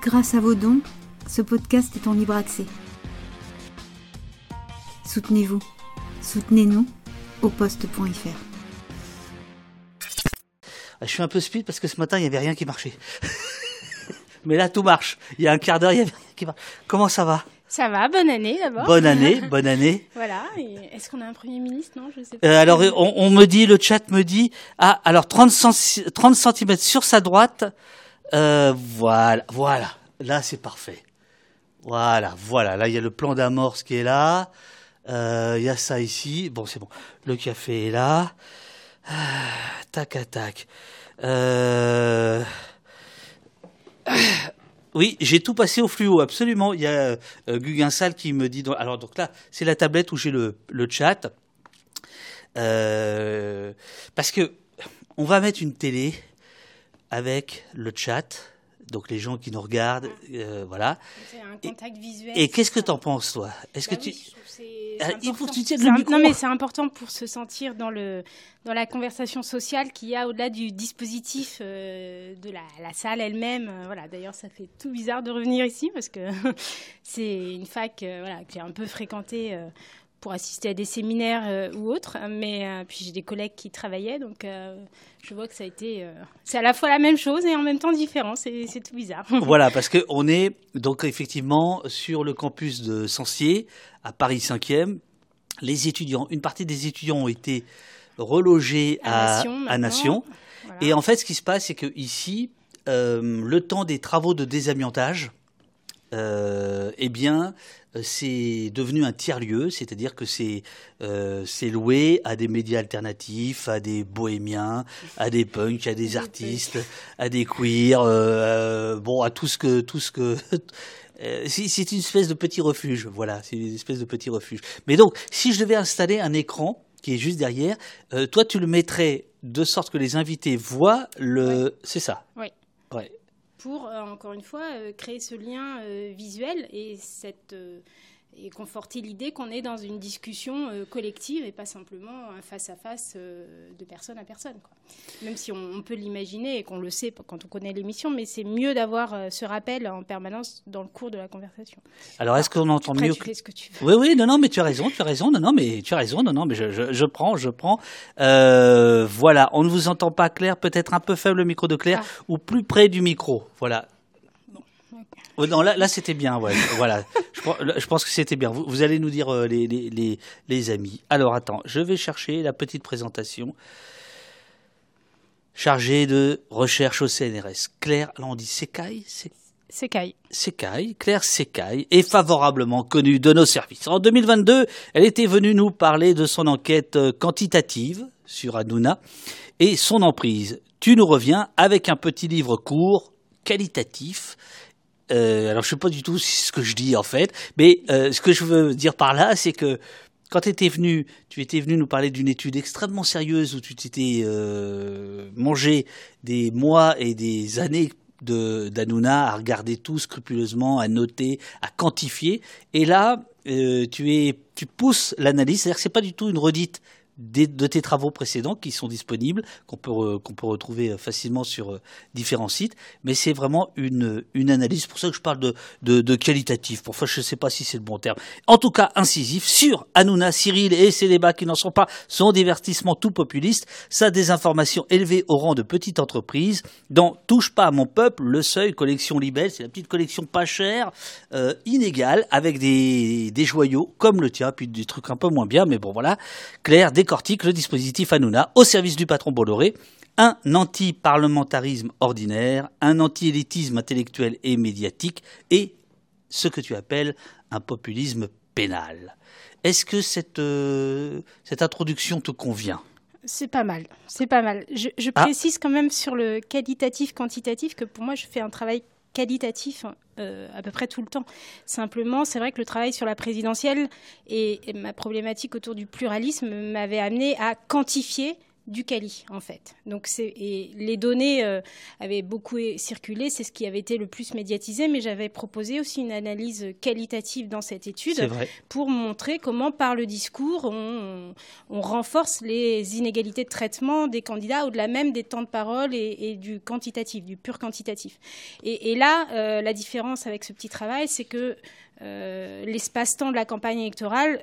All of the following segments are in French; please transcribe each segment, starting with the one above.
Grâce à vos dons, ce podcast est en libre accès. Soutenez-vous. Soutenez-nous au poste.fr. Je suis un peu speed parce que ce matin, il n'y avait rien qui marchait. Mais là, tout marche. Il y a un quart d'heure, il n'y avait rien qui marche. Comment ça va? Ça va, bonne année d'abord. Bonne année, bonne année. Voilà. Est-ce qu'on a un Premier ministre? Non, je sais pas. Euh, alors, on, on me dit, le chat me dit, ah, alors 30, cent- 30 cm sur sa droite. Euh, voilà, voilà. Là, c'est parfait. Voilà, voilà. Là, il y a le plan d'amorce qui est là. Euh, Il y a ça ici. Bon, c'est bon. Le café est là. Ah, tac, à tac. Euh... Oui, j'ai tout passé au fluo, absolument. Il y a euh, Guguinsal qui me dit. Alors, donc là, c'est la tablette où j'ai le, chat. Parce que on va mettre une télé avec le chat, donc les gens qui nous regardent, euh, voilà. C'est un contact visuel. Et qu'est-ce que t'en penses, toi? Est-ce Bah que oui, tu c'est- Ah, c'est il faut que important. tu tiennes C'est le un- micro. Non, mais c'est important pour se sentir dans le dans la conversation sociale qu'il y a au-delà du dispositif euh, de la, la salle elle-même. Euh, Voilà. D'ailleurs, ça fait tout bizarre de revenir ici parce que c'est une fac euh, voilà que j'ai un peu fréquentée. Pour assister à des séminaires euh, ou autres, mais euh, puis j'ai des collègues qui travaillaient, donc euh, je vois que ça a été, c'est à la fois la même chose et en même temps différent, c'est c'est tout bizarre. Voilà, parce que on est donc effectivement sur le campus de Sancier, à Paris 5e. Les étudiants, une partie des étudiants ont été relogés À à, Nation, à maintenant. Nation. Voilà. Et en fait, ce qui se passe, c'est que ici, euh, le temps des travaux de désamiantage, euh, eh bien, c'est devenu un tiers-lieu, c'est-à-dire que c'est euh, loué à des médias alternatifs, à des bohémiens, à des punks, à des artistes, à des queers, euh, euh, bon, à tout ce que tout ce que Euh, c'est c'est une espèce de petit refuge, voilà, c'est une espèce de petit refuge. Mais donc, si je devais installer un écran qui est juste derrière, euh, toi, tu le mettrais de sorte que les invités voient le. C'est ça? Oui. Ouais. Pour, euh, encore une fois, euh, créer ce lien euh, visuel et, cette, et conforter l'idée qu'on est dans une discussion euh, collective et pas simplement un face-à-face euh, de personne à personne. quoi. Même si on, on peut l'imaginer et qu'on le sait quand on connaît l'émission, mais c'est mieux d'avoir euh, ce rappel en permanence dans le cours de la conversation. Alors, est-ce qu'on entend mieux tu que- fais ce que tu veux. Oui, oui, non, non, mais tu as raison, tu as raison, non, non, mais tu as raison, non, non, mais je, je, je prends, je prends. Voilà, on ne vous entend pas clair, peut-être un peu faible le micro de Claire, Ah. ou plus près du micro, voilà. Oh, non, là, là c'était bien, ouais, voilà. Je, pense- je pense que c'était bien. Vous, vous allez nous dire, euh, les, les, les, les amis. Alors, attends, je vais chercher la petite présentation. Chargée de recherche au CNRS. Claire, alors on dit Sekai, c'est C'est Kai. Sekai, Claire Sekai, est favorablement connue de nos services. En 2022, elle était venue nous parler de son enquête euh, quantitative sur Hanouna et son emprise. Tu nous reviens avec un petit livre court, qualitatif. Euh, alors, je sais pas du tout ce que je dis en fait, mais euh, ce que je veux dire par là, c'est que quand tu étais venu, tu étais venu nous parler d'une étude extrêmement sérieuse où tu t'étais euh, mangé des mois et des années de d'Hanouna à regarder tout scrupuleusement, à noter, à quantifier. Et là, tu es, tu pousses l'analyse, c'est-à-dire que c'est pas du tout une redite de tes travaux précédents qui sont disponibles, qu'on peut, peut retrouver facilement sur euh, différents sites, mais c'est vraiment une, une analyse. C'est pour ça que je parle de, de, de qualitatif. Parfois, je ne sais pas si c'est le bon terme. En tout cas, incisif sur Hanouna, Cyril et ses débats qui n'en sont pas, son divertissement tout populiste, sa désinformation élevée au rang de petite entreprise. Dans Touche pas à mon peuple, le seuil, collection Libelle, c'est la petite collection pas chère, euh, inégale, avec des, des joyaux comme le tien, puis des trucs un peu moins bien, mais bon voilà. Claire décortique le dispositif Hanouna au service du patron Bolloré. Un anti-parlementarisme ordinaire, un anti-élitisme intellectuel et médiatique, et ce que tu appelles un populisme pénal. Est-ce que cette, euh, cette introduction te convient? C'est pas mal, c'est pas mal. Je, je Ah. précise quand même sur le qualitatif-quantitatif que pour moi, je fais un travail qualitatif euh, à peu près tout le temps. Simplement, c'est vrai que le travail sur la présidentielle et, et ma problématique autour du pluralisme m'avait amené à quantifier du Cali, en fait. Donc et les données euh, avaient beaucoup circulé, c'est ce qui avait été le plus médiatisé, mais j'avais proposé aussi une analyse qualitative dans cette étude pour montrer comment, par le discours, on, renforce les inégalités de traitement des candidats, au-delà même des temps de parole et, du quantitatif, du pur quantitatif. Et, là, euh, la différence avec ce petit travail, c'est que euh, l'espace-temps de la campagne électorale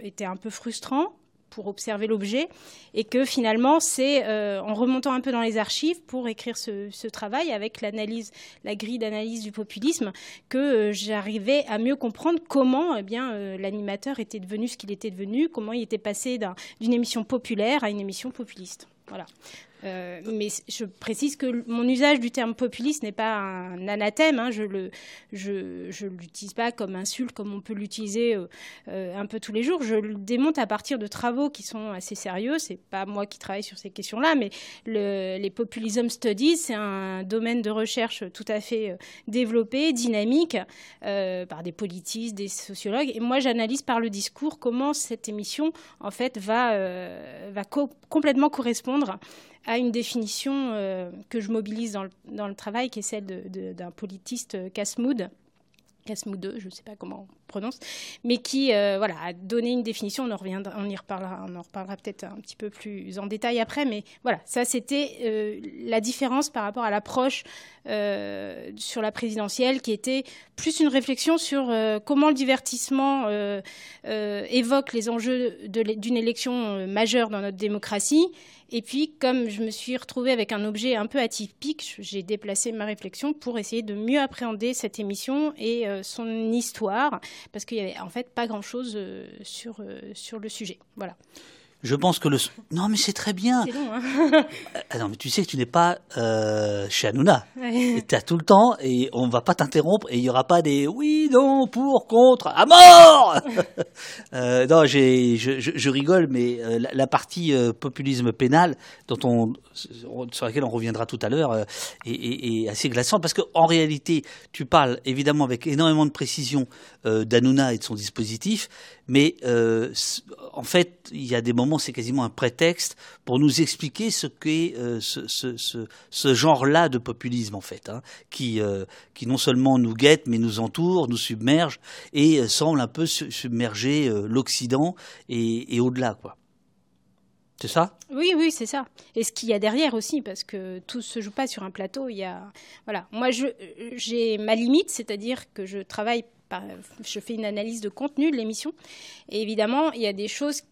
était un peu frustrant pour observer l'objet, et que finalement, c'est euh, en remontant un peu dans les archives pour écrire ce, travail avec l'analyse, la grille d'analyse du populisme, que euh, j'arrivais à mieux comprendre comment eh bien euh, l'animateur était devenu ce qu'il était devenu, comment il était passé d'une émission populaire à une émission populiste. Voilà. Euh, mais je précise que mon usage du terme populiste n'est pas un anathème. Hein. je ne l'utilise pas comme insulte, comme on peut l'utiliser euh, euh, un peu tous les jours. Je le démonte à partir de travaux qui sont assez sérieux. C'est pas moi qui travaille sur ces questions-là, mais le, les populism studies, c'est un domaine de recherche tout à fait développé, dynamique, par des politistes, des sociologues. Et moi, j'analyse par le discours comment cette émission, en fait, va complètement correspondre à une définition euh, que je mobilise dans le, dans le, travail, qui est celle d'un politiste euh, Casmoud, Casmoud, je ne sais pas comment on prononce, mais qui euh, voilà, a donné une définition. On, en reviendra, on y reparlera, on en reparlera peut-être un petit peu plus en détail après, mais voilà, ça c'était la différence par rapport à l'approche sur la présidentielle, qui était plus une réflexion sur comment le divertissement évoque les enjeux d'une élection majeure dans notre démocratie et puis, comme je me suis retrouvée avec un objet un peu atypique, j'ai déplacé ma réflexion pour essayer de mieux appréhender cette émission et euh, son histoire, parce qu'il n'y avait en fait pas grand-chose euh, sur, euh, sur le sujet. Voilà. Je pense que le. Non, mais c'est très bien. Long, hein ah non, mais tu sais que tu n'es pas euh, chez Hanouna. Tu as tout le temps et on ne va pas t'interrompre et il n'y aura pas des oui, non, pour, contre, à mort euh, Non, j'ai, je, je, rigole, mais euh, la, partie euh, populisme pénal, dont on, sur laquelle on reviendra tout à l'heure, euh, est, est, assez glaçante parce qu'en réalité, tu parles évidemment avec énormément de précision d'Hanouna et de son dispositif, mais en fait, il y a des moments c'est quasiment un prétexte pour nous expliquer ce qu'est euh, ce, genre-là de populisme, en fait, hein, qui, euh, qui non seulement nous guette, mais nous entoure, nous submerge, et euh, semble un peu submerger l'Occident et, au-delà, quoi. C'est ça? Oui, oui, c'est ça. Et ce qu'il y a derrière aussi, parce que tout se joue pas sur un plateau. Il y a, voilà. Moi, j'ai ma limite, c'est-à-dire que je travaille, je fais une analyse de contenu de l'émission, et évidemment, il y a des choses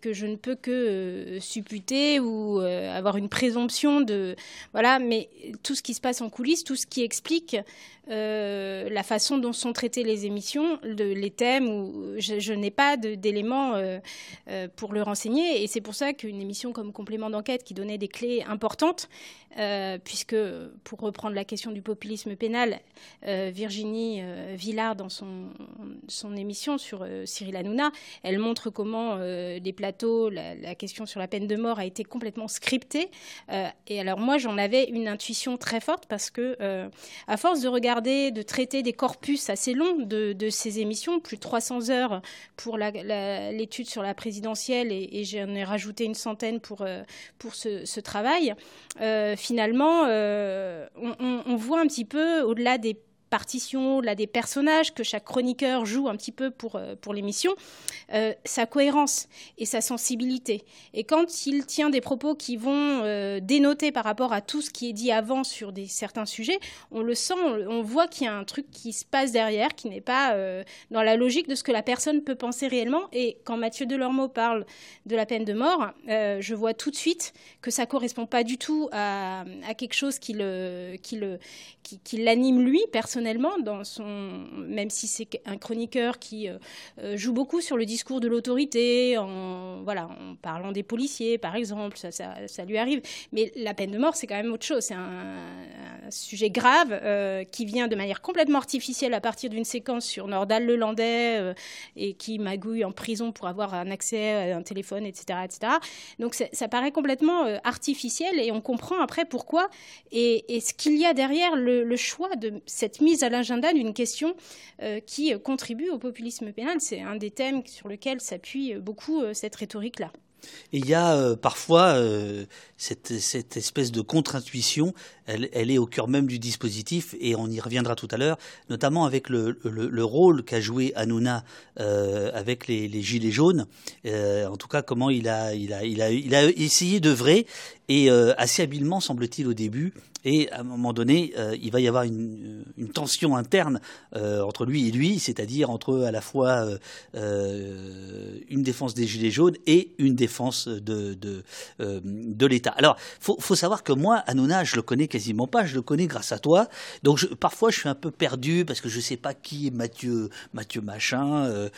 que je ne peux que euh, supputer ou euh, avoir une présomption de voilà mais tout ce qui se passe en coulisses tout ce qui explique euh, la façon dont sont traitées les émissions, les thèmes, où je, n'ai pas d'éléments euh, euh, pour le renseigner. Et c'est pour ça qu'une émission comme Complément d'enquête, qui donnait des clés importantes, puisque, pour reprendre la question du populisme pénal, Virginie Villard, dans son, son émission sur Cyril Hanouna, elle montre comment les plateaux, la, la, question sur la peine de mort a été complètement scriptée. et alors moi, j'en avais une intuition très forte parce que, à force de regarder de traiter des corpus assez longs de, ces émissions, plus de 300 heures pour l'étude sur la présidentielle, et, j'en ai rajouté une centaine pour, euh, pour ce, travail. Euh, finalement, euh, on, on, voit un petit peu, au-delà des partition, là, des personnages que chaque chroniqueur joue un petit peu pour, euh, pour l'émission, euh, sa cohérence et sa sensibilité. Et quand il tient des propos qui vont euh, dénoter par rapport à tout ce qui est dit avant sur des, certains sujets, on le sent, on, voit qu'il y a un truc qui se passe derrière, qui n'est pas dans la logique de ce que la personne peut penser réellement. Et quand Mathieu Delormeau parle de la peine de mort, je vois tout de suite que ça correspond pas du tout à, quelque chose qui le, qui le, qui, qui l'anime lui personnellement dans son, même si c'est un chroniqueur qui euh, euh, joue beaucoup sur le discours de l'autorité, en, voilà, en parlant des policiers, par exemple, ça, lui arrive. Mais la peine de mort, c'est quand même autre chose. C'est un, sujet grave euh, qui vient de manière complètement artificielle à partir d'une séquence sur Nordal Lelandais et qui magouille en prison pour avoir un accès à un téléphone, etc. etc. Donc ça paraît complètement artificiel et on comprend après pourquoi et, ce qu'il y a derrière le, le choix de cette mise à l'agenda d'une question euh, qui contribue au populisme pénal. C'est un des thèmes sur lequel s'appuie beaucoup euh, cette rhétorique-là. Il y a euh, parfois euh, cette, espèce de contre-intuition, elle, est au cœur même du dispositif, et on y reviendra tout à l'heure, notamment avec le, le, le rôle qu'a joué Hanouna euh, avec les, Gilets jaunes. Euh, en tout cas, comment il a, il a, il il a essayé d'œuvrer, et euh, assez habilement, semble-t-il, au début. Et à un moment donné, euh, il va y avoir une, une tension interne euh, entre lui et lui, c'est-à-dire entre à la fois une défense des Gilets jaunes et une défense de, de, de l'État. Alors, faut, faut savoir que moi, Hanouna, je le connais quasiment pas, je le connais grâce à toi. Donc, je, parfois, je suis un peu perdu parce que je sais pas qui est Mathieu, Mathieu Machin,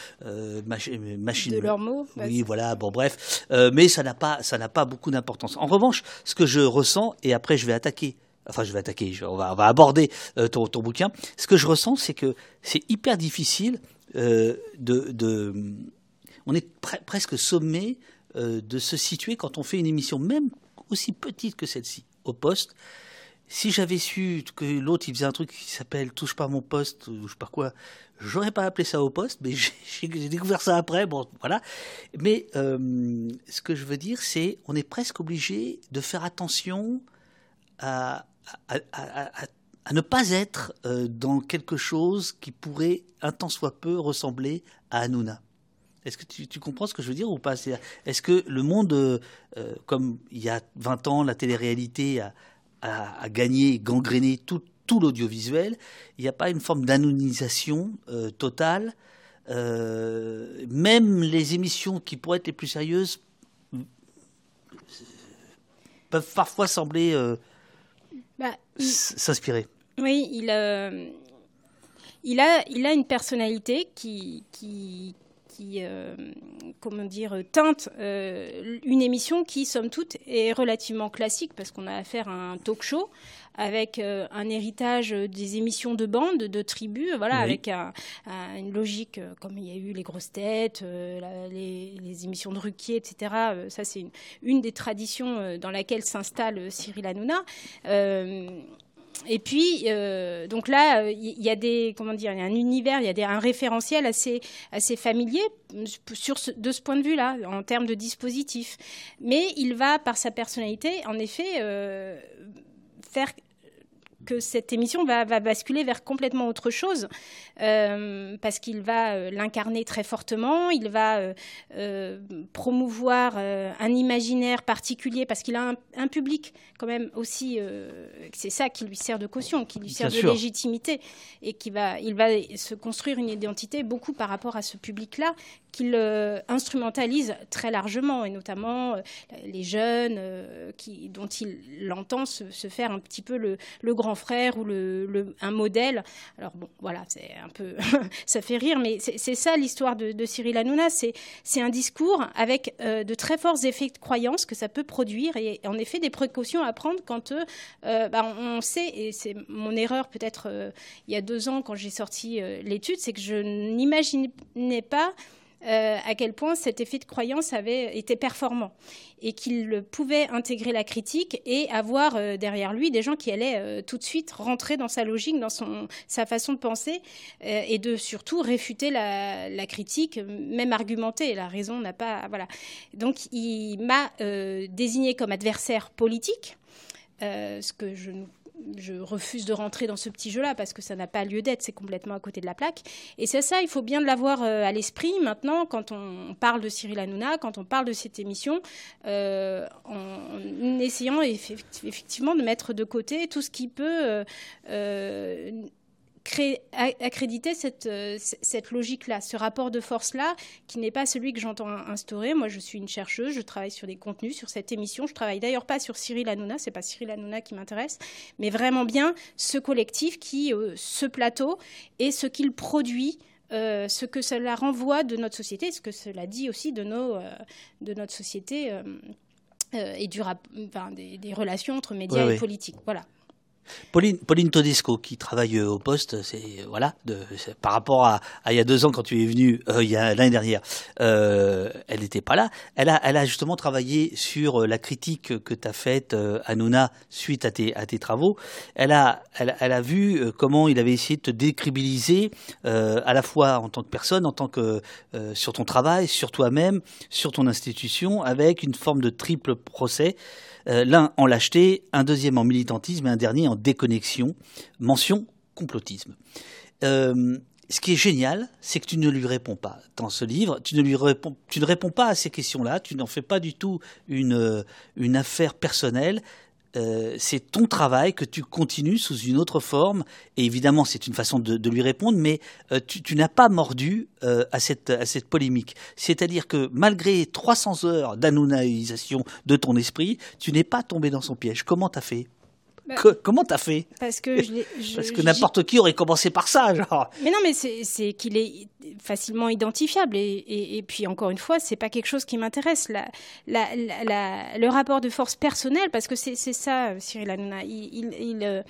machine. De leurs mots. Oui, voilà. Bon, bref, mais ça n'a pas, ça n'a pas beaucoup d'importance. En revanche, ce que je ressens, et après je vais attaquer, enfin je vais attaquer, on, va, aborder euh, ton, bouquin, ce que je ressens, c'est que c'est hyper difficile euh, de, On est presque sommé euh, de se situer quand on fait une émission, même aussi petite que celle-ci, au poste. Si j'avais su que l'autre il faisait un truc qui s'appelle touche pas mon poste ou je sais pas quoi, j'aurais pas appelé ça au poste, mais j'ai découvert ça après. Bon, voilà. Mais ce que je veux dire, c'est on est presque obligé de faire attention à, à, ne pas être euh, dans quelque chose qui pourrait un tant soit peu ressembler à Hanouna. Est-ce que tu, comprends ce que je veux dire ou pas? Est-ce que le monde, euh, comme il y a 20 ans, la télé-réalité a, à, gagner, gangréner tout, l'audiovisuel, il n'y a pas une forme d'anonymisation euh, totale. Euh, même les émissions qui pourraient être les plus sérieuses peuvent parfois sembler euh, bah, s'inspirer. Oui, il, il, a, il a une personnalité qui, qui, qui euh, comment dire, teinte euh, une émission qui, somme toute, est relativement classique parce qu'on a affaire à un talk show avec euh, un héritage des émissions de bande, de tribus, voilà, avec une logique comme il y a eu les grosses têtes, les, émissions de Ruquier, etc. ça, c'est une, une, des traditions dans laquelle s'installe Cyril Hanouna et puis, euh, donc là, il y a des, comment dire, il y a un univers, il y a un référentiel assez, assez familier sur de ce point de vue-là, en termes de dispositif. Mais il va, par sa personnalité, en effet, euh, faire que cette émission va, basculer vers complètement autre chose, euh, parce qu'il va euh, l'incarner très fortement, il va euh, promouvoir un imaginaire particulier, parce qu'il a un, public quand même aussi, c'est ça qui lui sert de caution, qui lui sert de légitimité, et qui va, il va se construire une identité beaucoup par rapport à ce public-là, qu'il instrumentalise très largement, et notamment les jeunes qui, dont il entend se, faire un petit peu le, grand frère ou le, un modèle. Alors bon, voilà, c'est un peu, ça fait rire, mais c'est ça l'histoire de, Cyril Hanouna. C'est un discours avec euh, de très forts effets de croyance que ça peut produire et en effet des précautions à prendre quand euh, euh, bah, on sait, et c'est mon erreur peut-être il y a deux ans quand j'ai sorti l'étude, c'est que je n'imaginais pas euh, à quel point cet effet de croyance avait été performant et qu'il pouvait intégrer la critique et avoir euh, derrière lui des gens qui allaient euh, tout de suite rentrer dans sa logique, dans son, sa façon de penser et de surtout réfuter la, critique, même argumenter. La raison n'a pas. Voilà. Donc il m'a désigné comme adversaire politique. ce que je ne je refuse de rentrer dans ce petit jeu-là parce que ça n'a pas lieu d'être, c'est complètement à côté de la plaque. Et c'est ça, il faut bien l'avoir euh, à l'esprit maintenant quand on parle de Cyril Hanouna, quand on parle de cette émission, euh, en, essayant effectivement de mettre de côté tout ce qui peut euh, créer, accréditer cette, euh, cette logique-là, ce rapport de force-là, qui n'est pas celui que j'entends instaurer. Moi, je suis une chercheuse, je travaille sur des contenus, sur cette émission. Je travaille d'ailleurs pas sur Cyril Hanouna, c'est pas Cyril Hanouna qui m'intéresse, mais vraiment bien ce collectif qui, euh, ce plateau, et ce qu'il produit. Euh, ce que cela renvoie de notre société, ce que cela dit aussi de, nos, de notre société et du, enfin, des, relations entre médias et politiques. Voilà. Pauline, Pauline Todesco, qui travaille au poste, c'est voilà, de, par rapport à, il y a deux ans quand tu es venue, euh, il y a l'année dernière, euh, elle n'était pas là. Elle a, elle a justement travaillé sur euh, la critique que tu as faite à Nouna suite à tes, à tes travaux. Elle a, elle, elle a vu comment il avait essayé de te décribiliser à la fois en tant que personne, en tant que sur ton travail, sur toi-même, sur ton institution, avec une forme de triple procès. Euh, l'un en lâcheté, un deuxième en militantisme et un dernier en déconnexion. Mention complotisme. Euh, ce qui est génial, c'est que tu ne lui réponds pas dans ce livre. Tu ne lui réponds, tu ne réponds pas à ces questions-là. Tu n'en fais pas du tout une, une affaire personnelle. Euh, c'est ton travail que tu continues sous une autre forme. Et évidemment, c'est une façon de, lui répondre, mais euh, tu, n'as pas mordu euh, à, cette, à cette polémique. C'est-à-dire que malgré 300 heures d'anounaïsation de ton esprit, tu n'es pas tombé dans son piège. Comment t'as fait? Bah, comment t'as fait? Parce que Parce que n'importe qui aurait commencé par ça, genre. Mais non, mais c'est qu'il est facilement identifiable et, et, puis encore une fois, c'est pas quelque chose qui m'intéresse. La, la, la, le rapport de force personnelle, parce que c'est ça, Cyril Hanouna, il, il, euh,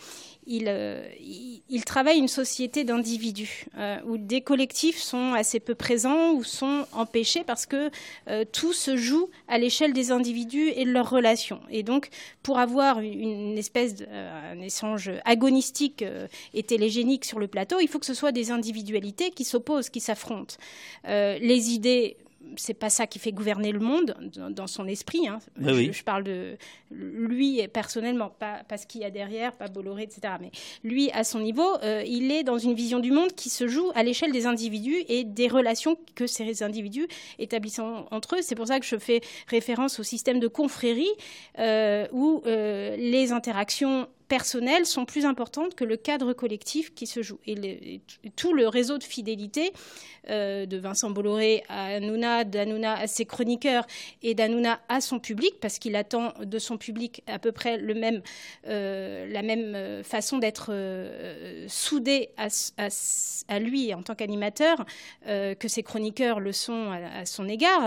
euh, il, il, travaille une société d'individus euh, où des collectifs sont assez peu présents ou sont empêchés parce que euh, tout se joue à l'échelle des individus et de leurs relations. Et donc, pour avoir une, espèce d'un échange agonistique et télégénique sur le plateau, il faut que ce soit des individualités qui s'opposent, qui s'affrontent. les idées c'est pas ça qui fait gouverner le monde dans son esprit. Hein. Je, parle de lui personnellement, pas, ce qu'il y a derrière, pas Bolloré, etc. Mais lui, à son niveau, euh, il est dans une vision du monde qui se joue à l'échelle des individus et des relations que ces individus établissent entre eux. C'est pour ça que je fais référence au système de confrérie euh, où euh, les interactions personnelles sont plus importantes que le cadre collectif qui se joue. Et, tout le réseau de fidélité euh, de Vincent Bolloré à Hanouna, d'Hanouna à ses chroniqueurs et d'Hanouna à son public, parce qu'il attend de son public à peu près euh, la même euh, façon d'être soudé à, lui en tant qu'animateur que ses chroniqueurs le sont à, son égard.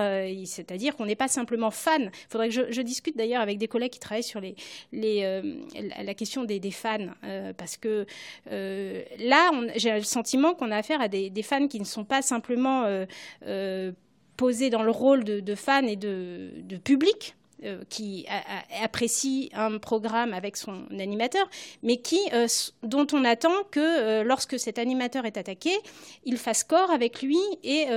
C'est-à-dire qu'on n'est pas simplement fan. Il faudrait que je, discute d'ailleurs avec des collègues qui travaillent sur la question des, fans, euh, parce que euh, là, j'ai le sentiment qu'on a affaire à des, fans qui ne sont pas simplement euh, posés dans le rôle de, fans et de, public, qui apprécie un programme avec son animateur, mais qui, dont on attend que lorsque cet animateur est attaqué, il fasse corps avec lui et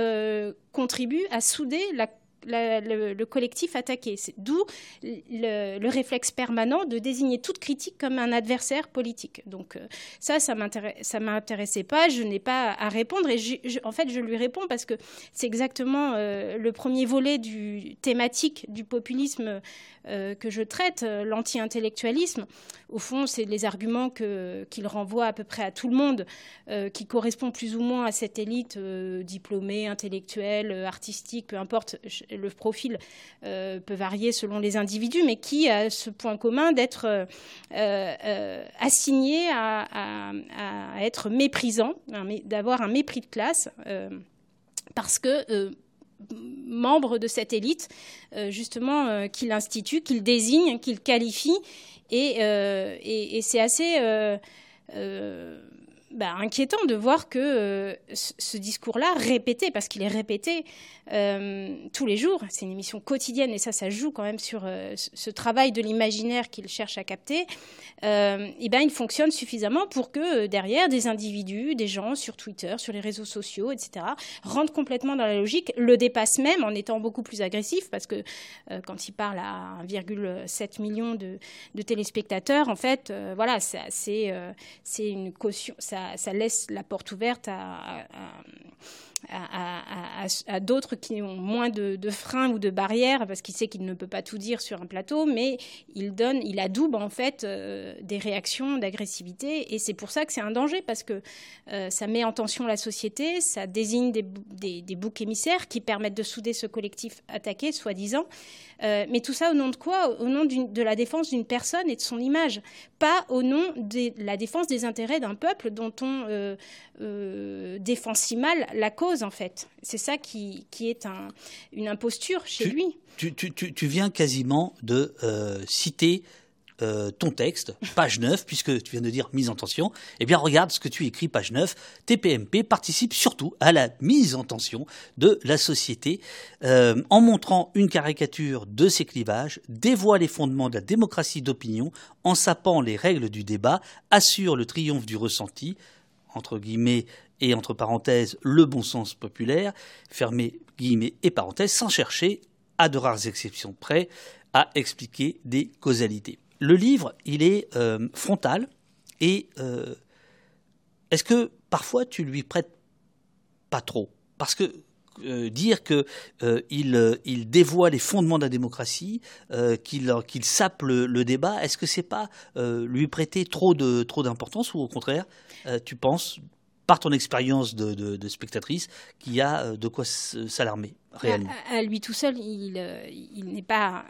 contribue à souder la le, collectif attaqué. D'où le, réflexe permanent de désigner toute critique comme un adversaire politique. Donc euh, ça, ça ne m'intéressait pas, je n'ai pas à répondre. En fait, je lui réponds parce que c'est exactement euh, le premier volet du thématique du populisme euh, que je traite, l'anti-intellectualisme. Au fond, c'est les arguments qu'il renvoie à peu près à tout le monde, qui correspondent plus ou moins à cette élite diplômée, intellectuelle, artistique, peu importe le profil euh, peut varier selon les individus, mais qui a ce point commun d'être euh, euh, assigné à, être méprisant, d'avoir un mépris de classe, parce que membre de cette élite, justement, qu'il institue, qu'il désigne, qu'il qualifie, et c'est assez bah, inquiétant de voir que euh, ce discours-là, répété, parce qu'il est répété euh, tous les jours, c'est une émission quotidienne et ça, ça joue quand même sur euh, ce travail de l'imaginaire qu'il cherche à capter, et ben, il fonctionne suffisamment pour que derrière, des individus, des gens sur Twitter, sur les réseaux sociaux, etc., rentrent complètement dans la logique, le dépassent même en étant beaucoup plus agressifs, parce que quand il parle à 1,7 million de, de, téléspectateurs, en fait, voilà, c'est une caution. Ça, laisse la porte ouverte à, d'autres qui ont moins de, freins ou de barrières parce qu'il sait qu'il ne peut pas tout dire sur un plateau, mais il donne, il adoube en fait euh, des réactions d'agressivité et c'est pour ça que c'est un danger parce que euh, ça met en tension la société, ça désigne des, des, boucs émissaires qui permettent de souder ce collectif attaqué, soi-disant. Euh, mais tout ça au nom de quoi? Au nom de la défense d'une personne et de son image, pas au nom de la défense des intérêts d'un peuple dont on défend si mal la cause en fait. C'est ça qui, est une imposture chez lui. Tu, viens quasiment de euh, citer euh, ton texte, page 9, puisque tu viens de dire mise en tension, eh bien regarde ce que tu écris, page 9. TPMP participe surtout à la mise en tension de la société euh, en montrant une caricature de ses clivages, dévoile les fondements de la démocratie d'opinion, en sapant les règles du débat, assure le triomphe du ressenti, entre guillemets et entre parenthèses le bon sens populaire, fermé guillemets et parenthèses, sans chercher, à de rares exceptions près, à expliquer des causalités. Le livre, il est euh, frontal et euh, est-ce que parfois tu lui prêtes pas trop? Parce que euh, dire qu'il il, dévoie les fondements de la démocratie, qu'il sape le, le débat, est-ce que c'est pas lui prêter trop trop d'importance ou au contraire, tu penses par ton expérience de, spectatrice, qu'il y a euh, de quoi s'alarmer réellement. À, lui tout seul, il, euh, n'est pas,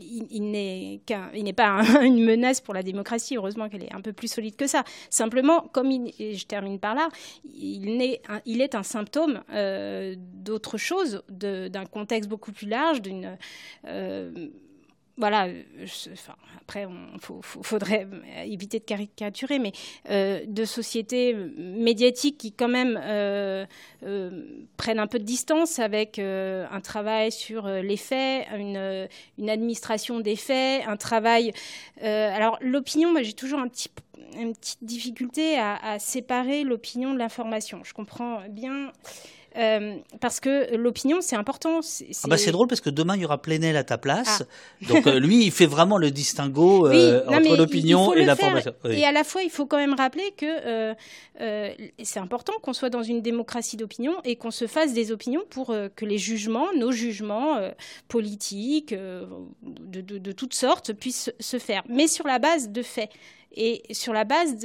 il, n'est pas une menace pour la démocratie. Heureusement qu'elle est un peu plus solide que ça. Simplement, comme et je termine par là, il, est un, il est un symptôme euh, d'autre chose, d'un contexte beaucoup plus large, d'une voilà, après, il faudrait éviter de caricaturer, mais euh, de sociétés médiatiques qui quand même euh, euh, prennent un peu de distance avec un travail sur les faits, une, administration des faits, un travail... alors l'opinion, moi j'ai toujours un petit, une petite difficulté à séparer l'opinion de l'information. Je comprends bien euh, parce que l'opinion, c'est important. C'est ah bah drôle parce que demain, il y aura Plenel à ta place. Ah. Donc euh, lui, il fait vraiment le distinguo euh, entre l'opinion et l'information. Et à la fois, il faut quand même rappeler que c'est important qu'on soit dans une démocratie d'opinion et qu'on se fasse des opinions pour que les jugements, nos jugements politiques, de, de, de toutes sortes, puissent se faire. Mais sur la base de faits et sur la base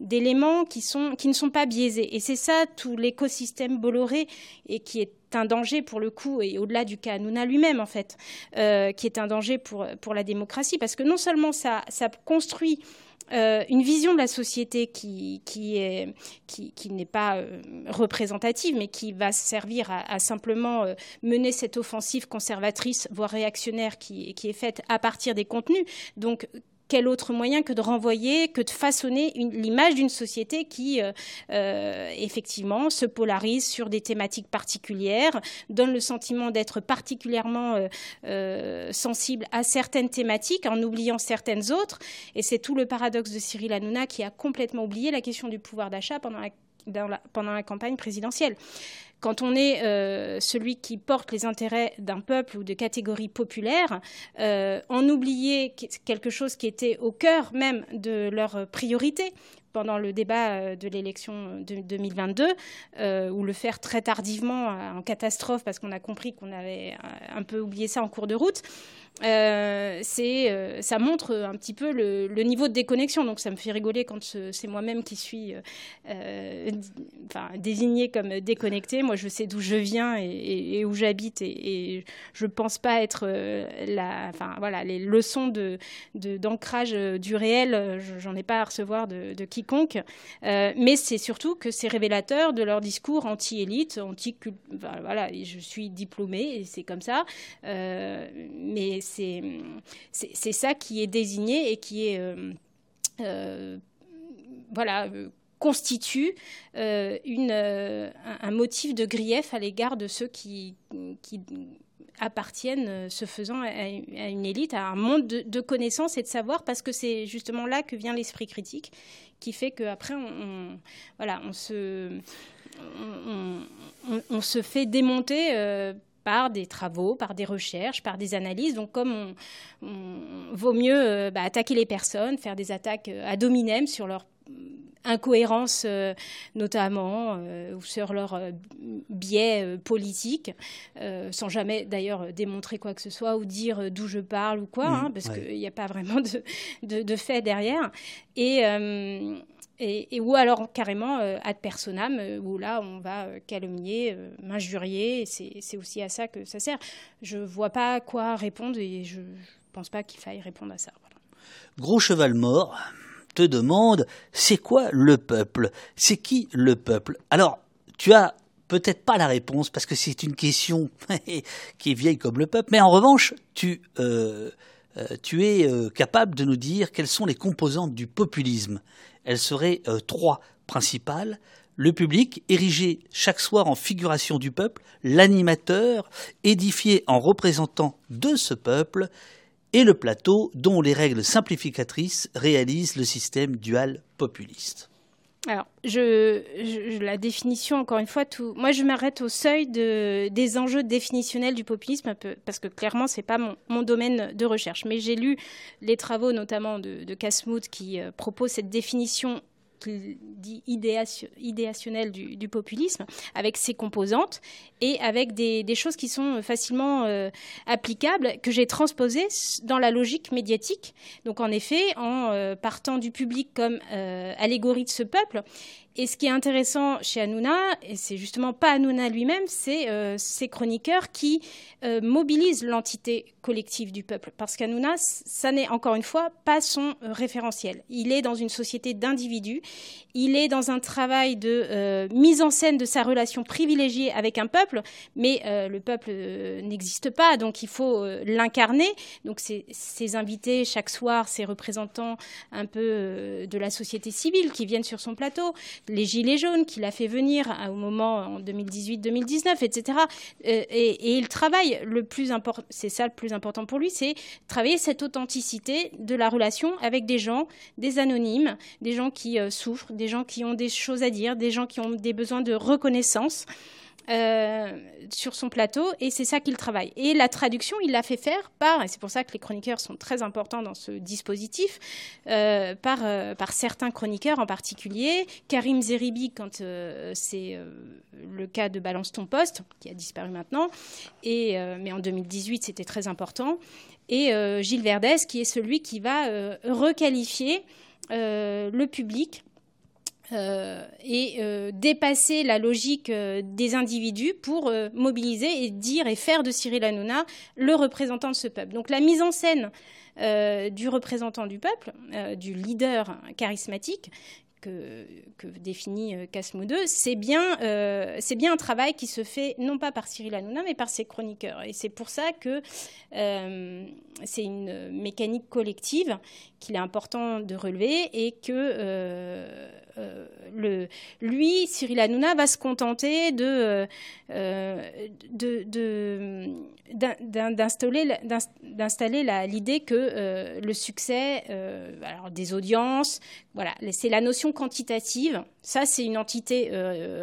d'éléments qui, ne sont pas biaisés. Et c'est ça tout l'écosystème Bolloré et qui est un danger pour le coup, et au-delà du cas Hanouna lui-même en fait, euh, qui est un danger pour, la démocratie, parce que non seulement ça, construit euh, une vision de la société qui, qui, est, qui, qui n'est pas euh, représentative, mais qui va servir à, à simplement mener cette offensive conservatrice, voire réactionnaire, qui, qui est faite à partir des contenus. Donc, quel autre moyen que de renvoyer, que de façonner l'image d'une société qui, euh, euh, effectivement, se polarise sur des thématiques particulières, donne le sentiment d'être particulièrement euh, sensible à certaines thématiques en oubliant certaines autres. Et c'est tout le paradoxe de Cyril Hanouna qui a complètement oublié la question du pouvoir d'achat pendant pendant la campagne présidentielle quand on est euh, celui qui porte les intérêts d'un peuple ou de catégories populaires, euh, en oublier quelque chose qui était au cœur même de leur priorité pendant le débat euh, de l'élection de 2022, ou le faire très tardivement en catastrophe parce qu'on a compris qu'on avait un peu oublié ça en cours de route, c'est, ça montre un petit peu le, niveau de déconnexion. Donc ça me fait rigoler quand c'est moi-même qui suis enfin, désignée comme déconnectée. Je sais d'où je viens et, où j'habite et, je ne pense pas être la, enfin, voilà, les leçons de, d'ancrage du réel, j'en ai pas à recevoir de, quiconque. mais c'est surtout que c'est révélateur de leur discours anti-élite, anti voilà, je suis diplômée et c'est comme ça. mais c'est ça qui est désigné et qui est euh, euh, voilà constitue euh, une, un motif de grief à l'égard de ceux qui, appartiennent, ce faisant, à, une élite, à un monde de, connaissances et de savoir, parce que c'est justement là que vient l'esprit critique, qui fait qu'après, on, voilà, on, se, on, se fait démonter par des travaux, par des recherches, par des analyses. Donc, comme on, vaut mieux euh, bah, attaquer les personnes, faire des attaques euh, ad hominem sur leur incohérence euh, notamment ou sur leur biais politique, sans jamais d'ailleurs démontrer quoi que ce soit ou dire d'où je parle ou quoi, mmh, hein, parce qu'il n'y a pas vraiment de, de, de fait derrière. Et, et, ou alors carrément euh, ad personam, euh, où là on va euh, calomnier, m'injurier, c'est aussi à ça que ça sert. Je ne vois pas à quoi répondre et je ne pense pas qu'il faille répondre à ça. Gros cheval mort te demande c'est quoi le peuple? C'est qui le peuple? Alors, tu as peut-être pas la réponse parce que c'est une question qui est vieille comme le peuple, mais en revanche, tu tu es capable de nous dire quelles sont les composantes du populisme. Elles seraient trois principales. Le public, érigé chaque soir en figuration du peuple, l'animateur, édifié en représentant de ce peuple, et le plateau dont les règles simplificatrices réalisent le système dual populiste. Alors, je, la définition, encore une fois, moi je m'arrête au seuil de, des enjeux définitionnels du populisme, parce que clairement, ce n'est pas mon, domaine de recherche. Mais j'ai lu les travaux notamment de, de qui euh, propose cette définition dit idéationnel du, populisme, avec ses composantes et avec des, choses qui sont facilement euh, applicables, que j'ai transposées dans la logique médiatique. Donc en effet, en euh, partant du public comme euh, allégorie de ce peuple, et ce qui est intéressant chez Hanouna, et c'est justement pas Hanouna lui-même, c'est ces chroniqueurs qui mobilisent l'entité collective du peuple. Parce qu'Hanouna, ça n'est encore une fois pas son euh, référentiel. Il est dans une société d'individus, il est dans un travail de mise en scène de sa relation privilégiée avec un peuple, mais le peuple n'existe pas, donc il faut l'incarner. Donc ces invités chaque soir, ces représentants un peu de la société civile qui viennent sur son plateau, les Gilets jaunes qu'il a fait venir au moment en 2018-2019, etc. Euh, et, il travaille le plus important, c'est ça le plus important pour lui, c'est travailler cette authenticité de la relation avec des gens, des anonymes, des gens qui euh, souffrent, des gens qui ont des choses à dire, des gens qui ont des besoins de reconnaissance. Euh, sur son plateau et c'est ça qu'il travaille. Et la traduction, il l'a fait faire par, et c'est pour ça que les chroniqueurs sont très importants dans ce dispositif, euh, par, euh, par certains chroniqueurs en particulier. Karim Zeribi, quand c'est le cas de Balance ton poste, qui a disparu maintenant, et, mais en 2018 c'était très important. Et Gilles Verdès, qui est celui qui va requalifier le public et euh, dépasser la logique euh, des individus pour mobiliser et dire et faire de Cyril Hanouna le représentant de ce peuple. Donc la mise en scène du représentant du peuple, du leader charismatique, que, définit Casmo 2, c'est bien, c'est bien un travail qui se fait non pas par Cyril Hanouna, mais par ses chroniqueurs. Et c'est pour ça que c'est une mécanique collective qu'il est important de relever et que euh, le, lui, Cyril Hanouna, va se contenter de, euh, d'installer l'idée que euh, le succès alors des audiences, voilà, c'est la notion quantitative. Ça, c'est une entité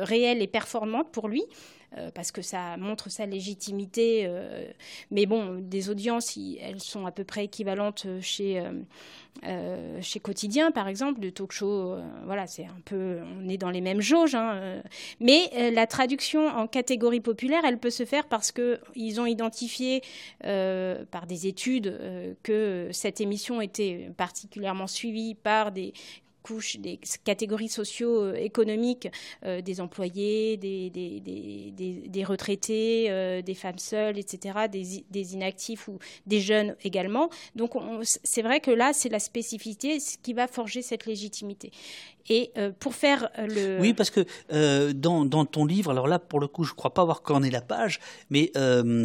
réelle et performante pour lui. Euh, parce que ça montre sa légitimité. Euh, mais bon, des audiences, elles sont à peu près équivalentes chez, euh, chez Quotidien, par exemple, de talk show. voilà, c'est un peu, on est dans les mêmes jauges. Hein, mais la traduction en catégorie populaire, elle peut se faire parce qu'ils ont identifié par des études que cette émission était particulièrement suivie par des couches, des catégories socio-économiques, euh, des employés, des, retraités, euh, des femmes seules, etc., des, inactifs ou des jeunes également. Donc c'est vrai que là, c'est la spécificité qui va forger cette légitimité. Et euh, pour faire le... Oui, parce que dans, ton livre, alors là, pour le coup, je ne crois pas avoir corné la page, mais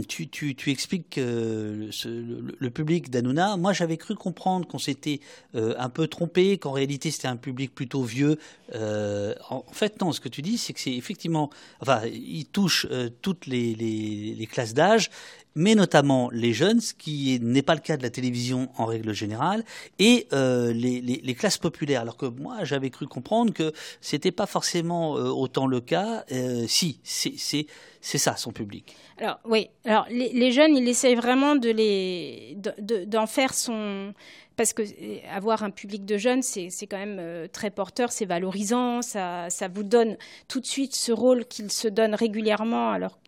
tu, expliques le, public d'Anouna. Moi, j'avais cru comprendre qu'on s'était un peu trompé, qu'en réalité, c'était un public plutôt vieux. Euh, en fait, non, ce que tu dis, c'est que c'est effectivement, enfin, il touche euh, toutes les, classes d'âge, mais notamment les jeunes, ce qui n'est pas le cas de la télévision en règle générale, et euh, les, classes populaires. Alors que moi, j'avais cru comprendre que c'était pas forcément autant le cas. si, c'est ça son public. Alors oui, alors les, jeunes, il essaye vraiment d'en faire son parce que euh, avoir un public de jeunes, c'est quand même euh, très porteur, c'est valorisant, ça, ça, vous donne tout de suite ce rôle qu'il se donne régulièrement, alors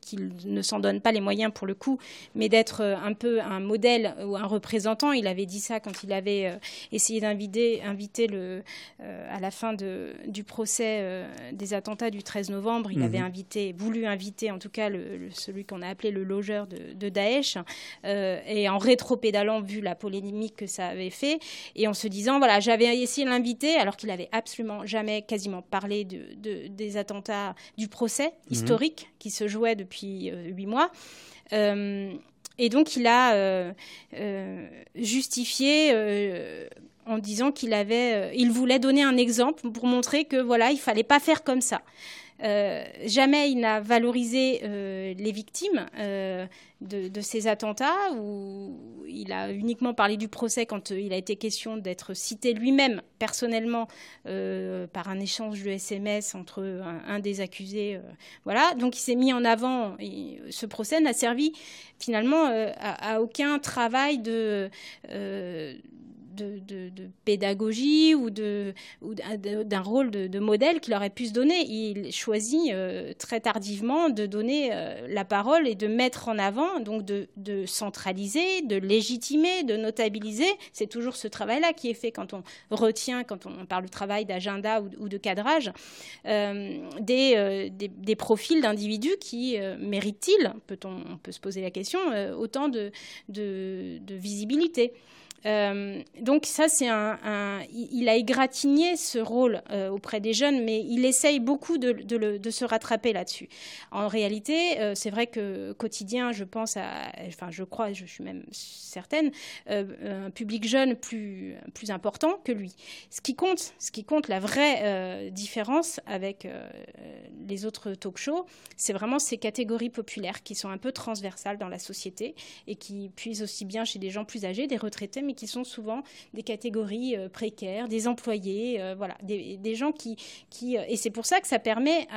qu'il ne s'en donne pas les moyens pour le coup, mais d'être euh, un peu un modèle ou un représentant. Il avait dit ça quand il avait euh, essayé d'inviter inviter le, euh, à la fin de, du procès des attentats du 13 novembre. Il avait mhm. invité, voulu inviter en tout cas le, celui qu'on a appelé le logeur de, de Daesh, et en rétropédalant vu la polémique que ça avait fait, et en se disant voilà j'avais essayé de l'inviter alors qu'il avait absolument jamais quasiment parlé de, des attentats du procès mhm. historique qui se jouait depuis euh, huit mois. Euh, et donc il a justifié en disant qu'il avait, il voulait donner un exemple pour montrer que voilà, il fallait pas faire comme ça. Euh, jamais il n'a valorisé euh, les victimes euh, de, ces attentats, où il a uniquement parlé du procès quand il a été question d'être cité lui-même personnellement par un échange de SMS entre un, des accusés. voilà, donc il s'est mis en avant. ce procès n'a servi finalement à, aucun travail de de, pédagogie ou d'un rôle de, modèle qu'il aurait pu se donner. Il choisit euh, très tardivement de donner euh, la parole et de mettre en avant, donc de, centraliser, de légitimer, de notabiliser. C'est toujours ce travail-là qui est fait quand on retient, quand on parle de travail d'agenda ou, de cadrage, euh, des, profils d'individus qui méritent-ils, peut-on on peut se poser la question, autant de visibilité. Euh, donc ça, c'est un, il a égratigné ce rôle euh, auprès des jeunes, mais il essaye beaucoup de, se rattraper là-dessus. En réalité, euh, c'est vrai que quotidien, je pense à, enfin, je crois, je suis même certaine, un public jeune plus plus important que lui. Ce qui compte, ce qui compte, la vraie différence avec les autres talk-shows, c'est vraiment ces catégories populaires qui sont un peu transversales dans la société et qui puisent aussi bien chez des gens plus âgés, des retraités, mais qui sont souvent des catégories euh, précaires, des employés, euh, voilà, des, gens qui, euh, et c'est pour ça que ça permet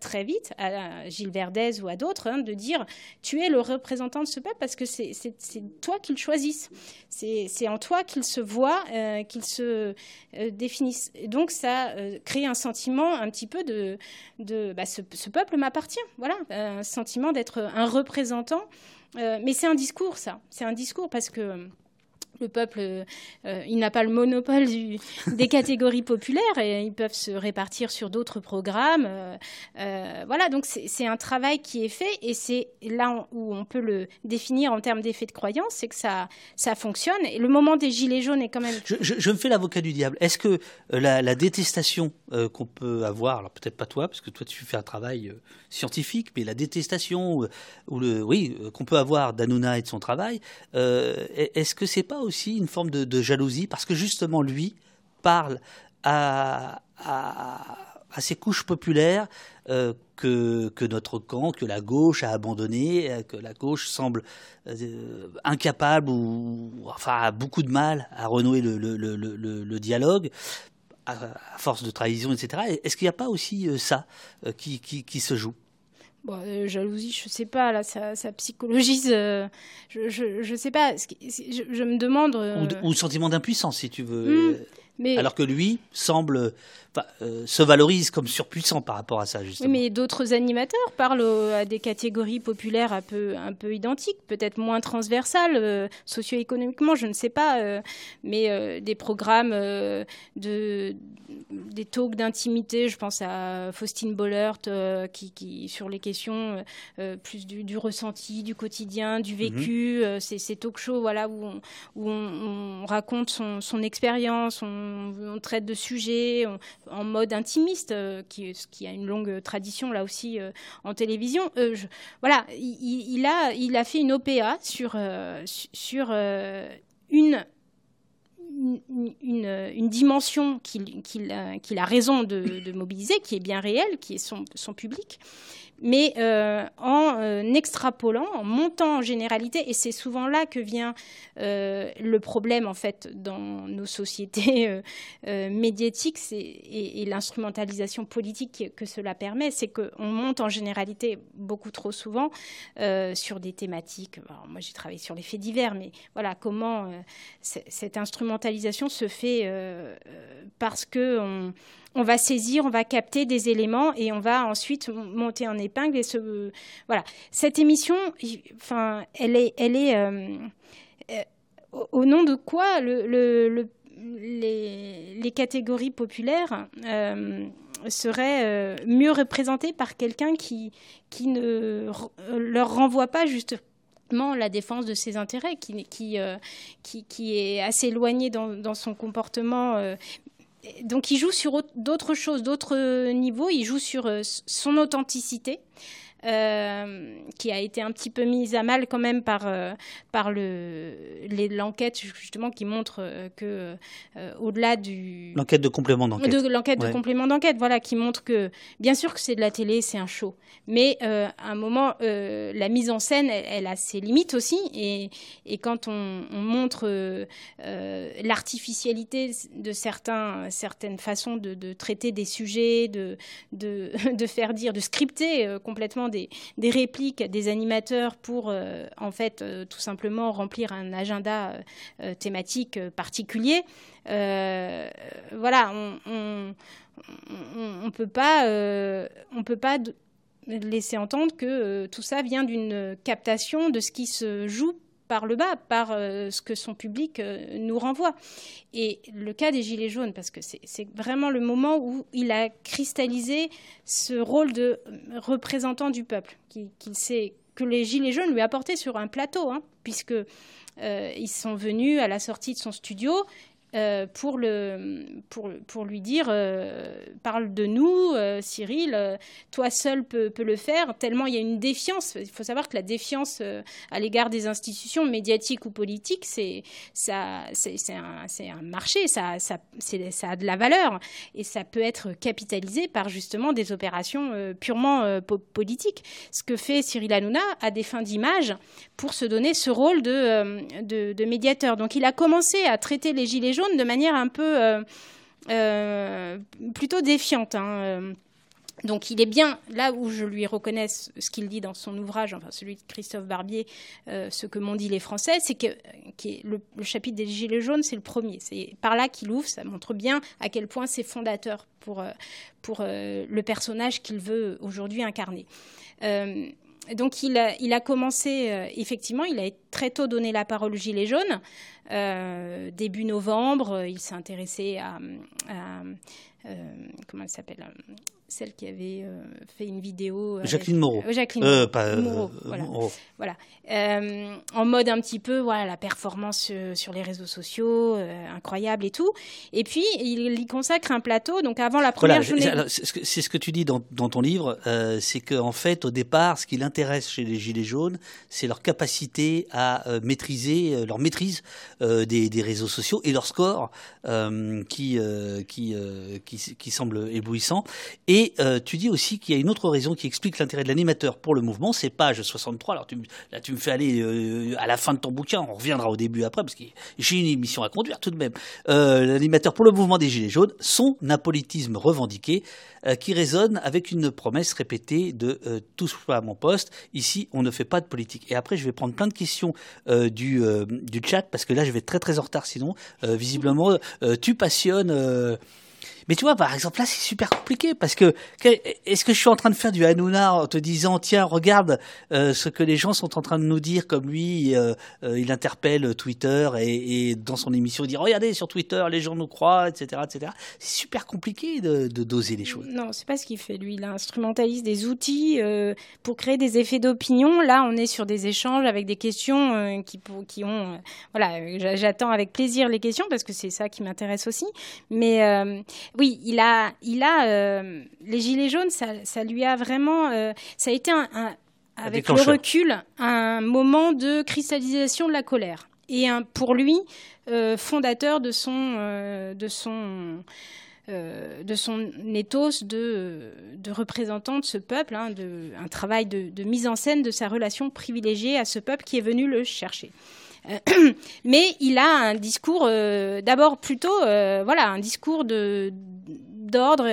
très vite à Gilles Verdez ou à d'autres hein, de dire tu es le représentant de ce peuple parce que c'est toi qu'ils choisissent, c'est en toi qu'ils se voient, qu'ils se définissent. donc ça crée un sentiment un petit peu de, de bah, ce, ce, peuple m'appartient, voilà, un sentiment d'être un représentant. mais c'est un discours, ça. C'est un discours parce que le peuple, euh, il n'a pas le monopole des catégories populaires et ils peuvent se répartir sur d'autres programmes. Euh, euh, voilà, donc c'est un travail qui est fait et c'est là où on peut le définir en termes d'effet de croyance, c'est que ça, ça fonctionne. Et le moment des gilets jaunes est quand même. Je, me fais l'avocat du diable. Est-ce que la, détestation qu'on peut avoir, alors peut-être pas toi, parce que toi tu fais un travail scientifique, mais la détestation ou le, oui, qu'on peut avoir d'Anouna et de son travail, est-ce que c'est pas aussi aussi une forme de, jalousie parce que justement lui parle à, à, ces couches populaires euh, que, que, notre camp, que la gauche a abandonné, euh, que la gauche semble euh, incapable ou enfin a beaucoup de mal à renouer le, le, le, dialogue. À, force de trahison, etc. Est-ce qu'il n'y a pas aussi ça qui, qui se joue? Bon, euh, jalousie, je sais pas, là, ça, ça psychologise. Euh, je, je, je, sais pas. Je, je me demande. Euh, ou, ou, sentiment d'impuissance, si tu veux. Alors que lui semble euh, se valorise comme surpuissant par rapport à ça, justement. mais d'autres animateurs parlent à des catégories populaires un peu, un peu identiques, peut-être moins transversales, euh, socio-économiquement, je ne sais pas, euh, mais des programmes de des talks d'intimité, je pense à Faustine Bollert, qui, qui, sur les questions plus du, ressenti, du quotidien, du vécu, mhm. ces, talk shows voilà, où on, où on, raconte son, son expérience, on, on, traite de sujets, en mode intimiste, euh, qui, a une longue tradition là aussi euh, en télévision. Euh, voilà, il, a, fait une OPA sur, sur une dimension qu'il a raison de, mobiliser, qui est bien réelle, qui est son public, mais euh, en euh, extrapolant, en montant en généralité, et c'est souvent là que vient euh, le problème en fait dans nos sociétés médiatiques et, l'instrumentalisation politique que cela permet, c'est qu'on monte en généralité beaucoup trop souvent sur des thématiques. moi, j'ai travaillé sur les faits divers, mais voilà comment cette instrumentalisation se fait parce que on, on va saisir, on va capter des éléments et on va ensuite monter en épingle et voilà. Cette émission, enfin, elle est, elle est euh, euh, au nom de quoi le, les, catégories populaires euh, seraient mieux représentées par quelqu'un qui, qui ne leur renvoie pas juste la défense de ses intérêts, qui, qui, qui, est assez éloigné dans son comportement, donc il joue sur d'autres choses, d'autres niveaux. Il joue sur euh, son authenticité. Euh, qui a été un petit peu mise à mal quand même par, euh, par l'enquête justement qui montre euh, que au-delà du l'enquête de complément d'enquête, l'enquête de complément d'enquête, voilà, qui montre que bien sûr que c'est de la télé, c'est un show, mais à un moment la mise en scène, elle, a ses limites aussi, et, et quand on, montre l'artificialité de certains, certaines façons de, de, traiter des sujets, de, de, de faire dire, de scripter complètement des, répliques des animateurs pour, euh, en fait, euh, tout simplement remplir un agenda euh, thématique particulier. voilà, on ne peut pas, on peut pas laisser entendre que tout ça vient d'une captation de ce qui se joue par le bas, par euh, ce que son public euh, nous renvoie. Et le cas des Gilets jaunes, parce que c'est vraiment le moment où il a cristallisé ce rôle de représentant du peuple, qu'il sait que les Gilets jaunes lui apportaient sur un plateau, hein, puisque euh, ils sont venus à la sortie de son studio euh, pour, lui dire euh, parle de nous, euh, Cyril, toi seul peux, le faire, tellement il y a une défiance. Il faut savoir que la défiance à l'égard des institutions médiatiques ou politiques, c'est un, un, marché, ça, ça, ça, a de la valeur et ça peut être capitalisé par justement des opérations purement politiques. Ce que fait Cyril Hanouna à des fins d'image pour se donner ce rôle de, de médiateur. Donc il a commencé à traiter les Gilets jaunes de manière un peu euh, euh, plutôt défiante. Hein, euh. Donc il est bien là où je lui reconnais ce qu'il dit dans son ouvrage, enfin celui de Christophe Barbier, ce que m'ont dit les Français, c'est que le, chapitre des Gilets jaunes, c'est le premier. C'est par là qu'il ouvre, ça montre bien à quel point c'est fondateur pour, pour le personnage qu'il veut aujourd'hui incarner donc il a, commencé, euh, effectivement, il a très tôt donné la parole aux Gilets jaunes. Euh, début novembre, il s'est intéressé à, euh, comment elle s'appelle celle qui avait euh, fait une vidéo. Jacqueline Moreau. Euh, Jacqueline euh, Moreau. voilà. voilà. en mode un petit peu, voilà, la performance sur les réseaux sociaux, incroyable et tout. Et puis, il y consacre un plateau. Donc, avant la première journée. C'est ce que tu dis dans, dans ton livre, c'est qu'en en fait, au départ, ce qui l'intéresse chez les Gilets jaunes, c'est leur capacité à maîtriser, leur maîtrise des, des, réseaux sociaux et leur score qui, qui, qui, qui semble éblouissant. Et et euh, tu dis aussi qu'il y a une autre raison qui explique l'intérêt de l'animateur pour le mouvement, c'est page 63. Alors tu, là, tu me fais aller euh, à la fin de ton bouquin, on reviendra au début après, parce que j'ai une émission à conduire tout de même. Euh, l'animateur pour le mouvement des Gilets jaunes, son apolitisme revendiqué, qui résonne avec une promesse répétée de pas à mon poste, ici on ne fait pas de politique. Et après je vais prendre plein de questions du, du chat, parce que là je vais être très très en retard sinon. visiblement, tu passionnes mais tu vois, par exemple, là, c'est super compliqué parce que est-ce que je suis en train de faire du Hanouna en te disant, tiens, regarde euh, ce que les gens sont en train de nous dire, comme lui, euh, euh, il interpelle Twitter et, dans son émission, il dit, regardez sur Twitter, les gens nous croient, etc., etc. C'est super compliqué de, doser les choses. Non, c'est pas ce qu'il fait lui. Il instrumentalise des outils pour créer des effets d'opinion. Là, on est sur des échanges avec des questions qui, qui ont, voilà, j'attends avec plaisir les questions parce que c'est ça qui m'intéresse aussi. Mais oui, il a, il a euh, les gilets jaunes, ça, lui a vraiment, euh, ça a été un, avec le recul, un moment de cristallisation de la colère et un, pour lui euh, fondateur de son, de son de son ethos de, de, représentant de ce peuple, hein, de, un travail de, de, mise en scène de sa relation privilégiée à ce peuple qui est venu le chercher. Euh, mais il a un discours euh, d'abord plutôt, euh, voilà, un discours de d'ordre.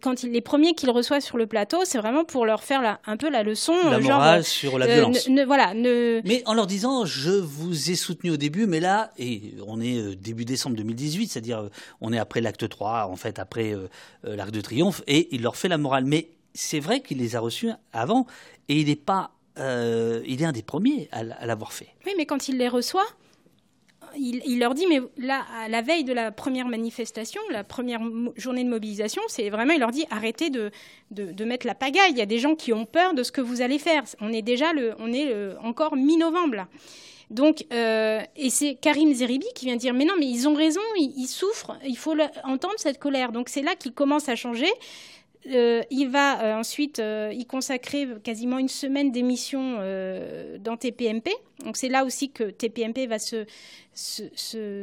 quand il, les premiers qu'il reçoit sur le plateau, c'est vraiment pour leur faire un peu la leçon. La morale sur la violence. voilà, ne... Mais en leur disant, je vous ai soutenu au début, mais là, et on est début décembre 2018, c'est-à-dire on est après l'acte 3, en fait, après l'arc de triomphe, et il leur fait la morale. Mais c'est vrai qu'il les a reçus avant, et il n'est pas euh, il est un des premiers à, l'avoir fait. Oui, mais quand il les reçoit, il, leur dit, mais là, à la veille de la première manifestation, la première journée de mobilisation, c'est vraiment, il leur dit, arrêtez de, de, mettre la pagaille. Il y a des gens qui ont peur de ce que vous allez faire. On est déjà le, on est encore mi-novembre Donc, euh, et c'est Karim Zeribi qui vient dire, mais non, mais ils ont raison, ils, souffrent, il faut entendre cette colère. Donc c'est là qu'il commence à changer il va ensuite y consacrer quasiment une semaine d'émission dans TPMP. Donc c'est là aussi que TPMP va se,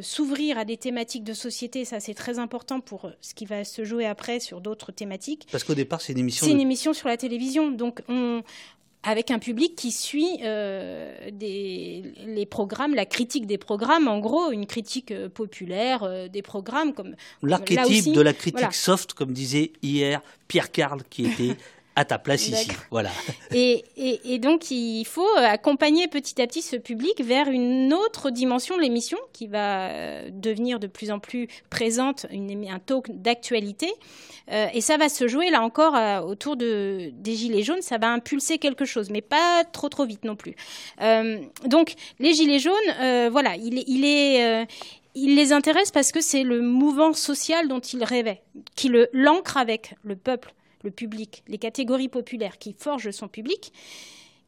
s'ouvrir à des thématiques de société. Ça, c'est très important pour ce qui va se jouer après sur d'autres thématiques. Parce qu'au départ, c'est une émission. C'est une émission sur la télévision. Donc on, avec un public qui suit euh, les programmes, la critique des programmes, en gros, une critique euh, populaire euh, des programmes. comme L'archétype de la critique soft, comme disait hier Pierre Carl, qui était à ta place ici. Voilà. Et, et, donc, il faut accompagner petit à petit ce public vers une autre dimension de l'émission qui va euh, devenir de plus en plus présente, une, un talk d'actualité. Euh, et ça va se jouer, là encore, euh, autour de, des Gilets jaunes. Ça va impulser quelque chose, mais pas trop, trop vite non plus. donc, les Gilets jaunes, voilà, il, il est il les intéresse parce que c'est le mouvement social dont il rêvait, qui l'ancre avec le peuple le public, les catégories populaires qui forgent son public,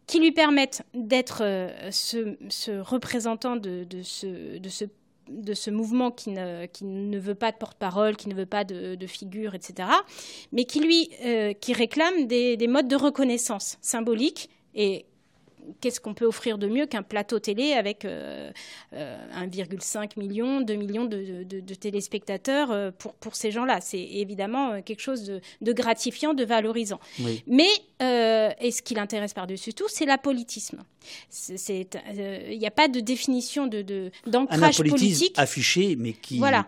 qui lui permettent d'être euh, ce, représentant de, ce, mouvement qui ne, veut pas de porte-parole, qui ne veut pas de, figure, etc., mais qui lui euh, qui réclame des, des, modes de reconnaissance symboliques et qu'est-ce qu'on peut offrir de mieux qu'un plateau télé avec 1,5 euh, euh, million, 2 millions de, téléspectateurs euh, pour, pour ces gens-là C'est évidemment quelque chose de, gratifiant, de valorisant. Mais, et ce qui l'intéresse par-dessus tout, c'est l'apolitisme. Il n'y a pas de définition d'ancrage de, politique. affiché, mais qui... Voilà.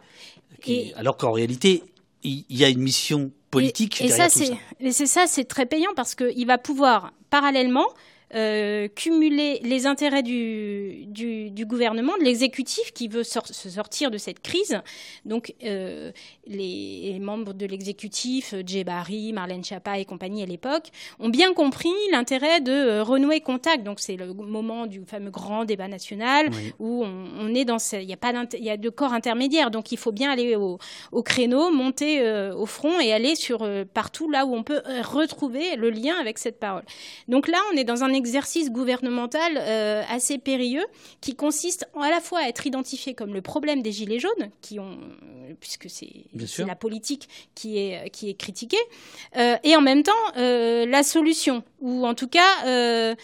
alors qu'en réalité, il y a une mission politique. Et, ça, c'est ça, c'est très payant parce qu'il va pouvoir parallèlement euh, cumuler les intérêts du, du, gouvernement, de l'exécutif qui veut se sortir de cette crise. Donc, euh, les, membres de l'exécutif, Djebari, Marlène Schiappa et compagnie à l'époque, ont bien compris l'intérêt de euh, renouer contact. Donc, c'est le moment du fameux grand débat national où on, est dans. Il y a pas il y a de corps intermédiaire. Donc, il faut bien aller au, au créneau, monter au front et aller sur partout là où on peut retrouver le lien avec cette parole. Donc là, on est dans un exercice gouvernemental euh, assez périlleux qui consiste à la fois à être identifié comme le problème des gilets jaunes, qui ont, puisque c'est la politique qui est, qui est critiquée, euh, et en même temps euh, la solution, ou en tout cas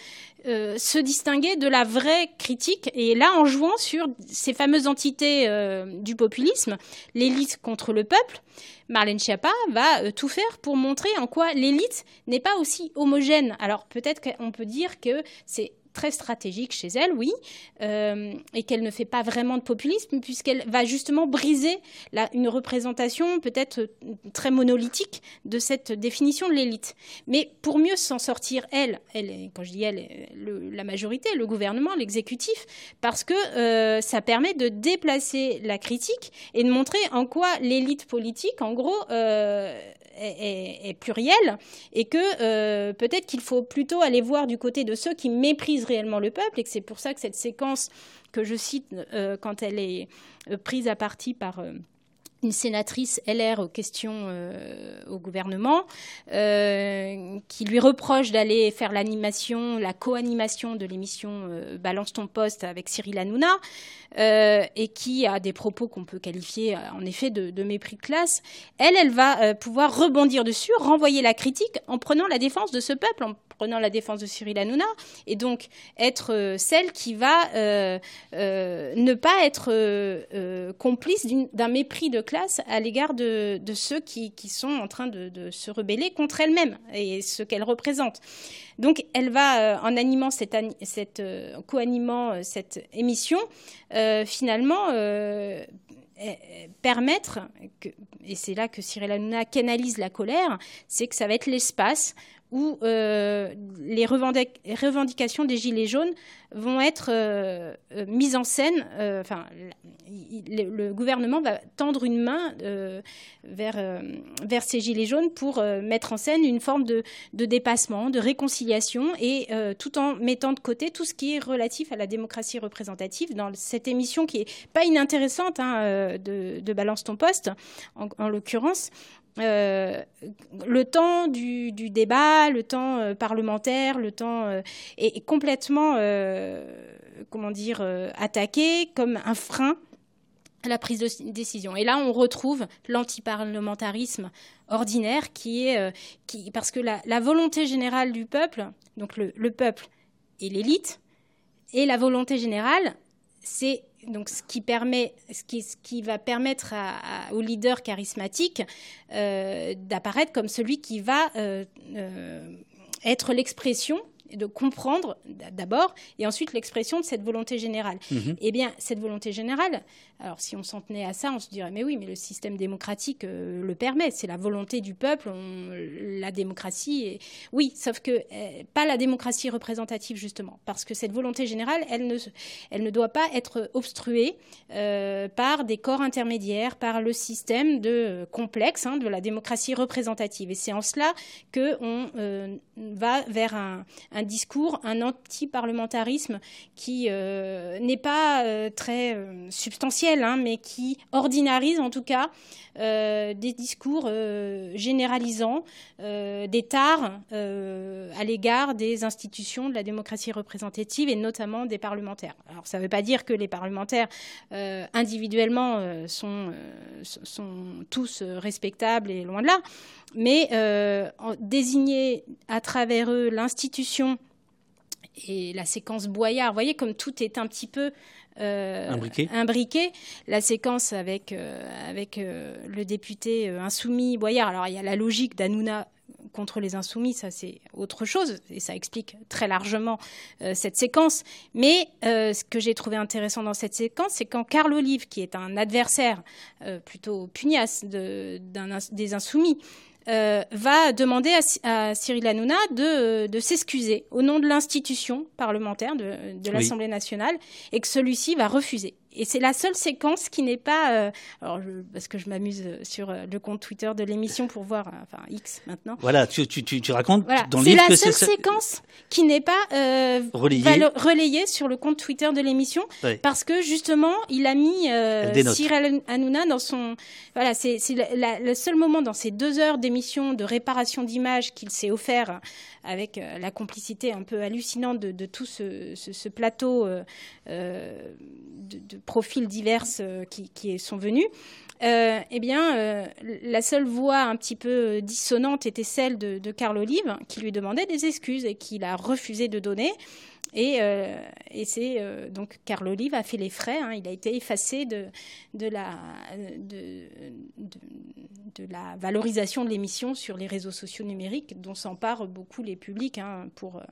se distinguer de la vraie critique, et là en jouant sur ces fameuses entités du populisme, l'élite contre le peuple, Marlène Schiappa va euh, tout faire pour montrer en quoi l'élite n'est pas aussi homogène. Alors peut-être qu'on peut dire que c'est très stratégique chez elle, oui, euh, et qu'elle ne fait pas vraiment de populisme, puisqu'elle va justement briser une représentation peut-être très monolithique de cette définition de l'élite. Mais pour mieux s'en sortir, elle, elle, quand je dis elle, la majorité, le gouvernement, l'exécutif, parce que euh, ça permet de déplacer la critique et de montrer en quoi l'élite politique, en gros, euh, est, pluriel et que euh, peut-être qu'il faut plutôt aller voir du côté de ceux qui méprisent réellement le peuple et que c'est pour ça que cette séquence que je cite euh, quand elle est euh, prise à partie par une sénatrice LR aux questions au gouvernement, qui lui reproche d'aller faire l'animation, la co-animation de l'émission Balance ton poste avec Cyril Hanouna. Euh, et qui a des propos qu'on peut qualifier euh, en effet de, mépris de classe, elle, elle va euh, pouvoir rebondir dessus, renvoyer la critique en prenant la défense de ce peuple, prenant la défense de Cyril Hanouna, et donc être celle qui va ne pas être complice d'un mépris de classe à l'égard de, ceux qui, sont en train de, se rebeller contre elle-même et ce qu'elle représente. Donc, elle va, euh, en animant cette, euh, co-animant euh, cette émission, finalement permettre, et c'est là que Cyril Hanouna canalise la colère, c'est que ça va être l'espace où euh, les revendications des Gilets jaunes vont être euh, euh, mises en scène. Enfin, le, gouvernement va tendre une main vers, vers ces Gilets jaunes pour mettre en scène une forme de, dépassement, de réconciliation, et tout en mettant de côté tout ce qui est relatif à la démocratie représentative dans cette émission qui est pas inintéressante hein, de, Balance ton poste, en l'occurrence, euh, le temps du, débat, le temps euh, parlementaire, le temps euh, est, complètement, comment dire, attaqué comme un frein la prise de décision. Et là, on retrouve l'antiparlementarisme ordinaire qui est, euh, parce que la, volonté générale du peuple, donc le, peuple et l'élite, et la volonté générale, c'est donc ce qui permet, ce qui, va permettre à, au leader charismatique euh, d'apparaître comme celui qui va euh, être l'expression de comprendre d'abord, et ensuite l'expression de cette volonté générale. Mhm. Eh bien, cette volonté générale, alors si on s'en tenait à ça, on se dirait, mais oui, mais le système démocratique euh, le permet, c'est la volonté du peuple, la démocratie, oui, sauf que euh, pas la démocratie représentative, justement, parce que cette volonté générale, elle ne, elle ne doit pas être obstruée euh, par des corps intermédiaires, par le système de complexe hein, de la démocratie représentative. Et c'est en cela qu'on va vers un un discours, un anti-parlementarisme qui n'est pas très euh, hein, mais qui ordinarise en tout cas des discours généralisants, des tares à l'égard des institutions de la démocratie représentative et notamment des parlementaires. Alors ça ne veut pas dire que les parlementaires individuellement sont, sont tous respectables et loin de là, mais désigner à travers eux l'institution et la séquence Boyard. Vous voyez comme tout est un petit peu euh, imbriqué. La séquence avec, euh, avec euh, le député insoumis Boyard. Alors il y a la logique d'Anouna contre les insoumis, ça c'est autre chose, et ça explique très largement cette séquence. Mais ce que j'ai trouvé intéressant dans cette séquence, c'est quand Carl Olive, qui est un adversaire plutôt pugnace de, des insoumis, euh, va demander à, Cyril Hanouna de, de s'excuser au nom de l'institution parlementaire de, de l'Assemblée nationale et que celui-ci va refuser. Et c'est la seule séquence qui n'est pas. Euh, alors, parce que je m'amuse sur euh, le compte Twitter de l'émission pour voir, enfin X maintenant. Voilà, tu, tu, tu, racontes dans le livre que c'est. La seule séquence qui n'est pas euh, relayée. sur le compte Twitter de l'émission parce que justement, il a mis Cyril Hanouna dans son. Voilà, c'est le seul moment dans ces deux heures d'émission de réparation d'images qu'il s'est offert avec euh, la complicité un peu hallucinante de, tout ce, plateau euh, euh, de, profils divers qui, qui, sont venus. eh bien, la seule voix un petit peu dissonante était celle de, Carl Olive, qui lui demandait des excuses et qu'il a refusé de donner. Et, c'est donc Carl Olive a fait les frais. Hein. il a été effacé de, la, valorisation de l'émission sur les réseaux sociaux numériques, dont s'emparent beaucoup les publics hein, pour euh,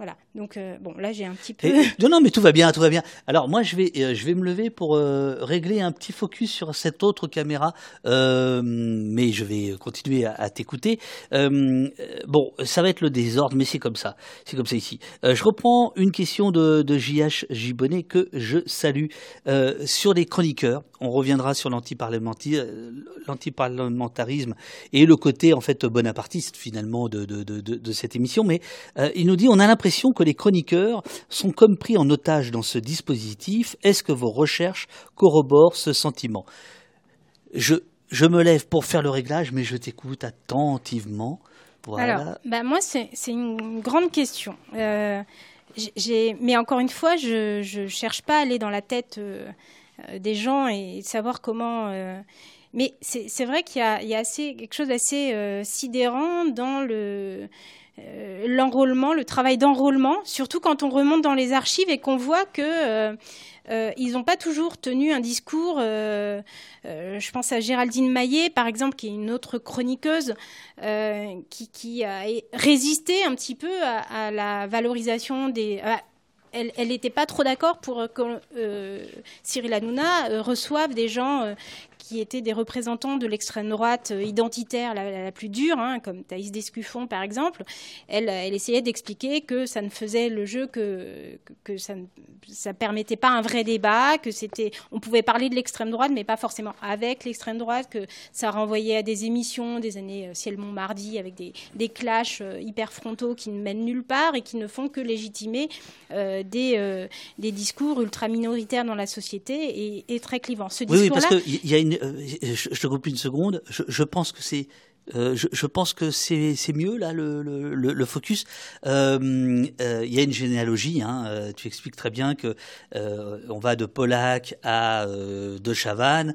voilà. Donc euh, bon, là j'ai un petit peu. non, non, mais tout va bien, tout va bien. Alors moi je vais, euh, je vais me lever pour euh, régler un petit focus sur cette autre caméra, mais je vais continuer à, t'écouter. bon, ça va être le désordre, mais c'est comme ça, c'est comme ça ici. je reprends une question de, de JH Gibonnet que je salue sur les chroniqueurs. On reviendra sur l'antiparlementarisme et le côté en fait bonapartiste finalement de, de, de, de cette émission, mais il nous dit on a l'impression que les chroniqueurs sont comme pris en otage dans ce dispositif. Est-ce que vos recherches corroborent ce sentiment? Je, me lève pour faire le réglage, mais je t'écoute attentivement. Alors, bah moi, c'est une grande question. Euh, mais encore une fois, je ne cherche pas à aller dans la tête euh, des gens et savoir comment. Euh, mais c'est vrai qu'il y a, quelque chose d'assez sidérant dans le euh, l'enrôlement, le travail d'enrôlement, surtout quand on remonte dans les archives et qu'on voit que euh, euh, ils n'ont pas toujours tenu un discours. je pense à Géraldine Maillet, par exemple, qui est une autre chroniqueuse, qui, a résisté un petit peu à, la valorisation des. elle n'était pas trop d'accord pour que Cyril Hanouna reçoive des gens qui étaient des représentants de l'extrême droite euh, identitaire la, plus dure, hein, comme Thaïs Descuffon par exemple, elle, elle essayait d'expliquer que ça ne faisait le jeu que, que, ça ne ça permettait pas un vrai débat, que c'était, on pouvait parler de l'extrême droite, mais pas forcément avec l'extrême droite, que ça renvoyait à des émissions des années euh, Ciel Montmardi avec des, des clashs euh, hyper frontaux qui ne mènent nulle part et qui ne font que légitimer des, des discours ultra minoritaires dans la société et, très clivants. Ce oui, oui, parce qu'il y a une je, te coupe une seconde. Je, pense que c'est Euh, je, pense que c'est mieux là le, le, focus. Euh, euh, il y a une généalogie. Hein, tu expliques très bien que on va de Polac à de Chavannes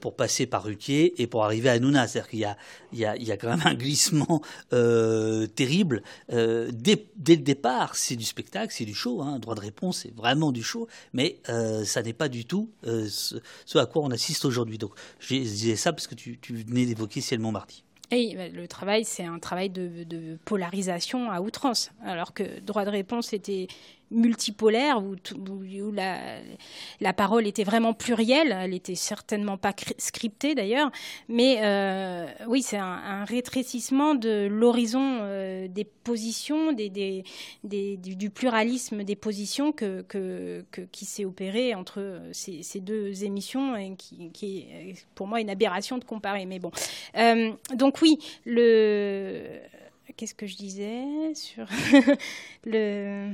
pour passer par Rutier et pour arriver à Nouna. C'est-à-dire qu'il y a, il y, a, il y a quand même un glissement terrible dès, dès, le départ. C'est du spectacle, c'est du show. Hein, droit de réponse, c'est vraiment du show, mais ça n'est pas du tout ce, à quoi on assiste aujourd'hui. Donc je disais ça parce que tu, tu venais d'évoquer Ciel Montmartre. Et bah, le travail, c'est un travail de, de, polarisation à outrance. Alors que droit de réponse était multipolaire où, la, parole était vraiment plurielle. Elle était certainement pas scriptée d'ailleurs, mais euh, oui, c'est un, rétrécissement de l'horizon euh, des positions, du, pluralisme des positions qui s'est opéré entre ces, ces, deux émissions et qui, est pour moi une aberration de comparer. Mais bon, euh, donc oui, le qu'est-ce que je disais sur le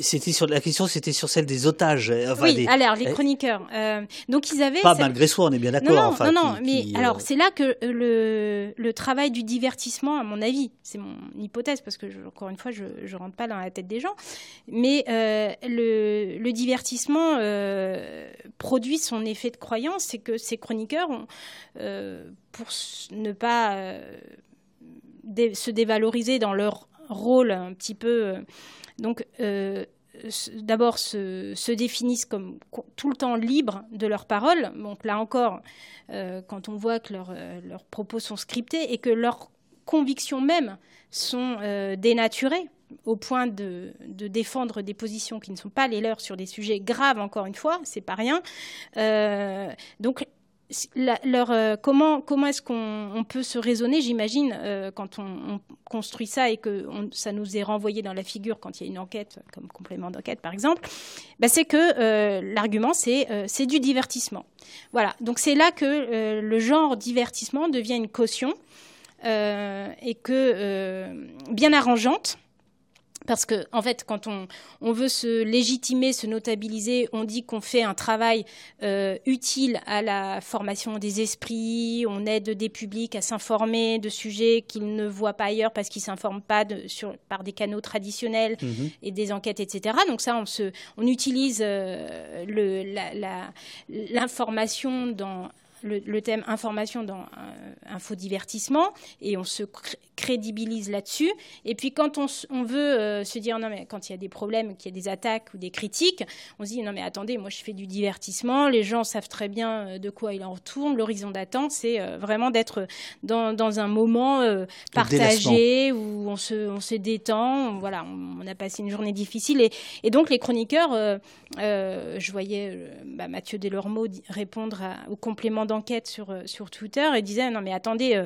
c'était sur la question, c'était sur celle des otages. Euh, oui, alors les chroniqueurs. Euh, donc ils avaient pas malgré soi, on est bien d'accord. Non, non, non, mais euh, alors c'est là que le, le travail du divertissement, à mon avis, c'est mon hypothèse parce que encore une fois, je ne rentre pas dans la tête des gens, mais le, le, divertissement produit son effet de croyance, c'est que ces chroniqueurs, ont, pour ne pas se dévaloriser dans leur rôle un petit peu donc, euh, d'abord se, définissent comme tout le temps libres de leurs paroles. Donc là encore, euh, quand on voit que euh, leurs propos sont scriptés et que leurs convictions même sont dénaturées au point de, défendre des positions qui ne sont pas les leurs sur des sujets graves, encore une fois, c'est pas rien. donc leur, euh, comment comment est-ce qu'on peut se raisonner, j'imagine, euh, quand on, construit ça et que ça nous est renvoyé dans la figure quand il y a une enquête, comme complément d'enquête par exemple, bah, c'est que euh, l'argument c'est c'est du divertissement. Voilà, donc c'est là que le genre divertissement devient une caution et que bien arrangeante parce que, en fait, quand on, veut se légitimer, se notabiliser, on dit qu'on fait un travail euh, utile à la formation des esprits, on aide des publics à s'informer de sujets qu'ils ne voient pas ailleurs parce qu'ils ne s'informent pas par des canaux traditionnels mhm. et des enquêtes, etc. Donc ça, on, se, on utilise euh, l'information dans le, thème information dans un infodivertissement et on se crédibilise là-dessus. Et puis quand on, veut euh, se dire non mais quand il y a des problèmes, qu'il y a des attaques ou des critiques, on se dit non mais attendez, moi je fais du divertissement, les gens savent très bien euh, de quoi il en retourne. L'horizon d'attente, c'est euh, vraiment d'être dans, un moment partagé où on se, on se détend. voilà, on, a passé une journée difficile et, et donc les chroniqueurs, je voyais bah, Mathieu Delormeau répondre au complément d'enquête sur, sur Twitter et disait non mais attendez,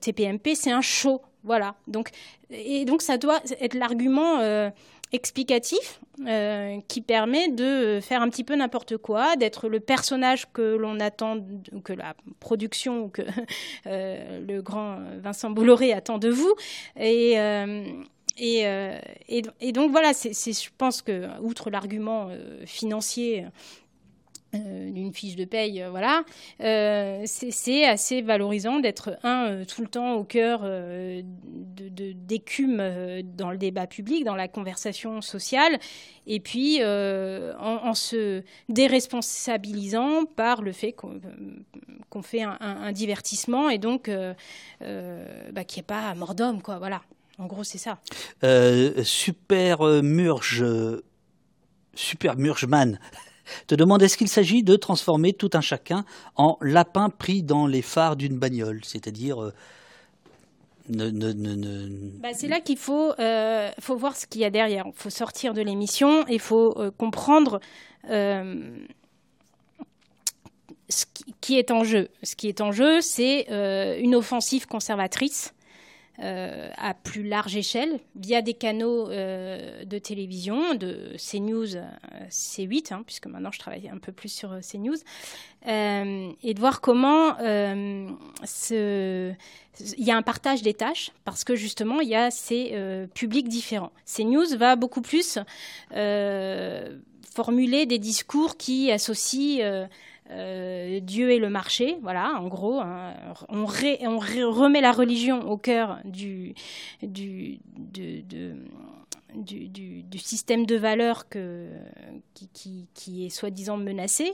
TPMP c'est un chaud. Voilà. Donc, et donc, ça doit être l'argument euh, explicatif euh, qui permet de faire un petit peu n'importe quoi, d'être le personnage que l'on attend, que la production ou que euh, le grand Vincent Bolloré attend de vous. Et. Et, et, donc voilà, c'est, je pense que, outre l'argument financier euh, d'une fiche de paye, euh, voilà, euh, c'est assez valorisant d'être un tout le temps au cœur d'écume de, dans le débat public, dans la conversation sociale, et puis en, se déresponsabilisant par le fait qu'on fait un, divertissement et donc bah, qu'il n'y ait pas mort d'homme, quoi, voilà. En gros, c'est ça. super Murge, Super Murgeman te demande est-ce qu'il s'agit de transformer tout un chacun en lapin pris dans les phares d'une bagnole, c'est-à-dire euh, bah, c'est là qu'il faut, euh, faut voir ce qu'il y a derrière. Il faut sortir de l'émission et il faut euh, comprendre ce qui est en jeu. Ce qui est en jeu, c'est une offensive conservatrice euh, à plus large échelle via des canaux euh, de télévision, de CNews, euh, C8, hein, puisque maintenant je travaille un peu plus sur CNews, et de voir comment il y a un partage des tâches parce que justement il y a ces publics différents. CNews va beaucoup plus formuler des discours qui associent Dieu et le marché. Voilà, en gros, hein. on, remet la religion au cœur du, système de valeurs qui, est soi-disant menacé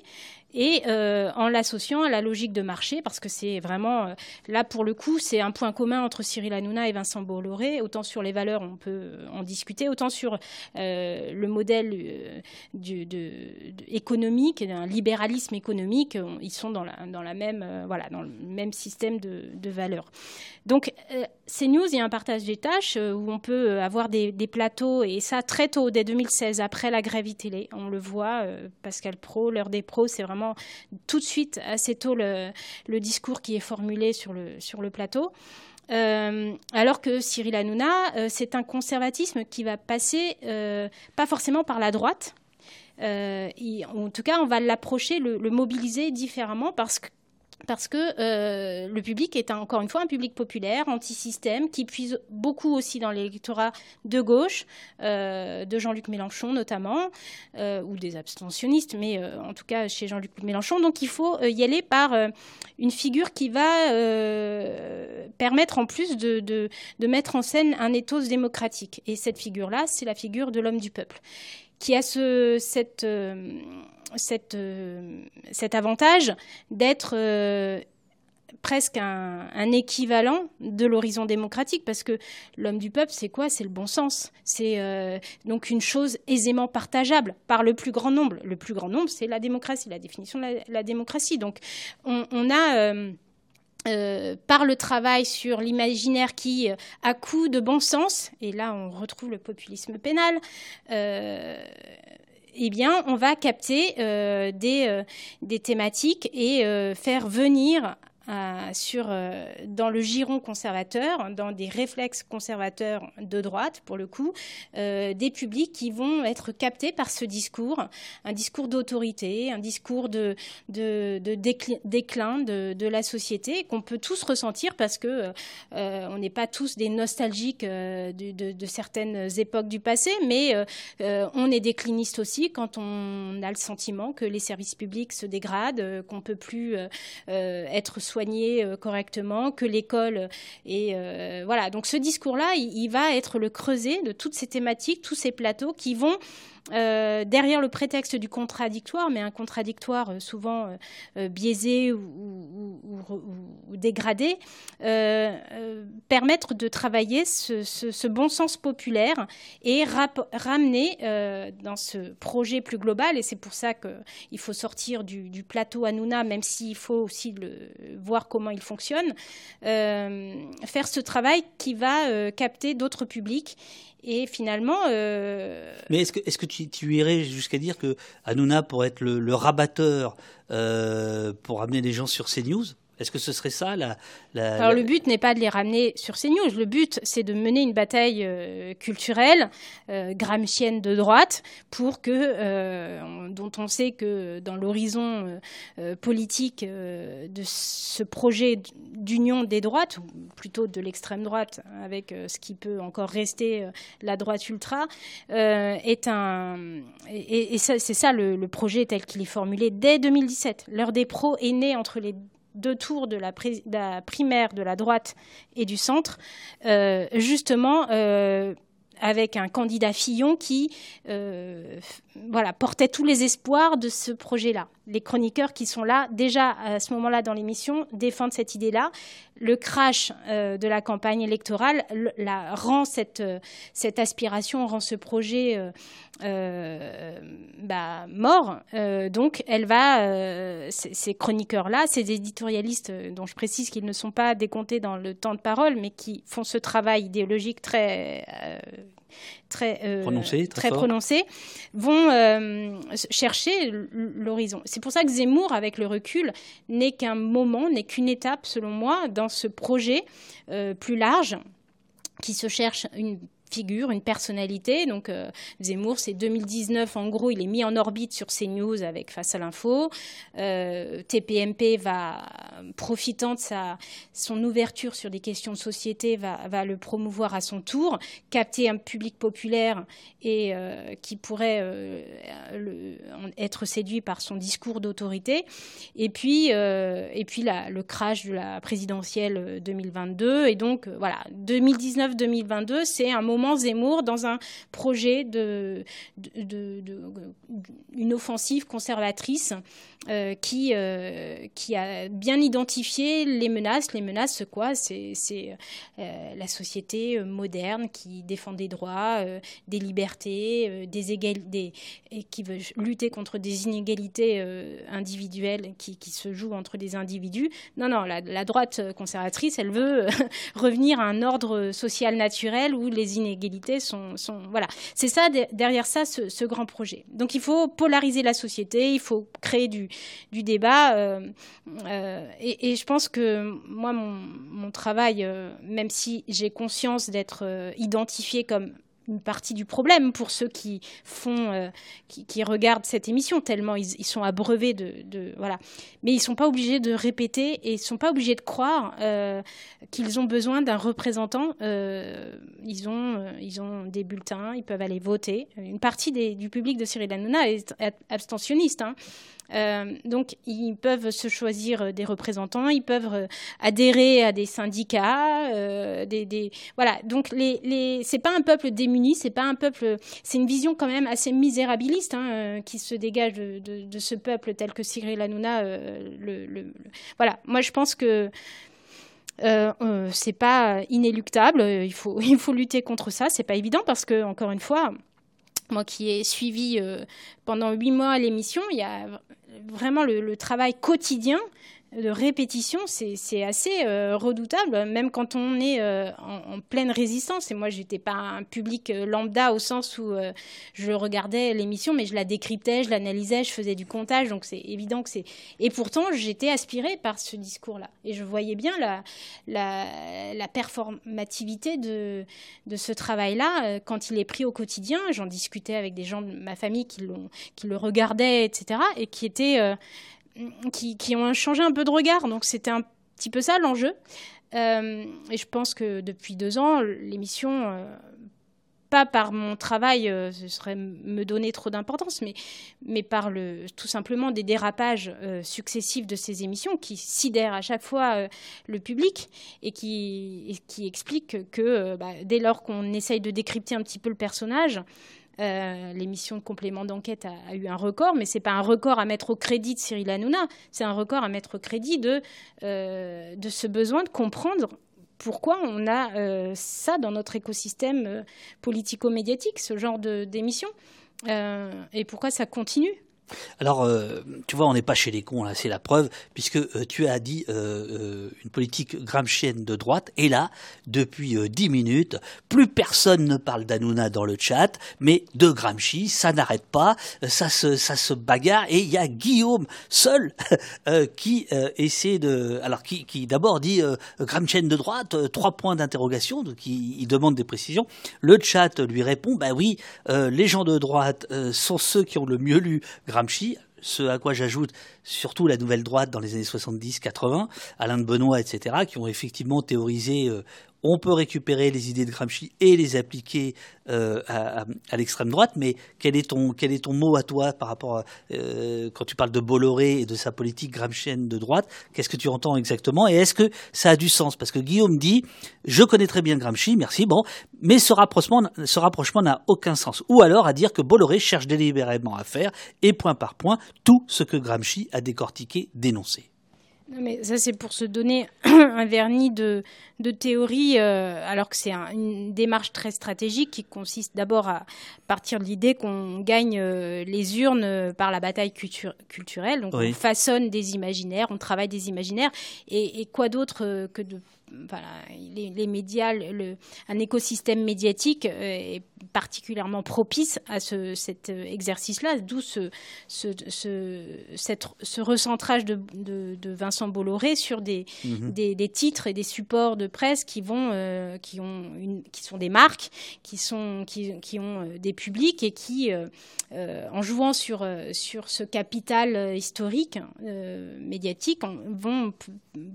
et euh, en l'associant à la logique de marché, parce que c'est vraiment, euh, là pour le coup, c'est un point commun entre Cyril Hanouna et Vincent Bolloré. Autant sur les valeurs, on peut en discuter, autant sur euh, le modèle économique, un libéralisme économique, ils sont dans la, même, voilà, dans le même système de, valeurs. Donc, CNews, il y a un partage des tâches où on peut avoir des, plateaux et ça très tôt, dès 2016, après la grève télé. On le voit, Pascal Pro, l'heure des pros, c'est vraiment tout de suite, assez tôt, le, discours qui est formulé sur le, sur le plateau. Euh, alors que Cyril Hanouna, euh, c'est un conservatisme qui va passer pas forcément par la droite. en tout cas, on va l'approcher, le, mobiliser différemment parce que parce que euh, le public est encore une fois un public populaire, anti-système, qui puise beaucoup aussi dans l'électorat de gauche, euh, de Jean-Luc Mélenchon notamment, euh, ou des abstentionnistes, mais en tout cas chez Jean-Luc Mélenchon. Donc il faut y aller par une figure qui va permettre en plus de, de, mettre en scène un ethos démocratique. Et cette figure-là, c'est la figure de l'homme du peuple, qui a ce, cette euh, cet avantage d'être euh, presque un, équivalent de l'horizon démocratique, parce que l'homme du peuple, c'est quoi? C'est le bon sens. C'est euh, donc une chose aisément partageable par le plus grand nombre. Le plus grand nombre, c'est la démocratie, la définition de la, démocratie. Donc on, a... par le travail sur l'imaginaire qui, à coup de bon sens, et là on retrouve le populisme pénal, eh bien, on va capter euh, des, euh, des, thématiques et euh, faire venir euh, euh, dans le giron conservateur, dans des réflexes conservateurs de droite, pour le coup, euh, des publics qui vont être captés par ce discours, un discours d'autorité, un discours de, déclin de, la société, qu'on peut tous ressentir parce que on n'est pas tous des nostalgiques de, certaines époques du passé, mais on est décliniste aussi quand on a le sentiment que les services publics se dégradent, qu'on peut plus être soigné euh, correctement, que l'école et euh, voilà. Donc ce discours-là, il, va être le creuset de toutes ces thématiques, tous ces plateaux qui vont euh, derrière le prétexte du contradictoire, mais un contradictoire euh, souvent euh, biaisé ou, dégradé, permettre de travailler ce, bon sens populaire et ramener dans ce projet plus global, et c'est pour ça qu'il faut sortir du, plateau Hanouna, même s'il faut aussi voir comment il fonctionne, faire ce travail qui va capter d'autres publics et finalement. Euh, Mais est-ce que, est-ce que tu, irais jusqu'à dire que Hanouna pourrait être le, le rabatteur euh, pour amener les gens sur CNews? Est-ce que ce serait ça la, Alors le but n'est pas de les ramener sur CNews. Le but, c'est de mener une bataille euh, culturelle, euh, gramscienne de droite, pour que, euh, dont on sait que dans l'horizon euh, politique de ce projet d'union des droites, ou plutôt de l'extrême droite, avec ce qui peut encore rester la droite ultra, est un. Et, et c'est ça le, le projet tel qu'il est formulé dès 2017. L'heure des pros est née entre les deux tours de la, primaire de la droite et du centre, euh, justement euh, avec un candidat Fillon qui euh, voilà, portait tous les espoirs de ce projet-là. Les chroniqueurs qui sont là, déjà à ce moment-là dans l'émission, défendent cette idée-là. Le crash euh, de la campagne électorale rend cette, euh, cette aspiration, rend ce projet bah, mort. donc, elle va, ces chroniqueurs-là, ces éditorialistes dont je précise qu'ils ne sont pas décomptés dans le temps de parole, mais qui font ce travail idéologique très très, euh, prononcés, très, prononcés, vont euh, chercher l'horizon. C'est pour ça que Zemmour, avec le recul, n'est qu'un moment, n'est qu'une étape, selon moi, dans ce projet euh, plus large qui se cherche une figure, une personnalité. Donc euh, Zemmour, c'est 2019, en gros, il est mis en orbite sur CNews avec Face à l'info. Euh, TPMP va, profitant de sa, son ouverture sur des questions de société, va, va le promouvoir à son tour, capter un public populaire et euh, qui pourrait le, être séduit par son discours d'autorité. Et puis, et puis le crash de la présidentielle 2022. Et donc, voilà, 2019-2022, c'est un moment Zemmour dans un projet de, une offensive conservatrice euh, qui, euh, qui a bien identifié les menaces. Les menaces, quoi? C'est euh, la société moderne qui défend des droits, des libertés, des égalités, et qui veut lutter contre des inégalités individuelles qui, qui, se jouent entre des individus. Non, non, la, la droite conservatrice, elle veut revenir à un ordre social naturel où les inégalités inégalités sont, voilà. C'est ça derrière ça ce, grand projet. Donc il faut polariser la société, il faut créer du, du débat. Euh, euh, et, je pense que moi mon, travail, euh, même si j'ai conscience d'être identifié comme une partie du problème pour ceux qui font, euh, qui, regardent cette émission, tellement ils, sont abreuvés de, voilà. Mais ils sont pas obligés de répéter et ils sont pas obligés de croire euh, qu'ils ont besoin d'un représentant. Euh, ils ont, ils ont des bulletins, ils peuvent aller voter. Une partie du public de Cyril Hanouna est abstentionniste. Hein. Euh, donc, ils peuvent se choisir des représentants, ils peuvent euh, adhérer à des syndicats, euh, voilà. Donc, les, les... c'est pas un peuple démuni, c'est pas un peuple, c'est une vision quand même assez misérabiliste hein, qui se dégage de, ce peuple tel que Cyril Hanouna. le, Voilà. Moi, je pense que euh, c'est pas inéluctable. Il faut, il faut lutter contre ça. C'est pas évident parce que, encore une fois, moi qui ai suivi pendant huit mois l'émission, il y a vraiment le, travail quotidien de répétition, c'est assez euh, redoutable, même quand on est euh, en, pleine résistance. Et moi, j'étais pas un public euh, lambda au sens où je regardais l'émission, mais je la décryptais, je l'analysais, je faisais du comptage. Donc c'est évident que c'est. Et pourtant, j'étais aspirée par ce discours-là. Et je voyais bien la, performativité de, de ce travail-là quand il est pris au quotidien. J'en discutais avec des gens de ma famille qui, qui le regardaient, etc. Et qui étaient qui, ont changé un peu de regard. Donc c'était un petit peu ça l'enjeu. Euh, et je pense que depuis deux ans, l'émission, euh, pas par mon travail, euh, ce serait me donner trop d'importance, mais, mais par le, tout simplement des dérapages successifs de ces émissions qui sidèrent à chaque fois le public et qui, expliquent que bah, dès lors qu'on essaye de décrypter un petit peu le personnage, euh, l'émission de complément d'enquête a, eu un record, mais c'est pas un record à mettre au crédit de Cyril Hanouna, c'est un record à mettre au crédit de, euh, ce besoin de comprendre pourquoi on a euh, ça dans notre écosystème politico-médiatique, ce genre d'émission, et pourquoi ça continue. Alors, euh, tu vois, on n'est pas chez les cons, là, c'est la preuve, puisque euh, tu as dit euh, une politique gramscienne de droite, et là, depuis dix minutes, plus personne ne parle d'Anouna dans le chat, mais de Gramsci, ça n'arrête pas, ça se, bagarre, et il y a Guillaume seul qui essaie de... Alors, qui, d'abord dit Gramscienne de droite, trois points d'interrogation, donc il, demande des précisions. Le chat lui répond, bah oui, les gens de droite sont ceux qui ont le mieux lu Gramsci, Ce à quoi j'ajoute surtout la nouvelle droite dans les années 70-80, Alain de Benoît, etc., qui ont effectivement théorisé euh, on peut récupérer les idées de Gramsci et les appliquer euh, à, l'extrême droite, mais quel est ton, quel est ton mot à toi par rapport euh, quand tu parles de Bolloré et de sa politique gramscienne de droite Qu'est-ce que tu entends exactement Et est-ce que ça a du sens? Parce que Guillaume dit Je connais très bien Gramsci, merci, bon, mais ce rapprochement, ce rapprochement n'a aucun sens. Ou alors à dire que Bolloré cherche délibérément à faire, et point par point, tout ce que Gramsci a décortiqué, dénoncé mais ça, c'est pour se donner un vernis de, de théorie, euh, alors que c'est une démarche très stratégique qui consiste d'abord à partir de l'idée qu'on gagne euh, les urnes par la bataille culturelle. Donc, on façonne des imaginaires, on travaille des imaginaires. Et, quoi d'autre euh, que de. Voilà, les, médias, le, un écosystème médiatique est particulièrement propice à ce, cet exercice-là, d'où ce, ce, ce, ce, recentrage de, de, de, Vincent Bolloré sur des, mhm. des, des, titres et des supports de presse qui, vont, euh, qui, ont une, qui sont des marques, qui, sont, qui, qui ont euh, des publics et qui, euh, en jouant sur, sur ce capital historique, médiatique, vont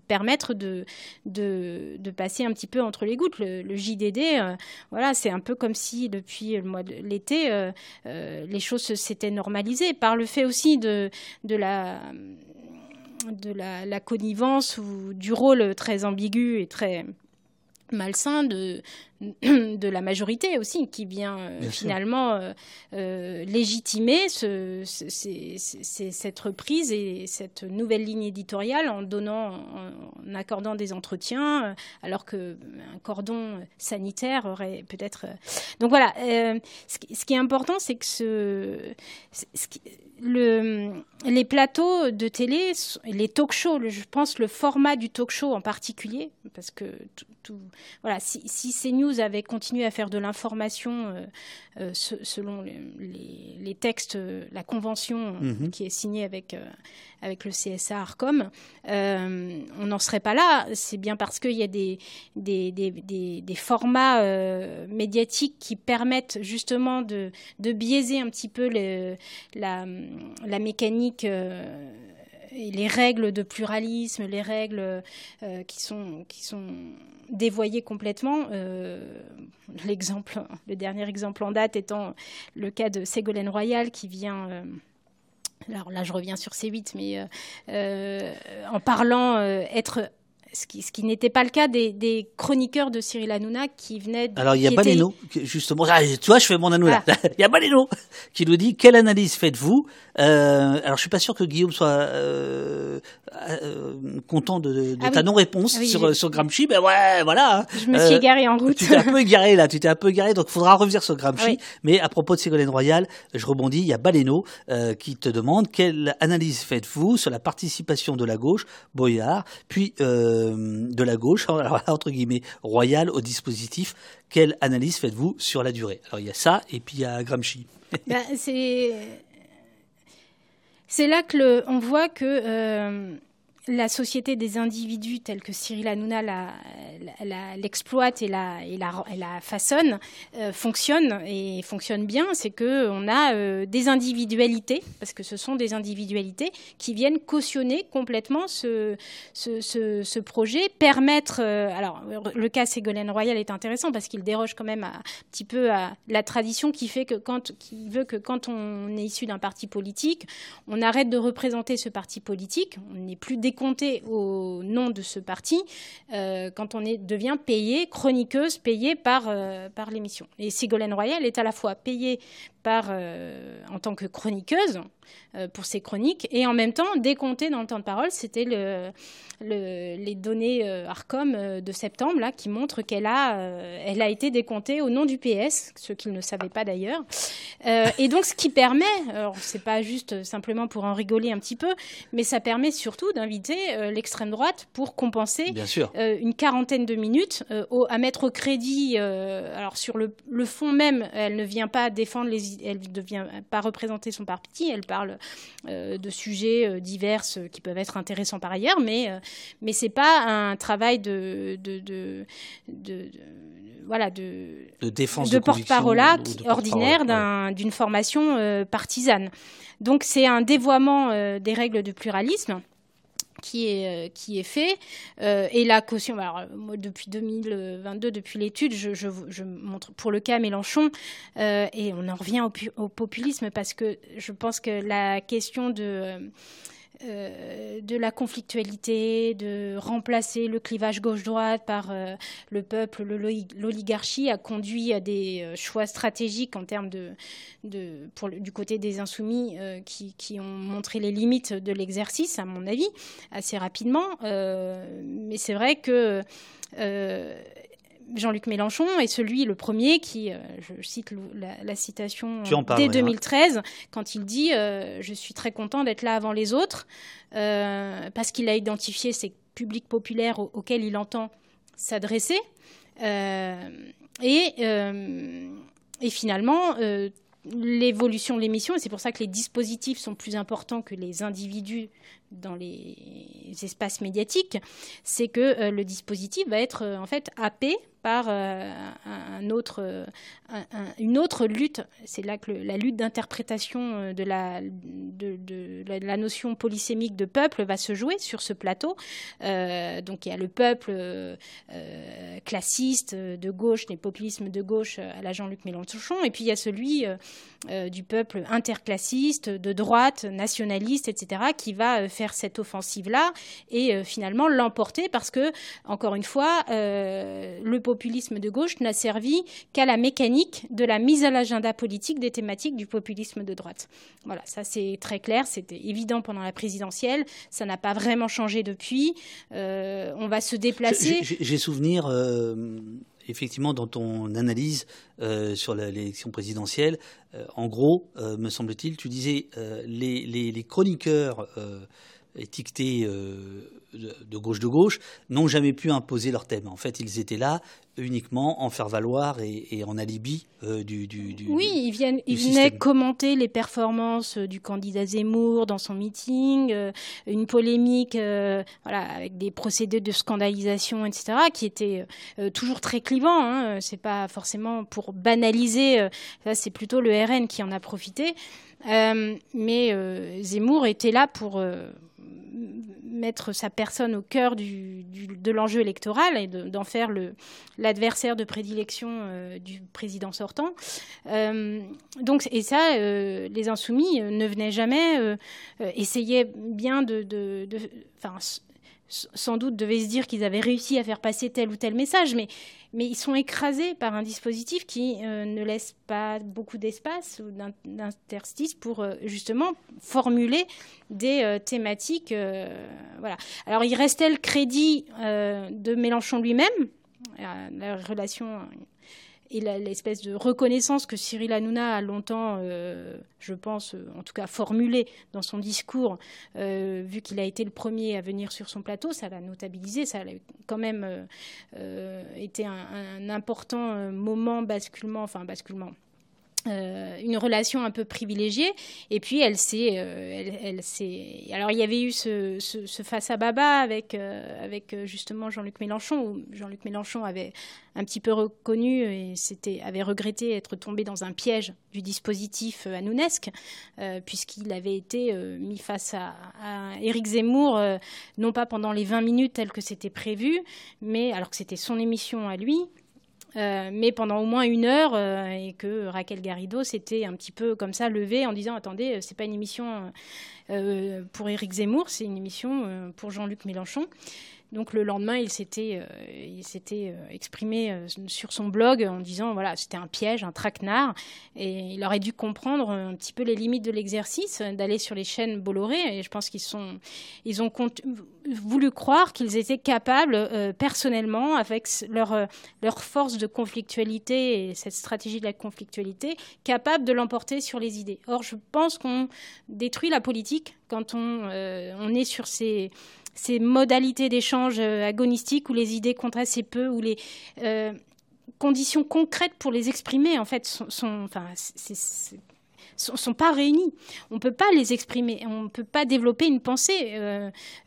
permettre de, de, de, passer un petit peu entre les gouttes. Le, JDD, voilà, c'est un peu comme si depuis le mois de l'été, euh, euh, les choses s'étaient normalisées par le fait aussi de, la, connivence ou du rôle très ambigu et très malsain de, de la majorité aussi, qui vient euh, finalement euh, euh, légitimer ce, cette reprise et cette nouvelle ligne éditoriale en donnant, en, accordant des entretiens, alors que un cordon sanitaire aurait peut-être. Donc voilà, ce, qui, est important, c'est que ce, le, les plateaux de télé, les talk shows, je pense le format du talk show en particulier, parce que tout, voilà, si, si CNews avait continué à faire de l'information euh, euh, selon les, textes, la convention mhm. qui est signée avec, euh, avec le CSA Arcom, on n'en serait pas là. C'est bien parce qu'il y a des, des, des, des, formats médiatiques qui permettent justement de, de, biaiser un petit peu la, la mécanique les règles de pluralisme, les règles euh, qui, sont, qui sont dévoyées complètement. Euh, l'exemple, le dernier exemple en date étant le cas de Ségolène Royal qui vient. Euh, alors là, je reviens sur C8, mais en parlant être ce qui, n'était pas le cas des, des, chroniqueurs de Cyril Hanouna qui venaient. Alors il y a Baleno, justement. Ah, tu vois, je fais mon Hanouna. il y a Baleno qui nous dit quelle analyse faites-vous euh, Alors je suis pas sûr que Guillaume soit euh, euh, content de, de ah ta non-réponse sur, sur Gramsci. Ben ouais, voilà. Hein. Je me suis égaré en route. Tu t'es un peu égaré là. Tu t'es un peu égaré, donc il faudra revenir sur Gramsci. Mais à propos de Ségolène Royal, je rebondis. Il y a Baleno euh, qui te demande quelle analyse faites-vous sur la participation de la gauche, Boyard, puis euh, de la gauche, entre guillemets, royale au dispositif. Quelle analyse faites-vous sur la durée? Alors il y a ça, et puis il y a Gramsci. Ben, c'est là que on voit que euh, la société des individus telle que Cyril Hanouna l'exploite et la, façonne euh, fonctionne et fonctionne bien, c'est que on a euh, des individualités, parce que ce sont des individualités qui viennent cautionner complètement ce, projet, permettre. Euh, alors, le cas Ségolène Royal est intéressant parce qu'il déroge quand même un petit peu à la tradition qui fait que quand, qui veut que quand on est issu d'un parti politique, on arrête de représenter ce parti politique, on n'est plus compter au nom de ce parti quand on devient payé, chroniqueuse, payée par, euh, par l'émission. Et Ségolène Royal est à la fois payée par, euh, en tant que chroniqueuse euh, pour ses chroniques et en même temps décompté dans le temps de parole. C'était le, les données euh, Arcom de septembre là, qui montrent qu'elle a, elle a été décomptée au nom du PS, ce qu'ils ne savaient pas d'ailleurs. et donc ce qui permet, c'est pas juste simplement pour en rigoler un petit peu, mais ça permet surtout d'inviter l'extrême droite pour compenser une quarantaine de minutes à mettre au crédit. alors sur le, le fond même, elle ne vient pas défendre les elle ne vient pas représenter son parti, elle parle euh, de sujets euh, divers euh, qui peuvent être intéressants par ailleurs, mais, mais ce n'est pas un travail de, de, voilà, de, défense de, porte-parole ordinaire d'une formation partisane. Donc c'est un dévoiement des règles de pluralisme qui est, euh, qui est fait. Euh, et la caution, alors, moi, depuis 2022, depuis l'étude, je, montre pour le cas Mélenchon, euh, et on en revient au, populisme parce que je pense que la question de euh, de la conflictualité, de remplacer le clivage gauche-droite par euh, le peuple, l'oligarchie, a conduit à des euh, choix stratégiques en termes de, du côté des insoumis qui, ont montré les limites de l'exercice, à mon avis, assez rapidement. mais c'est vrai que Jean-Luc Mélenchon est celui, le premier, qui, euh, je cite la, citation dès 2013, quand il dit euh, Je suis très content d'être là avant les autres, euh, parce qu'il a identifié ces publics populaires auxquels il entend s'adresser. et et finalement, l'évolution de l'émission, et c'est pour ça que les dispositifs sont plus importants que les individus dans les espaces médiatiques, c'est que le dispositif va être en fait happé par euh, euh, une autre lutte. C'est là que la lutte d'interprétation euh, de la, de, la, notion polysémique de peuple va se jouer sur ce plateau. donc il y a le peuple classiste de gauche, les populismes de gauche à la Jean-Luc Mélenchon, et puis il y a celui du peuple interclassiste, de droite, nationaliste, etc., qui va faire cette offensive-là et finalement l'emporter parce que, encore une fois, le populisme de gauche n'a servi qu'à la mécanique de la mise à l'agenda politique des thématiques du populisme de droite. Voilà, ça c'est très clair, c'était évident pendant la présidentielle, ça n'a pas vraiment changé depuis. Euh, on va se déplacer. J'ai souvenir. Euh, effectivement, dans ton analyse euh, sur l'élection présidentielle, en gros, me semble-t-il, tu disais les, les, chroniqueurs étiquetés de gauche de gauche n'ont jamais pu imposer leur thème. En fait, ils étaient là uniquement en faire valoir et, en alibi euh, du, du, Oui, ils, viennent, ils venaient commenter les performances du candidat Zemmour dans son meeting, euh, une polémique voilà, avec des procédés de scandalisation, etc., qui étaient euh, toujours très clivants. Hein. C'est pas forcément pour banaliser, ça c'est plutôt le RN qui en a profité. mais Zemmour était là pour mettre sa personne au cœur de l'enjeu électoral et d'en faire l'adversaire de prédilection euh, du président sortant. Euh, donc, et ça, euh, les insoumis ne venaient jamais, essayer bien de, de sans doute devaient se dire qu'ils avaient réussi à faire passer tel ou tel message, mais, ils sont écrasés par un dispositif qui euh, ne laisse pas beaucoup d'espace ou d'interstice pour euh, justement formuler des euh, thématiques. voilà. Alors il restait le crédit de Mélenchon lui-même, la relation et l'espèce de reconnaissance que Cyril Hanouna a longtemps, euh, je pense, euh, en tout cas formulé dans son discours, euh, vu qu'il a été le premier à venir sur son plateau, ça l'a notabilisé, ça a quand même été un, un, important moment basculement, enfin basculement, euh, une relation un peu privilégiée. Et puis, elle s'est. Euh, elle, Alors, il y avait eu ce, face à Baba avec, euh, avec justement Jean-Luc Mélenchon, où Jean-Luc Mélenchon avait un petit peu reconnu et avait regretté être tombé dans un piège du dispositif anounesque, puisqu'il avait été mis face à, à Éric Zemmour, non pas pendant les 20 minutes telles que c'était prévu, mais alors que c'était son émission à lui, euh, mais pendant au moins une heure, euh, et que Raquel Garrido s'était un petit peu comme ça levée en disant attendez, c'est pas une émission euh, pour Éric Zemmour, c'est une émission pour Jean-Luc Mélenchon. Donc le lendemain, il s'était, euh, s'était euh, exprimé euh, sur son blog en disant voilà, c'était un piège, un traquenard, et il aurait dû comprendre un petit peu les limites de l'exercice, d'aller sur les chaînes Bolloré. Et je pense qu'ils sont, ils ont voulu croire qu'ils étaient capables personnellement, avec leur leur force de conflictualité et cette stratégie de la conflictualité, capables de l'emporter sur les idées. Or, je pense qu'on détruit la politique quand on, on est sur ces ces modalités d'échange euh, agonistiques où les idées comptent assez peu, où les euh, conditions concrètes pour les exprimer, en fait, sont, sont sont, pas réunies. On ne peut pas les exprimer, on ne peut pas développer une pensée.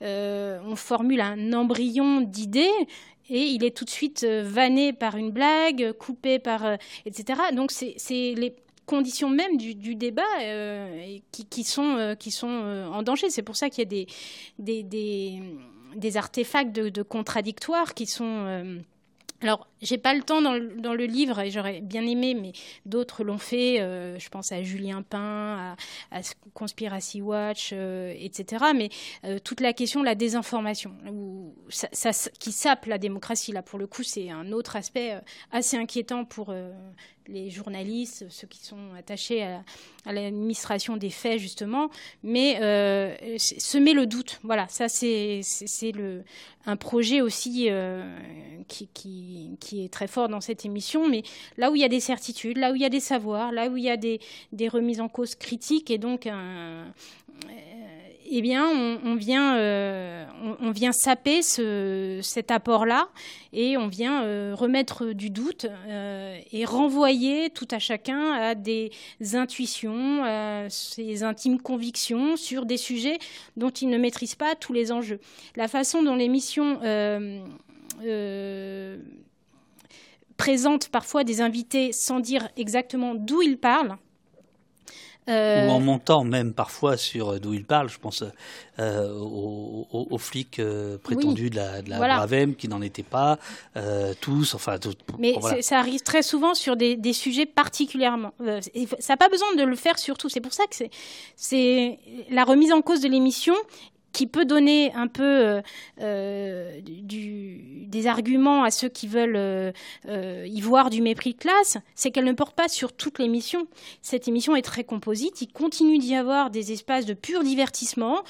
Euh, on formule un embryon d'idées et il est tout de suite vanné par une blague, coupé par, etc. Donc c'est conditions même du, débat euh, qui, sont, euh, qui sont euh, en danger. C'est pour ça qu'il y a des, des, des, artefacts de, contradictoires qui sont alors, j'ai pas le temps dans le, dans le livre et j'aurais bien aimé, mais d'autres l'ont fait. Je pense à Julien Pain, à, Conspiracy Watch, etc. Mais toute la question de la désinformation, où qui sape la démocratie, là, pour le coup, c'est un autre aspect assez inquiétant pour les journalistes, ceux qui sont attachés à, l'administration des faits, justement. Mais semer le doute, voilà, ça, c'est un projet aussi qui, qui qui, est très fort dans cette émission, mais là où il y a des certitudes, là où il y a des savoirs, là où il y a des, remises en cause critiques et donc un, eh bien, on, vient, euh, vient saper ce, cet apport-là et on vient euh, remettre du doute euh, et renvoyer tout à chacun à des intuitions, à ses intimes convictions sur des sujets dont il ne maîtrise pas tous les enjeux. La façon dont l'émission présente parfois des invités sans dire exactement d'où ils parlent, euh, Ou en montant même parfois sur d'où il parle, je pense euh, aux, flics euh, prétendus de la, de Bravem qui n'en étaient pas, tous, enfin. Mais ça arrive très souvent sur des, des sujets particulièrement. ça n'a pas besoin de le faire sur tout. C'est pour ça que c'est la remise en cause de l'émission qui peut donner un peu euh, euh, du, des arguments à ceux qui veulent euh, y voir du mépris de classe, c'est qu'elle ne porte pas sur toute l'émission. Cette émission est très composite. Il continue d'y avoir des espaces de pur divertissement,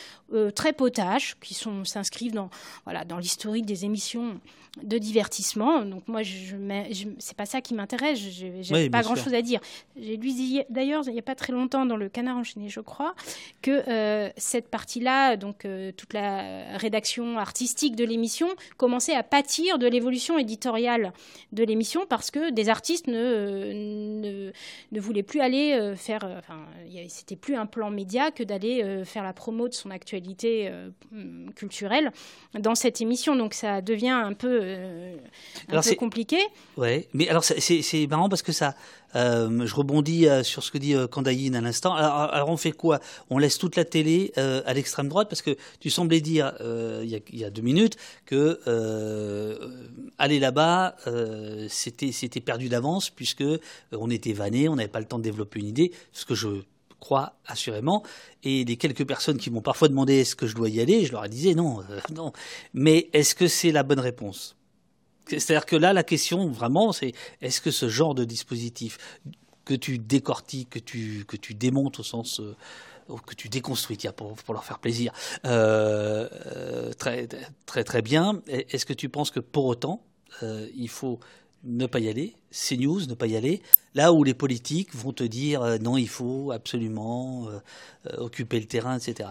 très potaches, qui sont s'inscrivent dans voilà dans l'historique des émissions de divertissement. Donc moi, je, je, c'est pas ça qui m'intéresse. J'ai pas grand-chose à dire. J'ai lu d'ailleurs il n'y a pas très longtemps dans le Canard enchaîné, je crois, que cette partie-là, donc toute la rédaction artistique de l'émission commençait à pâtir de l'évolution éditoriale de l'émission parce que des artistes ne, ne, voulaient plus aller euh, faire. Euh, enfin, c'était plus un plan média que d'aller euh, faire la promo de son actualité culturelle dans cette émission. Donc ça devient un peu, un peu compliqué. Ouais, mais alors c'est marrant parce que ça euh, je rebondis euh, sur ce que dit euh, Kandaïn à l'instant. Alors, on fait quoi? On laisse toute la télé à l'extrême droite parce que tu semblais dire il y, a, deux minutes que aller là-bas c'était c'était perdu d'avance puisque on était vanné, on n'avait pas le temps de développer une idée, ce que je crois assurément. Et les quelques personnes qui m'ont parfois demandé est-ce que je dois y aller, je leur ai dit non, non. Mais est-ce que c'est la bonne réponse? C'est-à-dire que là, la question vraiment, c'est est-ce que ce genre de dispositif que tu décortiques, que tu, démontes au sens euh, que tu déconstruis, tiens, pour, pour leur faire plaisir, euh, euh, très, très bien. Est-ce que tu penses que pour autant, il faut ne pas y aller, CNews, ne pas y aller, là où les politiques vont te dire non, il faut absolument occuper le terrain, etc.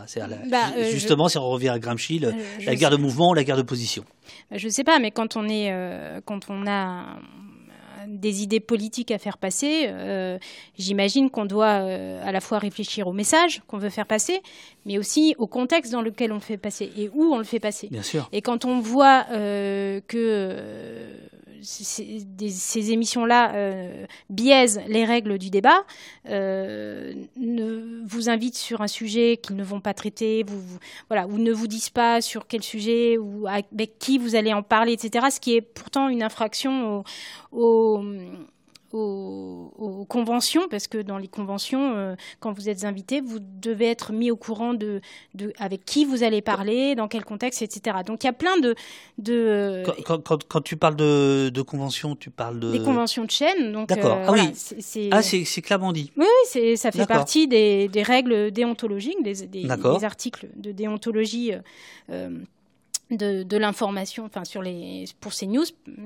Bah, justement, si on revient à Gramsci, la guerre de mouvement, la guerre de position. Bah, je ne sais pas, mais quand on, est, quand on a des idées politiques à faire passer, euh, j'imagine qu'on doit euh, à la fois réfléchir au message qu'on veut faire passer, mais aussi au contexte dans lequel on le fait passer et où on le fait passer. Bien sûr. Et quand on voit euh, que ces émissions-là euh, biaisent les règles du débat, euh, ne vous invitent sur un sujet qu'ils ne vont pas traiter, voilà, ou ne vous disent pas sur quel sujet ou avec qui vous allez en parler, etc. Ce qui est pourtant une infraction au aux, conventions, parce que dans les conventions, euh, quand vous êtes invité, vous devez être mis au courant de, de, avec qui vous allez parler, dans quel contexte, etc. Donc il y a plein de... de quand, quand, quand, tu parles de, de conventions, tu parles de... Des conventions de chaîne. D'accord. Euh, ah oui. C'est, ah, c'est, clairement dit. Oui, oui ça fait partie des, des, règles déontologiques, des, des, des, articles de déontologie. Euh, de, l'information, enfin sur les pour ces news,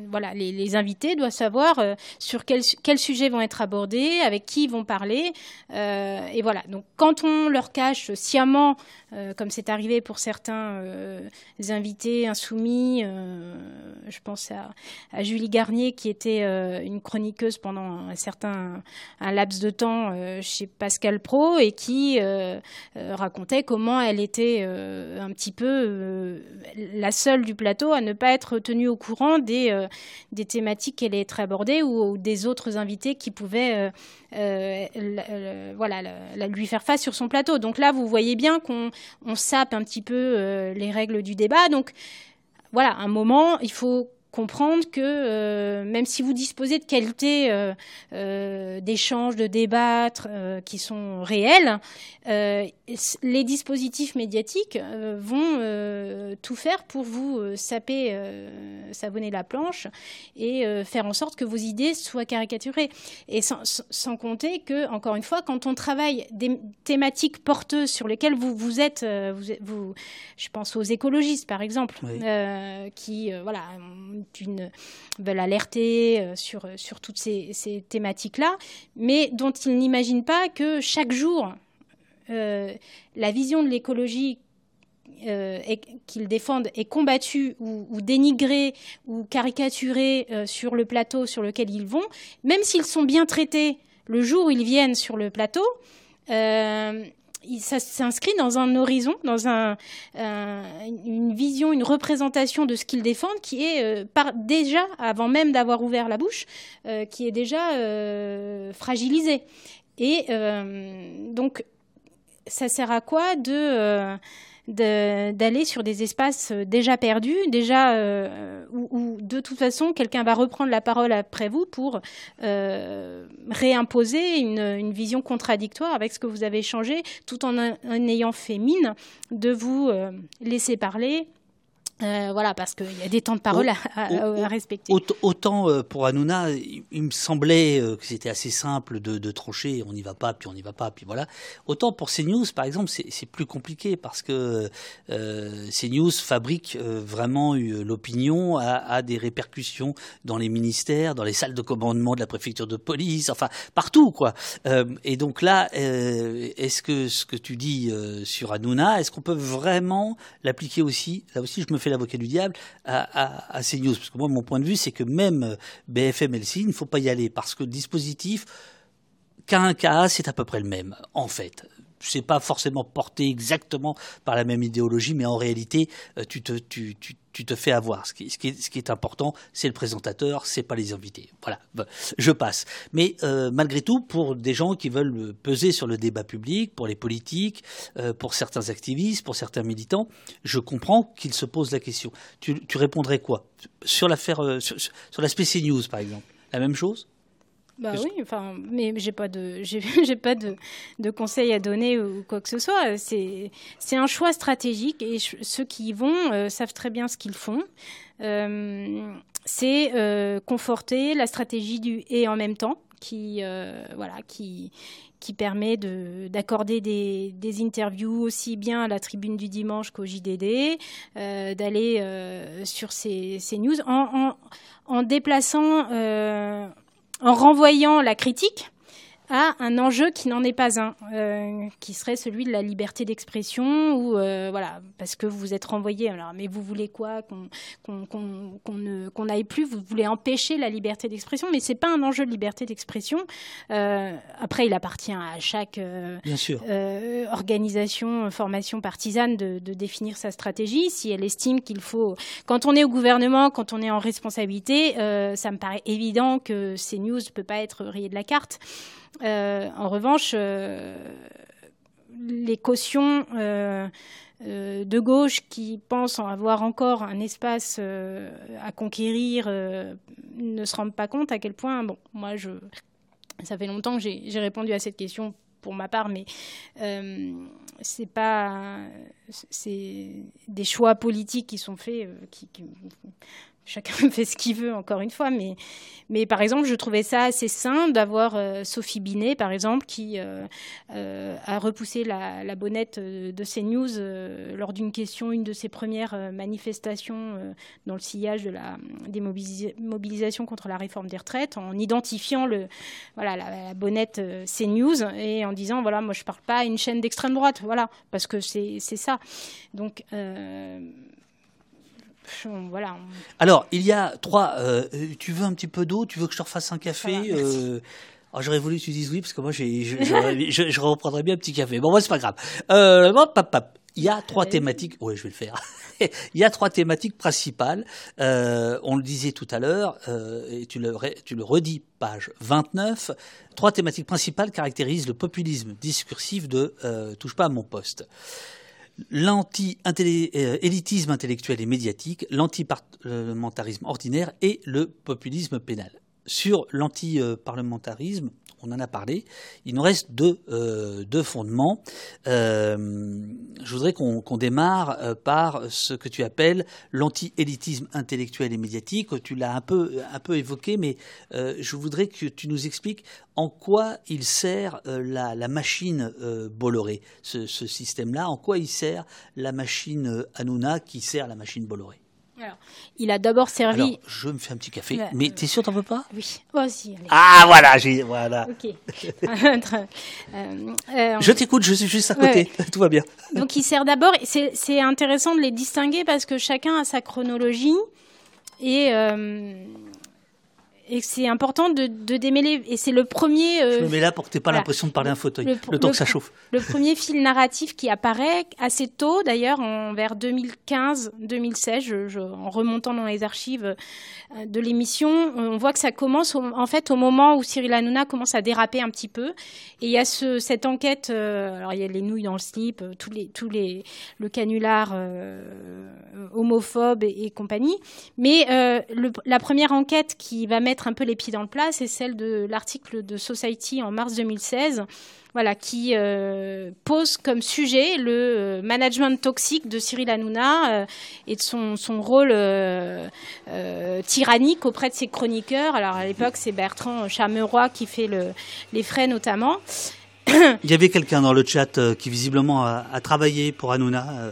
voilà, les, invités doivent savoir euh, sur quels quels sujets vont être abordés, avec qui ils vont parler, euh, et voilà. Donc quand on leur cache sciemment, euh, comme c'est arrivé pour certains invités insoumis, je pense à, à, Julie Garnier qui était une chroniqueuse pendant un certain un laps de temps chez Pascal Pro et qui racontait comment elle était un petit peu la seule du plateau à ne pas être tenue au courant des, euh, des thématiques qu'elle est abordée ou, des autres invités qui pouvaient euh, euh, voilà, lui faire face sur son plateau. Donc là, vous voyez bien qu'on on sape un petit peu les règles du débat. Donc voilà, un moment, il faut comprendre que euh, même si vous disposez de qualités euh, euh, d'échange, de débattre qui sont réelles, les dispositifs médiatiques vont tout faire pour vous saper, savonner la planche et faire en sorte que vos idées soient caricaturées. Et sans, sans, compter que, encore une fois, quand on travaille des thématiques porteuses sur lesquelles vous, vous êtes, vous, vous, je pense aux écologistes par exemple, qui voilà une, veulent alerter euh, sur, sur toutes ces, thématiques-là, mais dont ils n'imaginent pas que chaque jour, euh, la vision de l'écologie qu'ils défendent est combattu ou, dénigré ou caricaturé sur le plateau sur lequel ils vont, même s'ils sont bien traités le jour où ils viennent sur le plateau, ça s'inscrit dans un horizon, dans un, une vision, une représentation de ce qu'ils défendent qui est euh, déjà, avant même d'avoir ouvert la bouche, euh, qui est déjà euh, fragilisé. Et donc, ça sert à quoi de d'aller sur des espaces euh, déjà perdus, déjà euh, où, de toute façon quelqu'un va reprendre la parole après vous pour euh, réimposer une, vision contradictoire avec ce que vous avez changé, tout en, en ayant fait mine de vous laisser parler euh, voilà, parce qu'il y a des temps de parole à, respecter. Autant, euh, pour Hanouna, il, me semblait euh, que c'était assez simple de, de, trancher, on n'y va pas, puis on n'y va pas, puis voilà. Autant pour CNews, par exemple, c'est plus compliqué parce que CNews fabrique vraiment l'opinion, a, des répercussions dans les ministères, dans les salles de commandement de la préfecture de police, enfin partout, quoi. et donc là, est-ce que ce que tu dis sur Hanouna, est-ce qu'on peut vraiment l'appliquer aussi? Là aussi, je me fais l'avocat du diable à, à, CNews. Parce que moi, mon point de vue, c'est que même euh, BFM LCI, il ne faut pas y aller parce que dispositif, qu'un cas, c'est à peu près le même, en fait c'est pas forcément porté exactement par la même idéologie, mais en réalité, euh, tu te, tu, tu, tu te fais avoir. Ce qui, ce qui, est, ce qui est, important, c'est le présentateur, c'est pas les invités. Voilà, je passe. Mais euh, malgré tout, pour des gens qui veulent peser sur le débat public, pour les politiques, euh, pour certains activistes, pour certains militants, je comprends qu'ils se posent la question. Tu, tu répondrais quoi? Sur l'affaire, sur, sur l'aspect CNews, par exemple La même chose? Bah oui, enfin, mais j'ai pas de, j'ai pas de, de conseils à donner ou quoi que ce soit. C'est, c'est un choix stratégique et ceux qui y vont euh, savent très bien ce qu'ils font. Euh, c'est euh, conforter la stratégie du et en même temps, qui, voilà, qui, qui permet de, d'accorder des, des, interviews aussi bien à la tribune du dimanche qu'au JDD, d'aller sur ces, ces news en, en, en déplaçant en renvoyant la critique à un enjeu qui n'en est pas un, euh, qui serait celui de la liberté d'expression, ou euh, voilà, parce que vous êtes renvoyé. Alors, mais vous voulez quoi Qu'on qu'on n'aille plus? Vous voulez empêcher la liberté d'expression, mais c'est pas un enjeu de liberté d'expression. Euh, après, il appartient à chaque organisation, formation partisane de, de, définir sa stratégie. Si elle estime qu'il faut, quand on est au gouvernement, quand on est en responsabilité, ça me paraît évident que ces news ne peut pas être rayé de la carte. Euh, en revanche, euh, les cautions euh, de gauche qui pensent en avoir encore un espace à conquérir ne se rendent pas compte à quel point, bon, moi, ça fait longtemps que j'ai répondu à cette question pour ma part, mais c'est pas, c'est des choix politiques qui sont faits, chacun fait ce qu'il veut, encore une fois. Mais, mais par exemple, je trouvais ça assez sain d'avoir euh, Sophie Binet, par exemple, qui euh, euh, a repoussé la, la bonnette de CNews lors d'une question, une de ses premières manifestations dans le sillage de la, des mobilisations contre la réforme des retraites, en identifiant le, voilà, la, bonnette CNews et en disant voilà, moi je parle pas à une chaîne d'extrême droite, voilà, parce que c'est ça. Donc voilà. Alors, il y a trois. Euh, tu veux un petit peu d'eau Tu veux que je te refasse un café euh, oh, J'aurais voulu que tu dises oui, parce que moi, je, je, reprendrais bien un petit café. Bon, moi, c'est pas grave. Euh, il y a trois thématiques. Oui, je vais le faire. il y a trois thématiques principales. on le disait tout à l'heure, et tu le, tu le redis, page 29. Trois thématiques principales caractérisent le populisme discursif de Touche pas à mon poste l'anti-élitisme intellectuel et médiatique, l'anti-parlementarisme ordinaire et le populisme pénal. Sur l'anti-parlementarisme, on en a parlé. Il nous reste deux, euh, fondements. Euh, je voudrais qu'on démarre euh, par ce que tu appelles l'anti-élitisme intellectuel et médiatique. Tu l'as un peu, évoqué, mais je voudrais que tu nous expliques en quoi il sert la, machine Bolloré, ce, ce système-là, en quoi il sert la machine Hanouna qui sert la machine Bolloré? Alors, il a d'abord servi. Alors, je me fais un petit café. Ouais. Mais t'es sûr t'en veux pas? Oui, oh, si, allez. Ah voilà, j'ai voilà. Ok. Euh, euh, Je t'écoute, je suis juste à côté. Tout va bien. Donc il sert d'abord, c'est c'est intéressant de les distinguer parce que chacun a sa chronologie et, euh, et c'est important de, de démêler. Et c'est le premier, Je euh, me mets là pour que t'aies pas voilà. l'impression de parler à un fauteuil. Le- Le, temps le- que ça chauffe. le premier fil narratif qui apparaît assez tôt, d'ailleurs, vers 2015-2016, je- je- en remontant dans les archives euh, de l'émission, on voit que ça commence au- en fait au moment où Cyril Hanouna commence à déraper un petit peu. Et il y a ce, cette enquête, euh, alors il y a les nouilles dans le slip, euh, tous les, tous les, le canular euh, homophobe et, et compagnie. Mais le- la première enquête qui va mettre un peu les pieds dans le plat, c'est celle de l'article de Society en mars 2016 voilà, qui euh, pose comme sujet le euh, management toxique de Cyril Hanouna euh, et de son, son rôle tyrannique auprès de ses chroniqueurs. Alors à l'époque, c'est Bertrand Chameroy qui fait le, les frais notamment. Il y avait quelqu'un dans le chat qui visiblement a, travaillé pour Hanouna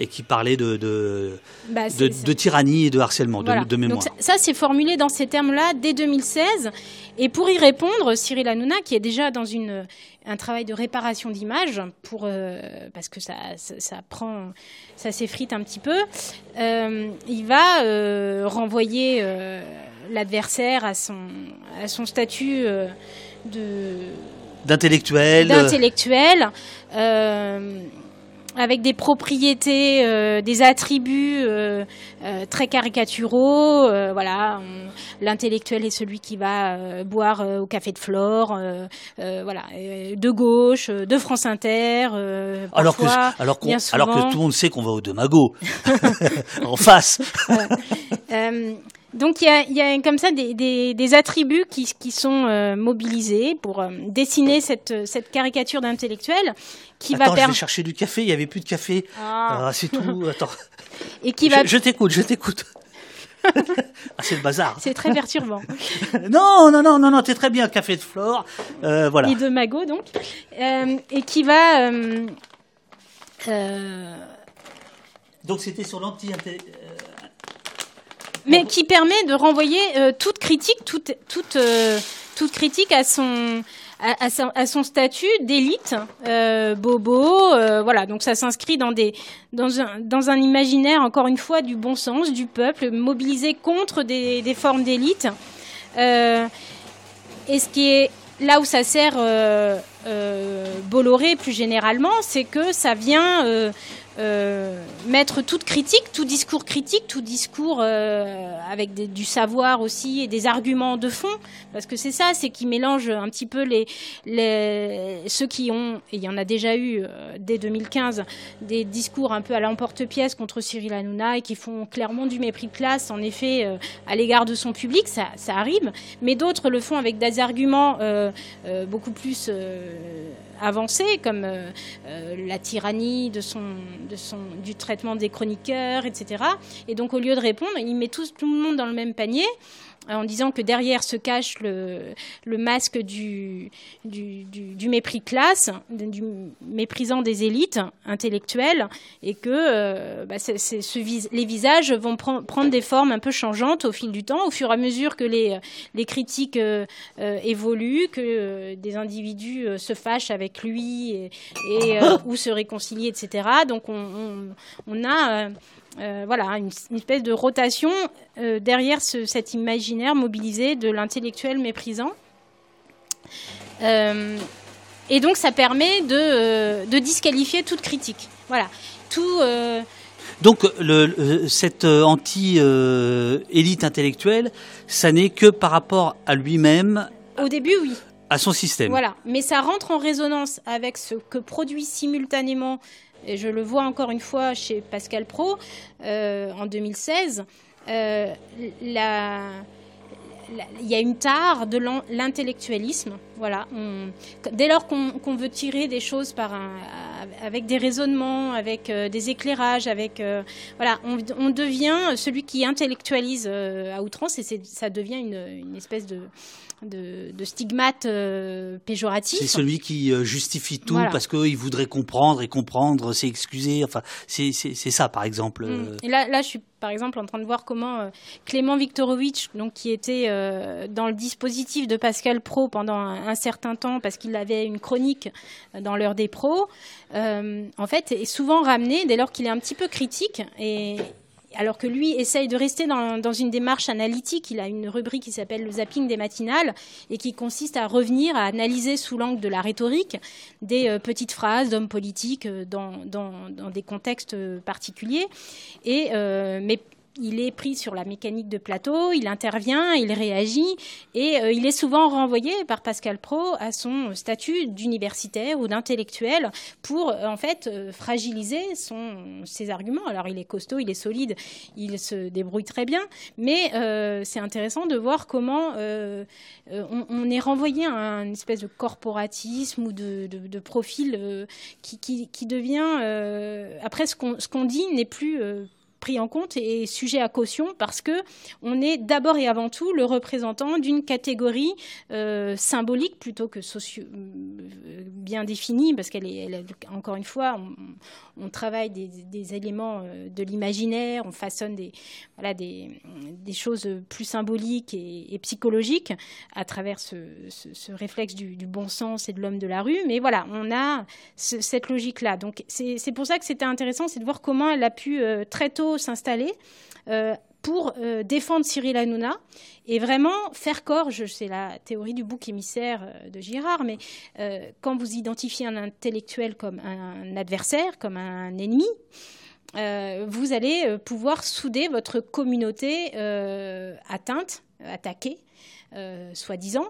et qui parlait de, de, Bah, de, de tyrannie et de harcèlement, de, Voilà. de mémoire. Donc ça, ça, c'est formulé dans ces termes-là dès 2016. Et pour y répondre, Cyril Hanouna, qui est déjà dans une, un travail de réparation d'image, pour euh, parce que ça, ça, ça prend, ça s'effrite un petit peu, euh, il va euh, renvoyer l'adversaire à son, à son statut de D'intellectuel. d'intellectuel, euh, avec des propriétés, euh, des attributs euh, euh, très caricaturaux. euh, voilà, l'intellectuel est celui qui va euh, boire euh, au café de Flore, euh, euh, voilà, de gauche, euh, de France Inter. euh, alors que, alors, alors que tout le monde sait qu'on va au Demago. en face. Donc il y a, il y a comme ça des, des- des attributs qui, qui sont euh, mobilisés pour euh, dessiner cette, cette caricature d'intellectuel qui Attends, va je permettre vais chercher du café. Il y avait plus de café. Ah. Ah, c'est tout. Attends. et qui Je, va je t'écoute, je t'écoute. ah, c'est le bazar. C'est très perturbant. Non, non, non, non, non, t'es très bien, café de Flore. Euh, voilà. Et de Magot, donc. Euh, et qui va. euh, Donc c'était sur l'anti mais qui permet de renvoyer euh, toute critique, euh, toute critique à son. Statut d'élite, euh, bobo, voilà. Donc ça s'inscrit dans un, imaginaire encore une fois du bon sens du peuple, mobilisé contre des, des formes d'élite. Et ce qui est là où ça sert Bolloré plus généralement, c'est que ça vient euh, mettre toute critique, tout discours critique, tout discours euh, avec du savoir aussi et des arguments de fond, parce que c'est ça, c'est qui mélange un petit peu les, ceux qui ont, et il y en a déjà eu euh, dès 2015, des discours un peu à l'emporte-pièce contre Cyril Hanouna et qui font clairement du mépris de classe, en effet, à l'égard de son public, ça, arrive, mais d'autres le font avec des arguments beaucoup plus avancés, comme euh, euh, la tyrannie de son, de son, du traitement des chroniqueurs, etc. Et donc, au lieu de répondre, il met tous, tout le monde dans le même panier en disant que derrière se cache le, le masque du, du, du, du mépris classe, du méprisant des élites intellectuelles, et que euh, bah, ce vis- les visages vont pren- prendre des formes un peu changeantes au fil du temps, au fur et à mesure que les, les critiques euh, euh, évoluent, que euh, des individus euh, se fâchent avec lui et, et, euh, ou se réconcilient, etc. Donc on, on, on a euh, voilà, une, une espèce de rotation euh, derrière ce- cet imaginaire mobilisé de l'intellectuel méprisant. Euh, et donc ça permet de, de disqualifier toute critique. Voilà. Tout, Donc le, cette anti-élite intellectuelle, ça n'est que par rapport à lui-même, au début, oui. à son système. Voilà, mais ça rentre en résonance avec ce que produit simultanément, et je le vois encore une fois chez Pascal Pro euh, en 2016, euh, il y a une tare de l'intellectualisme. Voilà, dès lors qu'on veut tirer des choses avec des raisonnements, avec euh, des éclairages, avec voilà, on, devient celui qui intellectualise à outrance et ça devient une espèce de de, de stigmate euh, péjoratif. C'est celui qui euh, justifie tout Voilà. parce qu'il voudrait comprendre et comprendre, c'est excuser. Enfin, c'est ça, par exemple. Mm. euh, Et là, là, je suis par exemple en train de voir comment Clément Viktorovitch, donc qui était dans le dispositif de Pascal Pro pendant un, certain temps parce qu'il avait une chronique dans l'heure des pros, en fait est souvent ramené dès lors qu'il est un petit peu critique et alors que lui essaye de rester dans, une démarche analytique. Il a une rubrique qui s'appelle le zapping des matinales et qui consiste à revenir à analyser sous l'angle de la rhétorique des euh, petites phrases d'hommes politiques euh, dans, des contextes euh, particuliers. Il est pris sur la mécanique de plateau, il intervient, il réagit et euh, il est souvent renvoyé par Pascal Pro à son statut d'universitaire ou d'intellectuel pour euh, en fait euh, fragiliser ses arguments. Alors il est costaud, il est solide, il se débrouille très bien, mais c'est intéressant de voir comment on, est renvoyé à une espèce de corporatisme ou de, profil qui, devient après ce qu'on dit n'est plus pris en compte et sujet à caution parce que on est d'abord et avant tout le représentant d'une catégorie euh, symbolique plutôt que euh, bien définie parce qu'elle est, encore une fois on, travaille des, éléments euh, de l'imaginaire on façonne des voilà des, des choses plus symboliques et, psychologiques à travers ce, ce, réflexe du, bon sens et de l'homme de la rue. Mais voilà on a cette logique là donc c'est pour ça que c'était intéressant c'est de voir comment elle a pu très tôt s'installer euh, pour euh, défendre Cyril Hanouna et vraiment faire corps, c'est la théorie du bouc émissaire euh, de Girard, mais quand vous identifiez un intellectuel comme un adversaire, comme un ennemi, vous allez pouvoir souder votre communauté atteinte, attaquée, soi-disant,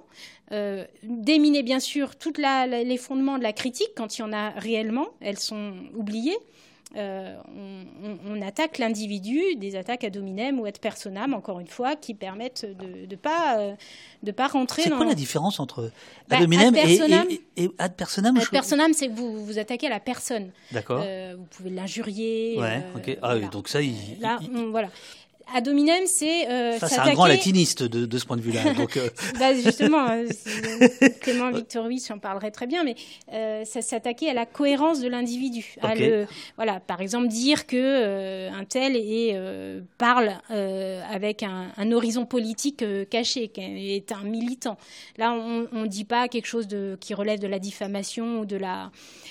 déminer bien sûr tous les fondements de la critique quand il y en a réellement, elles sont oubliées, euh, on, attaque l'individu, des attaques ad hominem ou ad personam, encore une fois, qui permettent de ne pas, euh, de pas rentrer dans... C'est quoi la différence entre bah, ad hominem et, et, ad personam Ad personam, c'est que vous vous attaquez à la personne. D'accord. Euh, vous pouvez l'injurier. Ouais, ok. Ah oui, donc ça, il... Là, voilà ad hominem, c'est euh, c'est un grand latiniste de, de ce point de vue-là. Donc, euh. bah, justement, euh, Clément Victorovitch en parlerait très bien, mais euh, ça s'attaquait à la cohérence de l'individu. Voilà, par exemple, dire que euh, un tel est, parle avec un, un, horizon politique caché, est un militant. Là, on ne dit pas quelque chose de, qui relève de la diffamation ou de la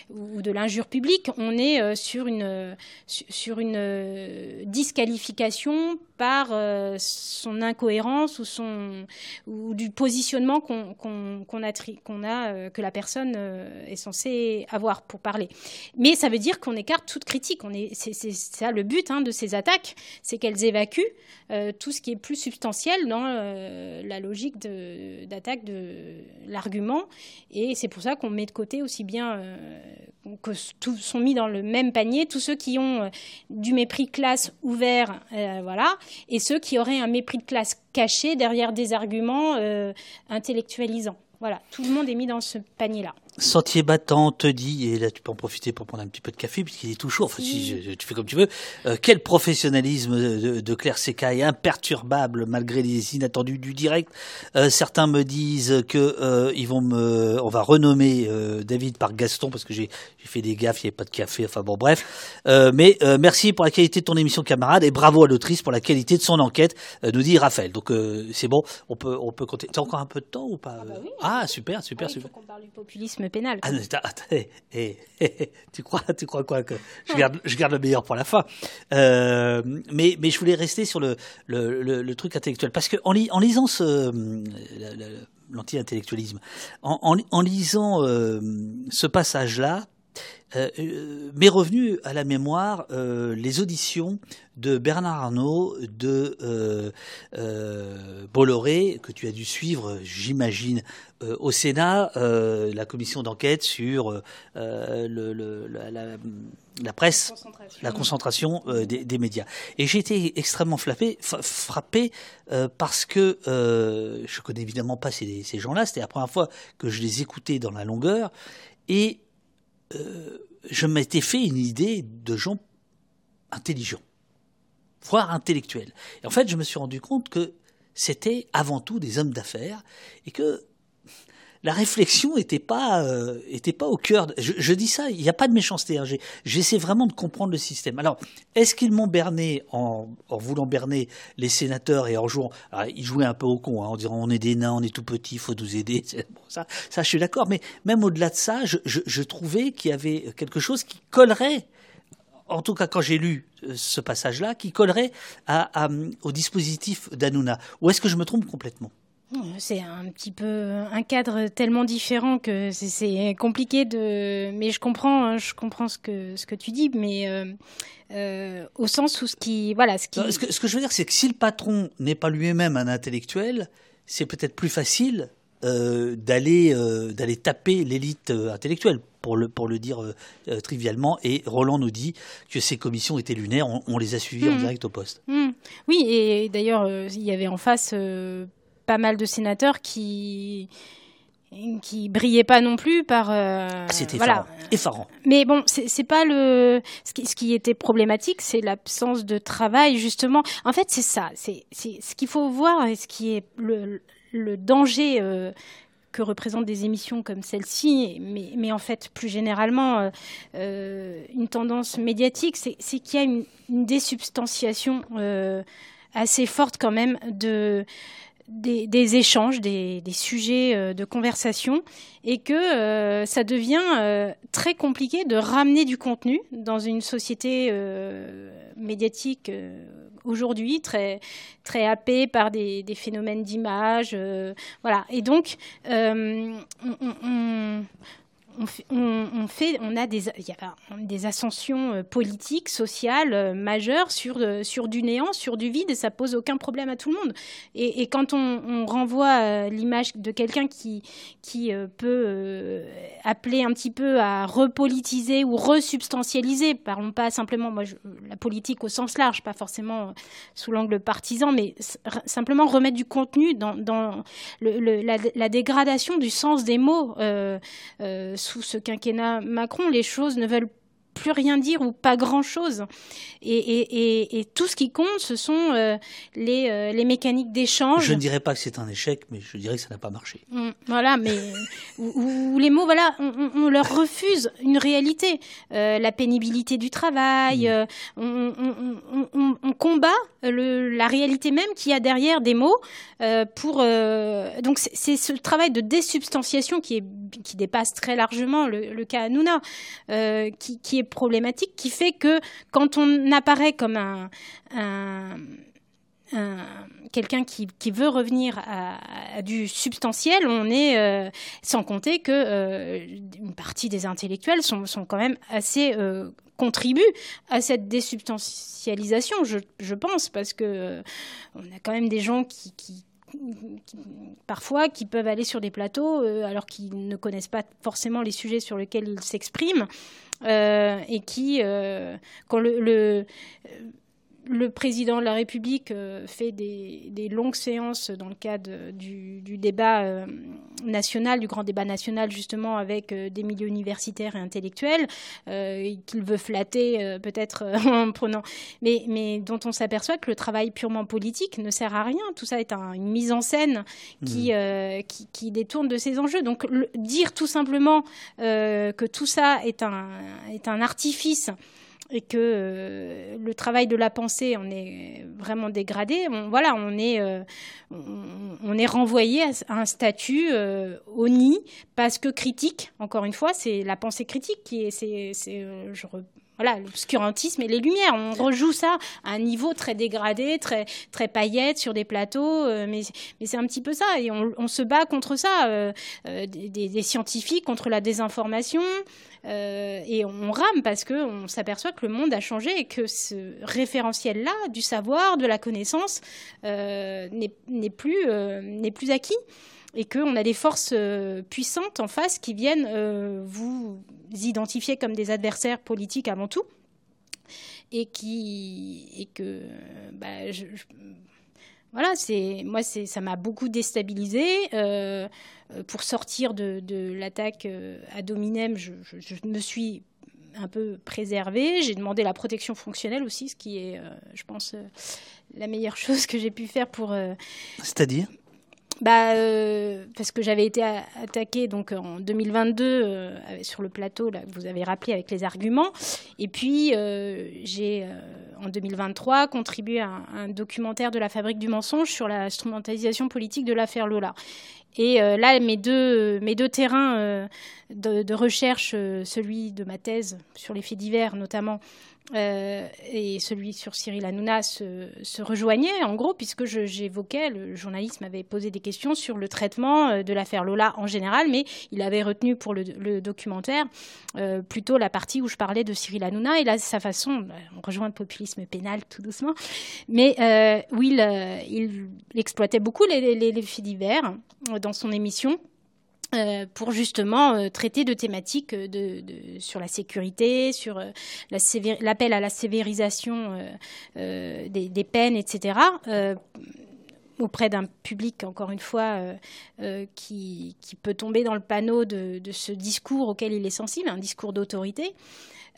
ou de l'injure publique. On est sur une sur une disqualification par euh, son incohérence ou, son, ou du positionnement qu'on a, euh, que la personne euh, est censée avoir pour parler. Mais ça veut dire qu'on écarte toute critique. C'est ça le but hein, de ces attaques, c'est qu'elles évacuent tout ce qui est plus substantiel dans la logique d'attaque de, l'argument. Et c'est pour ça qu'on met de côté aussi bien que tous sont mis dans le même panier tous ceux qui ont du mépris classe ouvert, voilà, et ceux qui auraient un mépris de classe caché derrière des arguments euh, intellectualisants. Voilà, tout le monde est mis dans ce panier-là. Sentier battant te dit, et là tu peux en profiter pour prendre un petit peu de café puisqu'il est tout chaud, enfin si tu fais comme tu veux, euh, quel professionnalisme de, de Claire Secaille, imperturbable malgré les inattendus du direct. Euh, certains me disent que euh, ils vont me, on va renommer euh, David par Gaston parce que j'ai fait des gaffes, il n'y avait pas de café, enfin bon bref. Euh, mais merci pour la qualité de ton émission camarade et bravo à l'autrice pour la qualité de son enquête, nous dit Raphaël. Donc c'est bon, on peut on peut compter. T'as encore un peu de temps ou pas Ah, bah oui. ah super super ah, super. Il faut qu'on parle du populisme pénal. Ah, tu crois, tu crois quoi que je garde, je garde le meilleur pour la fin? Euh, mais, mais je voulais rester sur le, le, truc intellectuel parce que en, lisant ce l'anti-intellectualisme, en, en, lisant euh, ce passage-là, euh, euh, m'est revenu à la mémoire euh, les auditions de Bernard Arnault, de euh, Bolloré, que tu as dû suivre, j'imagine, au Sénat, la commission d'enquête sur le, le, la, la, presse, concentration. la concentration des, des, médias. Et j'ai été extrêmement frappé, frappé parce que je connais évidemment pas ces, ces gens-là. C'était la première fois que je les écoutais dans la longueur. Et euh, je m'étais fait une idée de gens intelligents, voire intellectuels. Et en fait, je me suis rendu compte que c'était avant tout des hommes d'affaires et que la réflexion n'était pas, euh, était pas au cœur. je, dis ça, il n'y a pas de méchanceté. Hein. J'essaie vraiment de comprendre le système. Alors, est-ce qu'ils m'ont berné en, voulant berner les sénateurs et en jouant Ils jouaient un peu au con, hein, en disant on est des nains, on est tout petits, il faut nous aider. Ça, ça, je suis d'accord. Mais même au-delà de ça, je, trouvais qu'il y avait quelque chose qui collerait en tout cas quand j'ai lu euh, ce passage-là, qui collerait à, au dispositif d'Anouna. Ou est-ce que je me trompe complètement? C'est un petit peu un cadre tellement différent que c'est compliqué de. Mais je comprends, hein, je comprends ce que ce que tu dis, mais euh, euh, au sens où ce qui voilà ce qui. Ce que, ce que je veux dire, c'est que si le patron n'est pas lui-même un intellectuel, c'est peut-être plus facile d'aller d'aller taper l'élite intellectuelle pour le, pour le dire euh, euh, trivialement. Et Roland nous dit que ces commissions étaient lunaires. On, les a suivies en hmm. direct au poste. Hmm. Oui, et d'ailleurs, euh, il y avait en face pas mal de sénateurs qui qui brillaient pas non plus par c'était voilà. effarant. mais bon c'est pas le ce qui, ce qui était problématique c'est l'absence de travail justement en fait c'est ça c'est ce qu'il faut voir et ce qui est le, le danger que représentent des émissions comme celle-ci, mais, mais, en fait plus généralement euh, euh, une tendance médiatique, c'est qu'il y a une, désubstantiation euh, assez forte quand même de, des, échanges, des, sujets de conversation, et que ça devient très compliqué de ramener du contenu dans une société médiatique aujourd'hui, très, très happé par des, phénomènes d'image. Euh, voilà. Et donc, euh, on, on, fait, on a des, y a des ascensions euh, politiques, sociales euh, majeures sur, euh, sur du néant, sur du vide, et ça pose aucun problème à tout le monde. Et, quand on, renvoie l'image de quelqu'un qui, qui peut appeler un petit peu à repolitiser ou resubstantialiser, parlons pas simplement, moi, la politique au sens large, pas forcément sous l'angle partisan, mais simplement remettre du contenu dans, dans la, dégradation du sens des mots sous ce quinquennat Macron, les choses ne veulent plus rien dire ou pas grand-chose. Et, tout ce qui compte, ce sont euh, les, euh, les, mécaniques d'échange. Je ne dirais pas que c'est un échec, mais je dirais que ça n'a pas marché. Mmh, voilà, mais où, les mots, voilà, on, leur refuse une réalité. Euh, la pénibilité du travail, mmh. on, combat le, la réalité même qu'il y a derrière des mots. pour, donc c'est ce travail de désubstantiation qui, est, qui dépasse très largement le, cas Hanouna, qui, qui est problématique qui fait que quand on apparaît comme un, quelqu'un qui, veut revenir à, du substantiel, on est euh, sans compter que euh, une partie des intellectuels sont, quand même assez euh, à cette désubstantialisation, je, pense, parce que on a quand même des gens qui, parfois qui peuvent aller sur des plateaux alors qu'ils ne connaissent pas forcément les sujets sur lesquels ils s'expriment euh, et qui, euh, quand le le président de la République euh, fait des, longues séances dans le cadre du, débat euh, national, du grand débat national, justement, avec euh, des milieux universitaires et intellectuels, qu'il veut flatter peut-être en prenant, mais, mais dont on s'aperçoit que le travail purement politique ne sert à rien. Tout ça est une mise en scène qui, mmh. qui, détourne de ses enjeux. Donc, dire tout simplement que tout ça est un, est un artifice et que euh, le travail de la pensée en est vraiment dégradé, on, voilà, on est, euh, on, est renvoyé à, un statut euh, au nid parce que critique. Encore une fois, c'est la pensée critique qui est, je voilà, l'obscurantisme et les lumières. On rejoue ça à un niveau très dégradé, très, paillette sur des plateaux, euh, mais, c'est un petit peu ça. Et on, se bat contre ça, euh, euh, des, scientifiques, contre la désinformation. et on rame parce qu'on s'aperçoit que le monde a changé et que ce référentiel-là du savoir, de la connaissance, n'est n'est plus acquis et qu'on a des forces euh, puissantes en face qui viennent euh, vous identifier comme des adversaires politiques avant tout et qui et que bah, voilà c'est moi c'est ça m'a beaucoup déstabilisé euh, pour sortir de, l'attaque à Dominem je, je, me suis un peu préservée. J'ai demandé la protection fonctionnelle aussi ce qui est je pense la meilleure chose que j'ai pu faire pour c'est-à-dire? Bah, euh, parce que j'avais été attaquée donc en 2022 euh, sur le plateau que vous avez rappelé avec les arguments. Et puis euh, j'ai en 2023 contribué à un, documentaire de la Fabrique du mensonge sur la instrumentalisation politique de l'affaire Lola. Et là, mes deux, mes deux terrains de, recherche, celui de ma thèse sur les faits divers notamment, euh, et celui sur Cyril Hanouna se, rejoignait, en gros, puisque j'évoquais, le journaliste m'avait posé des questions sur le traitement euh, de l'affaire Lola en général, mais il avait retenu pour le, documentaire euh, plutôt la partie où je parlais de Cyril Hanouna, et là, sa façon, on rejoint le populisme pénal tout doucement, mais où il, il, exploitait beaucoup les, les faits divers dans son émission. Euh, pour justement euh, traiter de thématiques euh, sur la sécurité, sur l'appel à la sévérisation des, peines, etc. auprès d'un public, encore une fois, qui, peut tomber dans le panneau de, ce discours auquel il est sensible, un discours d'autorité.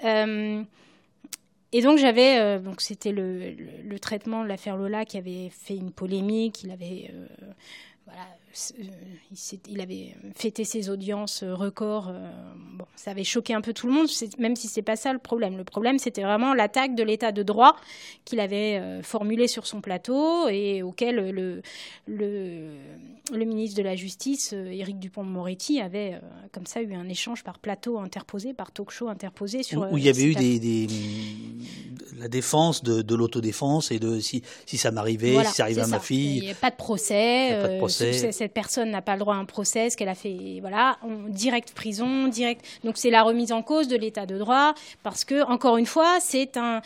et donc j'avais, donc c'était le, traitement de l'affaire Lola qui avait fait une polémique, il avait voilà, il, avait fêté ses audiences euh, records. Euh, bon, ça avait choqué un peu tout le monde, même si c'est pas ça le problème. Le problème, c'était vraiment l'attaque de l'état de droit qu'il avait formulé sur son plateau et auquel le, le, le ministre de la Justice, Éric Dupont-Moretti, avait comme ça eu un échange par plateau interposé, par talk-show interposé sur. Où il y avait eu des, la défense de, l'autodéfense et de si, si ça m'arrivait, si ça arrivait à ma fille. Il n'y a pas de procès. pas de procès cette personne n'a pas le droit à un procès, ce qu'elle a fait, voilà, direct prison, direct. Donc c'est la remise en cause de l'état de droit, parce que encore une fois, c'est un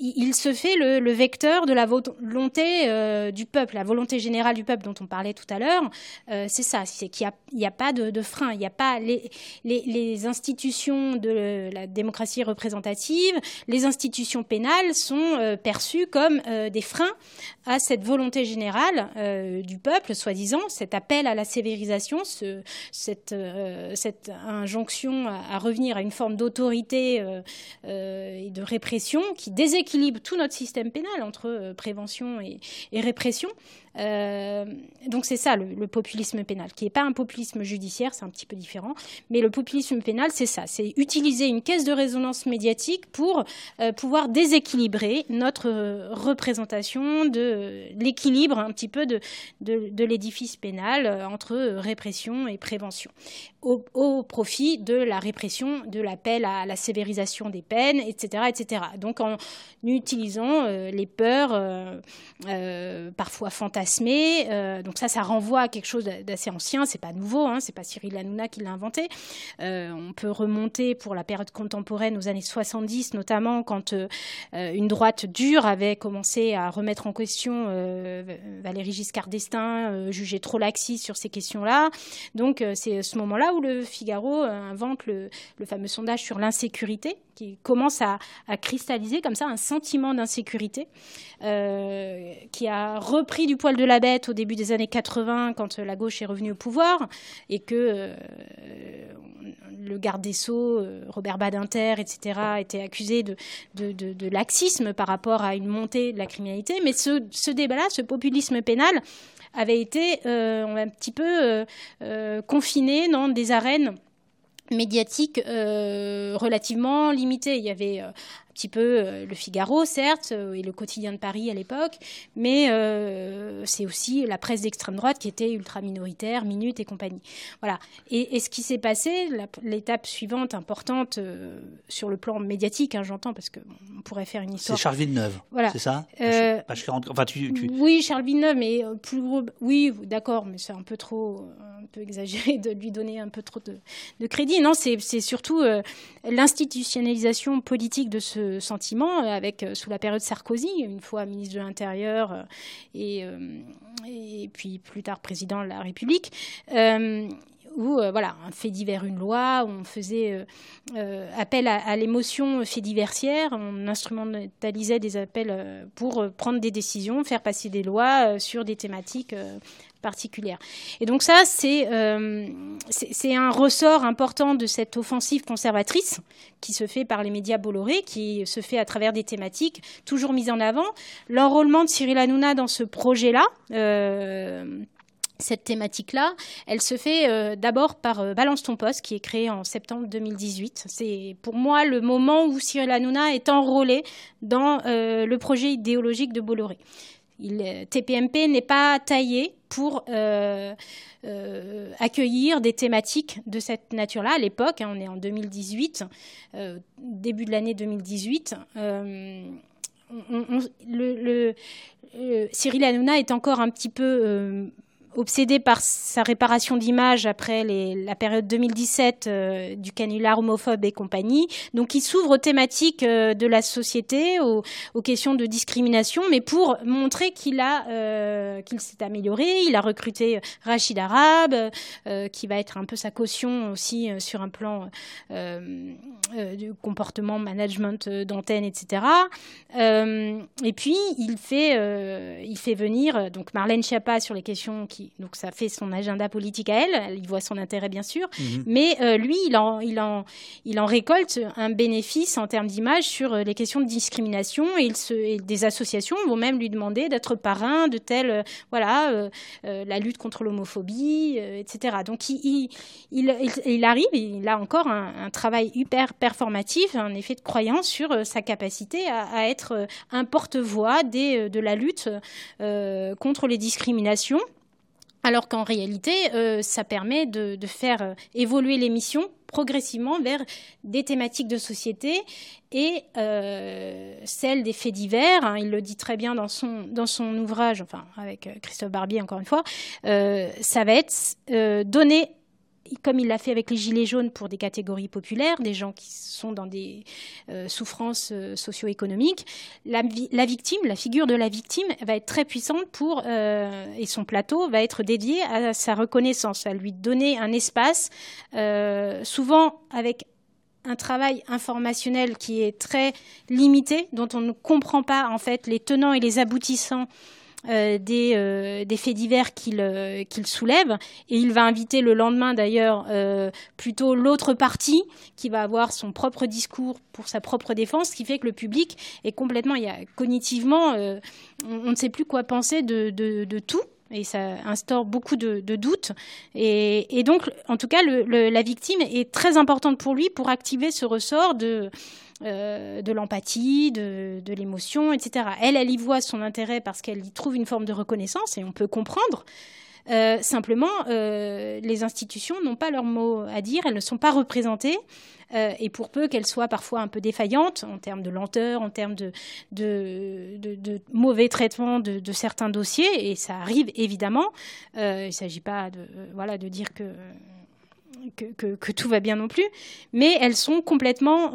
il se fait le, vecteur de la volonté euh, du peuple, la volonté générale du peuple dont on parlait tout à l'heure. Euh, c'est ça, c'est qu'il n'y a, pas de, frein, il n'y a pas les, institutions de la démocratie représentative, les institutions pénales sont euh, perçues comme des freins à cette volonté générale du peuple, soi-disant, cet appel à la sévérisation, ce, cette, cette, injonction à, revenir à une forme d'autorité et de répression qui déséquilibre équilibre tout notre système pénal entre euh, prévention et, répression. Euh, donc c'est ça le, populisme pénal, qui n'est pas un populisme judiciaire, c'est un petit peu différent, mais le populisme pénal, c'est ça, c'est utiliser une caisse de résonance médiatique pour euh, pouvoir déséquilibrer notre représentation de l'équilibre un petit peu de, l'édifice pénal entre répression et prévention, au, au, profit de la répression, de l'appel à la sévérisation des peines, etc., etc. Donc en utilisant euh, les peurs euh, euh, fantasmées. donc ça, ça renvoie à quelque chose d'assez ancien. C'est pas nouveau. Hein, c'est pas Cyril Hanouna qui l'a inventé. on peut remonter pour la période contemporaine aux années 70, notamment quand une droite dure avait commencé à remettre en question Valéry Giscard d'Estaing, jugé trop laxiste sur ces questions-là. Donc c'est ce moment-là où le Figaro invente le fameux sondage sur l'insécurité qui commence à, cristalliser comme ça un sentiment d'insécurité euh, qui a repris du poil de la bête au début des années 80 quand la gauche est revenue au pouvoir et que euh, le garde des Sceaux, euh, Robert Badinter, etc., était accusé de, laxisme par rapport à une montée de la criminalité. Mais ce, ce débat-là, ce populisme pénal, avait été un petit peu confiné dans des arènes médiatique euh, relativement limité. Il y avait euh, petit peu euh, le Figaro, certes, euh, et le quotidien de Paris à l'époque, mais euh, c'est aussi la presse d'extrême droite qui était ultra minoritaire, Minute et compagnie. Voilà. Et, ce qui s'est passé, l'étape suivante importante sur le plan médiatique, hein, j'entends, parce qu'on pourrait faire une histoire. C'est Charles Villeneuve, voilà. c'est ça? Enfin, tu, Oui, Charles Villeneuve, mais plus oui, d'accord, mais c'est un peu trop, un peu exagéré de lui donner un peu trop de, de crédit. Non, c'est surtout l'institutionnalisation politique de ce sentiment euh, avec euh, sous la période Sarkozy, une fois ministre de l'Intérieur euh, et, et puis plus tard président de la République où voilà, un fait divers, une loi, où on faisait appel à, l'émotion fait diversière, on instrumentalisait des appels pour prendre des décisions, faire passer des lois sur des thématiques particulière. Et donc ça, euh, c'est un ressort important de cette offensive conservatrice qui se fait par les médias Bolloré, qui se fait à travers des thématiques toujours mises en avant. L'enrôlement de Cyril Hanouna dans ce projet-là, euh, cette thématique-là, elle se fait euh, d'abord par Balance ton poste, qui est créé en septembre 2018. C'est pour moi le moment où Cyril Hanouna est enrôlé dans le projet idéologique de Bolloré. TPMP n'est pas taillé pour accueillir des thématiques de cette nature-là. À l'époque, hein, on est en 2018, début de l'année 2018. le, Cyril Hanouna est encore un petit peu obsédé par sa réparation d'image après la période 2017 euh, du canular homophobe et compagnie. Donc il s'ouvre aux thématiques euh, de la société, aux, questions de discrimination, mais pour montrer qu'il a euh, qu'il s'est amélioré. Il a recruté Rachid Arabe, qui va être un peu sa caution aussi sur un plan du comportement, management d'antenne, etc. et puis il fait il fait venir donc Marlène Schiappa sur les questions qui donc ça fait son agenda politique à elle, elle y voit son intérêt bien sûr, mhm. mais euh, lui, il en, il, en, il en récolte un bénéfice en termes d'image sur euh, les questions de discrimination et, il se, des associations vont même lui demander d'être parrain de telle, euh, voilà, la lutte contre l'homophobie, etc. Donc il, il, il, arrive, il a encore un, travail hyper performatif, un effet de croyance sur sa capacité à, à être un porte-voix de la lutte contre les discriminations alors qu'en réalité, euh, ça permet de, faire euh, évoluer l'émission progressivement vers des thématiques de société et euh, celle des faits divers. Hein, il le dit très bien dans son, dans son ouvrage, enfin avec Christophe Barbier encore une fois, ça va être donner comme il l'a fait avec les Gilets jaunes pour des catégories populaires, des gens qui sont dans des euh, souffrances euh, socio-économiques, la, figure de la victime va être très puissante pour, euh, et son plateau va être dédié à sa reconnaissance, à lui donner un espace, souvent avec un travail informationnel qui est très limité, dont on ne comprend pas en fait les tenants et les aboutissants euh, euh, des, faits divers euh, qu'il soulève. Et il va inviter le lendemain, d'ailleurs, plutôt l'autre partie qui va avoir son propre discours pour sa propre défense, ce qui fait que le public est complètement, cognitivement, on, ne sait plus quoi penser de, tout et ça instaure beaucoup de, doutes. Et, donc, en tout cas, la victime est très importante pour lui pour activer ce ressort de, euh, de l'empathie, de, l'émotion, etc. Elle, elle y voit son intérêt parce qu'elle y trouve une forme de reconnaissance et on peut comprendre. Euh, simplement, euh, les institutions n'ont pas leur mot à dire, elles ne sont pas représentées, et pour peu qu'elles soient parfois un peu défaillantes en termes de lenteur, en termes de, mauvais traitement de, certains dossiers, et ça arrive évidemment, il ne s'agit pas de, dire que, tout va bien non plus, mais elles sont complètement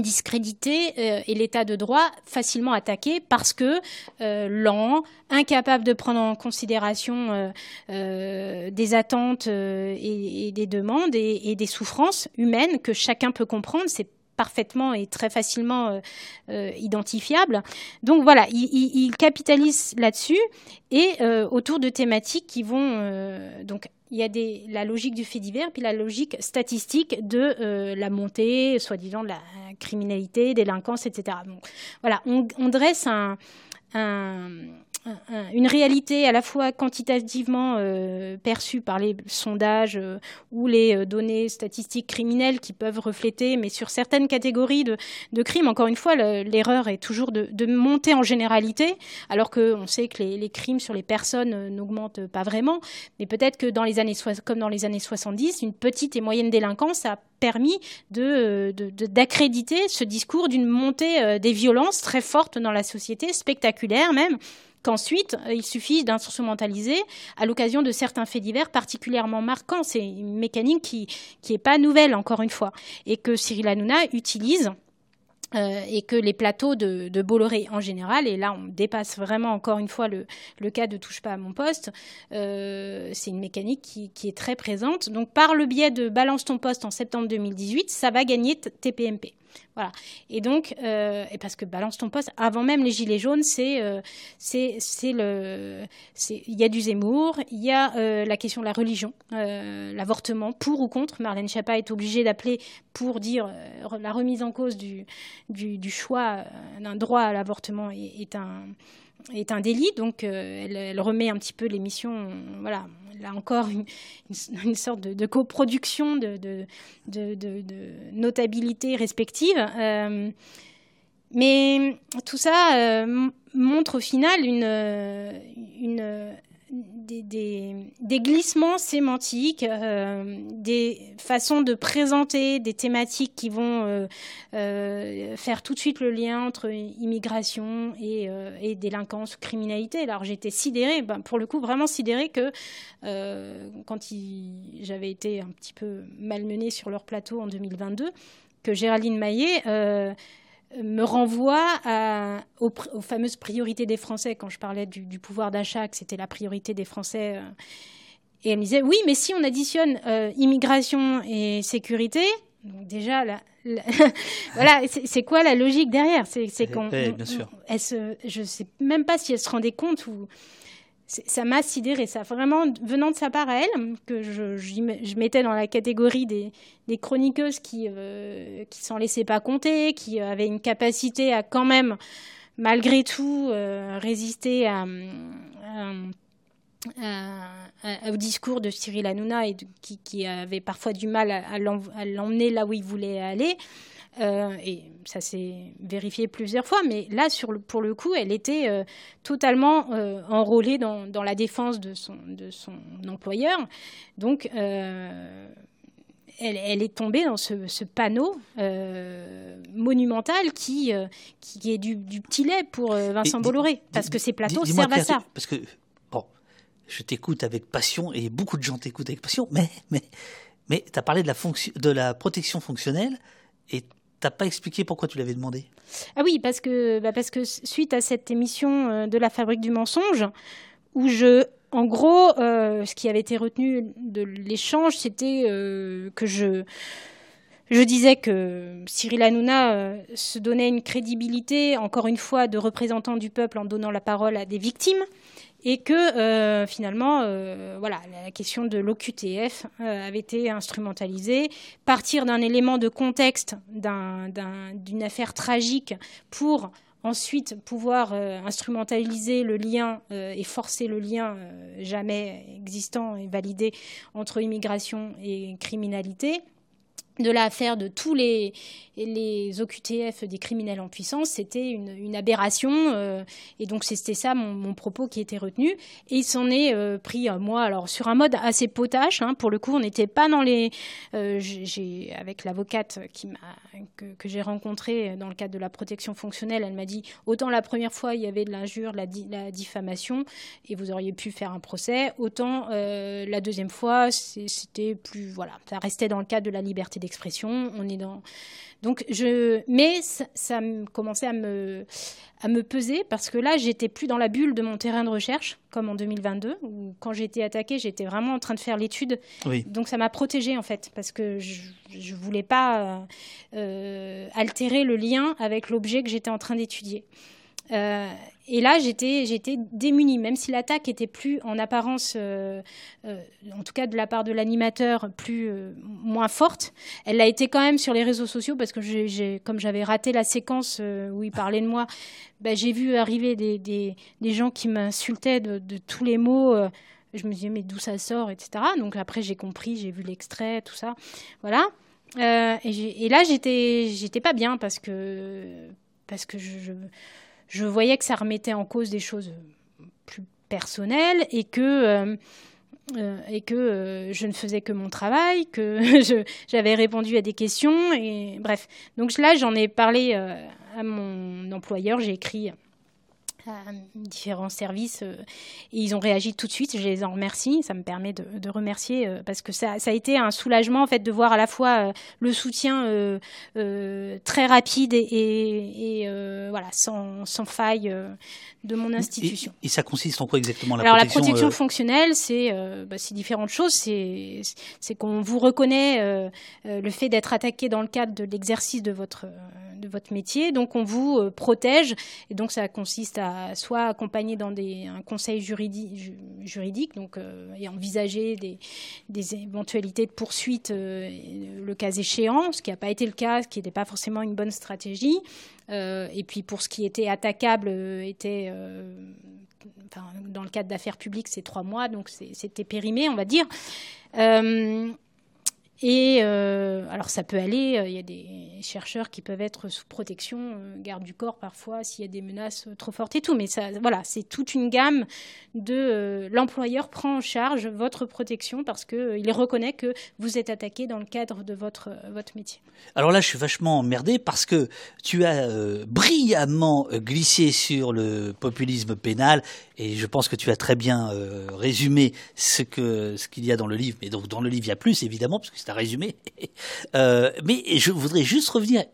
discrédité euh, et l'état de droit facilement attaqué parce que euh, lent, incapable de prendre en considération euh, des attentes et, des demandes et, des souffrances humaines que chacun peut comprendre. C'est parfaitement et très facilement identifiable. Donc voilà, il, il capitalise là-dessus et autour de thématiques qui vont donc il y a la logique du fait divers, puis la logique statistique de euh, la montée, soi-disant, de la criminalité, délinquance, etc. voilà, on, dresse un, une réalité à la fois quantitativement euh, perçue par les sondages euh, ou les euh, données statistiques criminelles qui peuvent refléter, mais sur certaines catégories de, crimes, encore une fois, l'erreur est toujours de, monter en généralité, alors qu'on sait que les, crimes sur les personnes n'augmentent pas vraiment, mais peut-être que dans les années comme dans les années 70, une petite et moyenne délinquance a permis d'accréditer ce discours d'une montée des violences très forte dans la société, spectaculaire même, qu'ensuite, euh, il suffit d'instrumentaliser à l'occasion de certains faits divers particulièrement marquants. C'est une mécanique qui n'est pas nouvelle, encore une fois, et que Cyril Hanouna utilise euh, et que les plateaux de, Bolloré en général, et là on dépasse vraiment encore une fois le, cas de touche pas à mon poste, euh, c'est une mécanique qui, qui, est très présente. Donc par le biais de balance ton poste en septembre 2018, ça va gagner TPMP. Voilà. Et donc, euh, et parce que balance ton poste, avant même les gilets jaunes, c'est euh, c'est le, il y a du Zemmour, il y a euh, la question de la religion, l'avortement, pour ou contre. Marlène Schiappa est obligée d'appeler pour dire la remise en cause du du, choix d'un droit à l'avortement est, un est un délit. Donc, elle, remet un petit peu l'émission, voilà, là encore une, sorte de, coproduction de, notabilité respective. mais tout ça montre au final une des, glissements sémantiques, euh, des façons de présenter des thématiques qui vont euh, euh, faire tout de suite le lien entre immigration et, délinquance ou criminalité. Alors j'étais sidérée, ben, pour le coup vraiment sidérée que quand j'avais été un petit peu malmenée sur leur plateau en 2022, que Géraldine Maillet me renvoie aux, fameuses priorités des Français quand je parlais du, pouvoir d'achat, que c'était la priorité des Français. Euh, et elle me disait oui, mais si on additionne euh, immigration et sécurité, donc déjà, voilà, c'est quoi la logique derrière? C'est qu'on, je ne sais même pas si elle se rendait compte ou ça m'a sidéré, ça. Vraiment, venant de sa part à elle, que je, je, mettais dans la catégorie des, chroniqueuses qui euh, s'en laissaient pas compter, qui avaient une capacité à quand même, malgré tout, euh, résister à, au discours de Cyril Hanouna et qui, qui, avait parfois du mal à, à l'emmener là où il voulait aller. Euh, et ça s'est vérifié plusieurs fois, mais là, sur le, pour le coup, elle était euh, totalement euh, enrôlée dans, dans, la défense de son, de son employeur. Donc, elle, elle, est tombée dans ce, ce panneau monumental qui, qui est du, du, petit lait pour Vincent Bolloré, parce que ces plateaux servent à ça. Parce que, bon, je t'écoute avec passion et beaucoup de gens t'écoutent avec passion, mais, mais, mais tu as parlé de la, fonction, de la protection fonctionnelle et T'as pas expliqué pourquoi tu l'avais demandé? Ah oui, parce que, bah suite à cette émission euh, de la fabrique du mensonge, où je, en gros, euh, ce qui avait été retenu de l'échange, c'était euh, que je, je disais que Cyril Hanouna se donnait une crédibilité, encore une fois, de représentant du peuple en donnant la parole à des victimes et que euh, finalement, euh, voilà, la question de l'OQTF euh, avait été instrumentalisée, partir d'un élément de contexte d'une affaire tragique pour ensuite pouvoir instrumentaliser le lien et forcer le lien jamais existant et validé entre immigration et criminalité. De l'affaire de tous les, les OQTF des criminels en puissance, c'était une, aberration. Euh, et donc, c'était ça mon, propos qui était retenu. Et il s'en est euh, pris, moi, alors sur un mode assez potache. Hein, pour le coup, on n'était pas dans les. Euh, avec l'avocate que, j'ai rencontrée dans le cadre de la protection fonctionnelle, elle m'a dit autant la première fois, il y avait de l'injure, la, la diffamation, et vous auriez pu faire un procès, autant la deuxième fois, c'était plus. Voilà, ça restait dans le cadre de la liberté d'expression. On est dans donc je, mais ça, commençait à me, à me peser parce que là, j'étais plus dans la bulle de mon terrain de recherche comme en 2022 où quand j'ai été attaquée, j'étais vraiment en train de faire l'étude. Donc ça m'a protégée en fait parce que je, je voulais pas euh, altérer le lien avec l'objet que j'étais en train d'étudier. Euh, et là, j'étais, j'étais démunie, même si l'attaque était plus en apparence, euh, euh, en tout cas de la part de l'animateur, plus moins forte. Elle l'a été quand même sur les réseaux sociaux parce que comme j'avais raté la séquence où il parlait de moi, bah, j'ai vu arriver des, gens qui m'insultaient de, tous les mots. je me disais mais d'où ça sort, etc. Donc après j'ai compris, j'ai vu l'extrait, tout ça, voilà. Et, là j'étais, pas bien parce que parce que je je voyais que ça remettait en cause des choses plus personnelles et que, euh, euh, euh, je ne faisais que mon travail, que j'avais répondu à des questions. Et, bref, donc là, j'en ai parlé à mon employeur, j'ai écrit différents services euh, et ils ont réagi tout de suite. Je les en remercie. Ça me permet de, remercier euh, parce que ça, ça, a été un soulagement en fait de voir à la fois euh, le soutien très rapide et, voilà sans, sans, faille de mon institution. Et, ça consiste en quoi exactement la Alors protection, la protection fonctionnelle, c'est bah, différentes choses. C'est qu'on vous reconnaît le fait d'être attaqué dans le cadre de l'exercice de votre votre métier. Donc on vous protège et donc ça consiste à soit accompagner dans des, un conseil juridique, donc et envisager des, des, éventualités de poursuite le cas échéant, ce qui n'a pas été le cas, ce qui n'était pas forcément une bonne stratégie. et puis pour ce qui était attaquable était dans le cadre d'affaires publiques, c'est trois mois, donc c'était périmé, on va dire. Euh, et euh, alors ça peut aller, euh, il y a des chercheurs qui peuvent être sous protection, garde du corps parfois s'il y a des menaces trop fortes et tout, mais voilà, c'est toute une gamme de l'employeur prend en charge votre protection parce qu'il reconnaît que vous êtes attaqué dans le cadre de votre, métier. Alors là, je suis vachement emmerdé parce que tu as brillamment glissé sur le populisme pénal et je pense que tu as très bien euh, résumé ce ce qu'il y a dans le livre. Mais donc dans le livre il y a plus évidemment parce que c'est résumé. euh, mais je voudrais juste revenir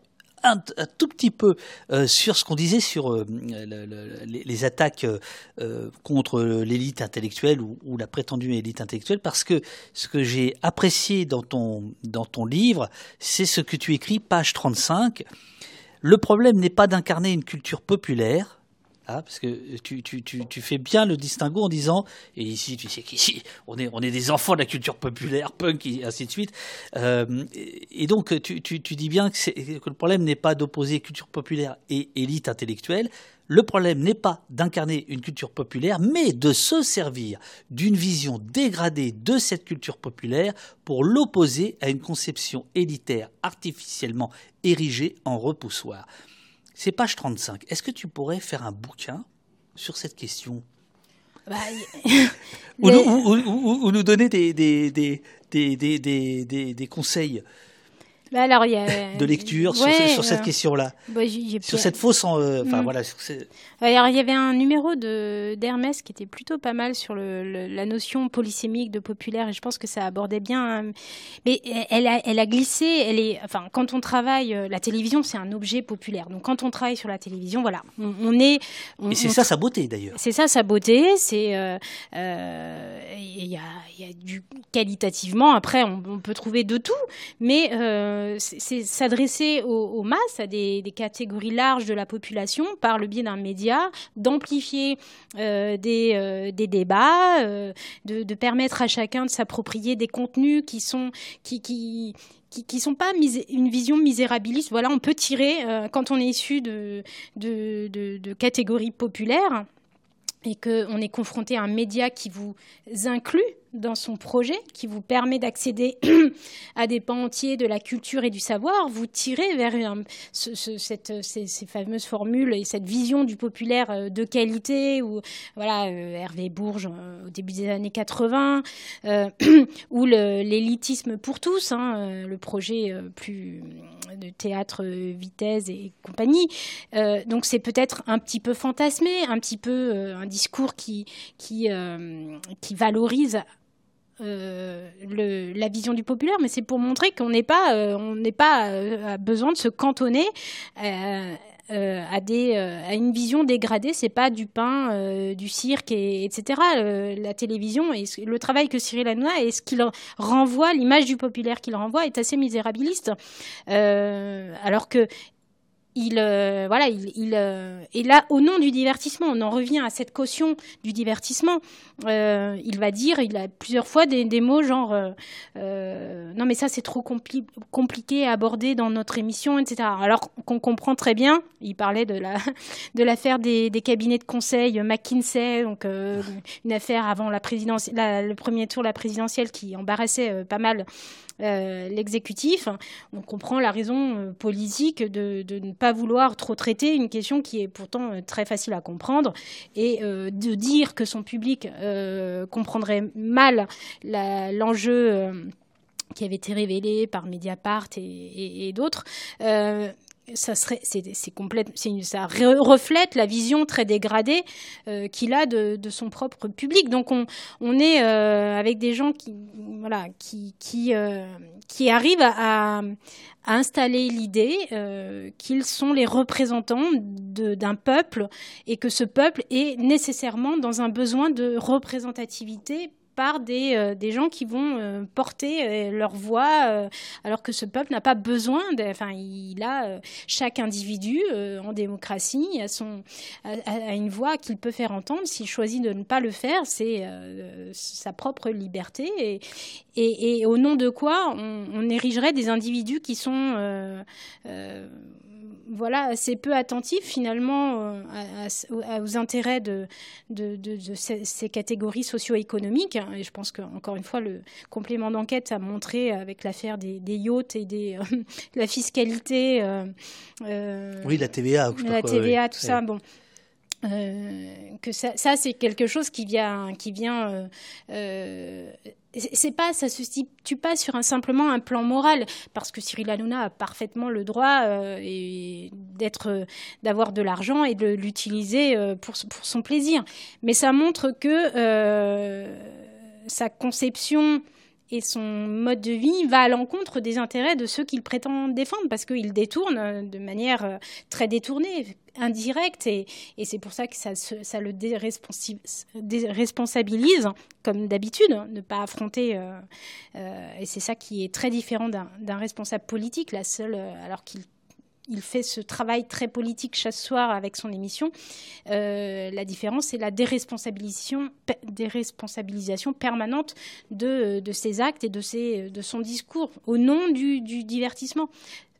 un, tout petit peu euh, sur ce qu'on disait sur euh, les, les, attaques contre l'élite intellectuelle ou, ou, la prétendue élite intellectuelle, parce que ce que j'ai apprécié dans ton, dans ton livre, c'est ce que tu écris, page 35. Le problème n'est pas d'incarner une culture populaire, ah, parce que tu, tu, fais bien le distinguo en disant, et ici, tu sais qu'ici, on est, des enfants de la culture populaire, punk, et ainsi de suite. Euh, et donc, tu, dis bien que le problème n'est pas d'opposer culture populaire et élite intellectuelle. Le problème n'est pas d'incarner une culture populaire, mais de se servir d'une vision dégradée de cette culture populaire pour l'opposer à une conception élitaire artificiellement érigée en repoussoir. C'est page 35. Est-ce que tu pourrais faire un bouquin sur cette question? Bah, ou, nous donner des, des, des, des conseils bah, alors, y a, de lecture sur, sur, cette question-là bah, Sur cette fausse. Euh, enfin, mm. voilà. Alors, il y avait un numéro d'Hermès qui était plutôt pas mal sur le, la notion polysémique de populaire et je pense que ça abordait bien. Euh, mais elle a, elle a glissé. Elle est, enfin, quand on travaille, euh, la télévision, c'est un objet populaire. Donc, quand on travaille sur la télévision, voilà, on, est. et c'est ça sa beauté d'ailleurs. C'est ça sa beauté. C'est. Il y, a, y, a, du qualitativement. Après, on, peut trouver de tout. Mais. Euh, c'est s'adresser aux, masses, à des, catégories larges de la population par le biais d'un média, d'amplifier euh, euh, des, débats, de, permettre à chacun de s'approprier des contenus qui sont qui, qui qui, sont pas une vision misérabiliste. Voilà, on peut tirer quand on est issu de, de catégories populaires et qu'on est confronté à un média qui vous inclut dans son projet, qui vous permet d'accéder à des pans entiers de la culture et du savoir, vous tirez vers cette, ces, fameuses formules et cette vision du populaire euh, de qualité, ou voilà, euh, Hervé Bourges euh, au début des années 80, ou l'élitisme pour tous, hein, le projet plus de théâtre Vitesse et compagnie. donc c'est peut-être un petit peu fantasmé, un petit peu un discours qui valorise euh, la vision du populaire, mais c'est pour montrer qu'on n'est pas, euh, on n'est pas euh, besoin de se cantonner à, des, à une vision dégradée. C'est pas du pain, du cirque, et, etc. la télévision et le travail que Cyril Hanouna et ce qu'il renvoie, l'image du populaire qu'il renvoie est assez misérabiliste. alors que il, euh, voilà, il, euh, et là, au nom du divertissement, on en revient à cette caution du divertissement. Euh, il va dire, il a plusieurs fois des, mots genre, non mais ça c'est trop compliqué à aborder dans notre émission, etc. Alors qu'on comprend très bien, il parlait de la de l'affaire des, cabinets de conseil McKinsey, donc une affaire avant la le premier tour de la présidentielle qui embarrassait pas mal l'exécutif. On comprend la raison politique de, ne pas vouloir trop traiter une question qui est pourtant euh, très facile à comprendre et euh, de dire que son public euh, comprendrait mal l'enjeu qui avait été révélé par Mediapart et, d'autres ça serait, c'est complète, ça reflète la vision très dégradée qu'il a de, son propre public. Donc on, est avec des gens qui, voilà, qui, qui, qui arrivent à, installer l'idée euh, qu'ils sont les représentants d'un peuple et que ce peuple est nécessairement dans un besoin de représentativité des, des gens qui vont porter leur voix, alors que ce peuple n'a pas besoin, enfin, il a chaque individu en démocratie a, son, a, une voix qu'il peut faire entendre. S'il choisit de ne pas le faire, c'est sa propre liberté. Et, et, au nom de quoi on érigerait des individus qui sont voilà, assez peu attentif finalement euh, aux intérêts de, ces, catégories socio-économiques. Et je pense qu'encore une fois, le complément d'enquête a montré avec l'affaire des, yachts et des, euh, la fiscalité. Euh, oui, la TVA. La TVA, tout ça. Bon. que ça, c'est quelque chose qui vient, qui vient c'est pas, ça se situe pas sur un, simplement un plan moral, parce que Cyril Hanouna a parfaitement le droit euh, d'être, d'avoir de l'argent et de l'utiliser euh, pour, pour, son plaisir. Mais ça montre que euh, sa conception et son mode de vie va à l'encontre des intérêts de ceux qu'il prétend défendre, parce qu'il détourne euh, de manière euh, très détournée, indirecte, et, c'est pour ça que ça, le déresponsabilise, comme d'habitude, ne pas affronter, euh, et c'est ça qui est très différent d'un responsable politique, la seule, alors qu'il il fait ce travail très politique chaque soir avec son émission. Euh, la différence, c'est la déresponsabilisation, permanente de, ses actes et de son discours au nom du, divertissement.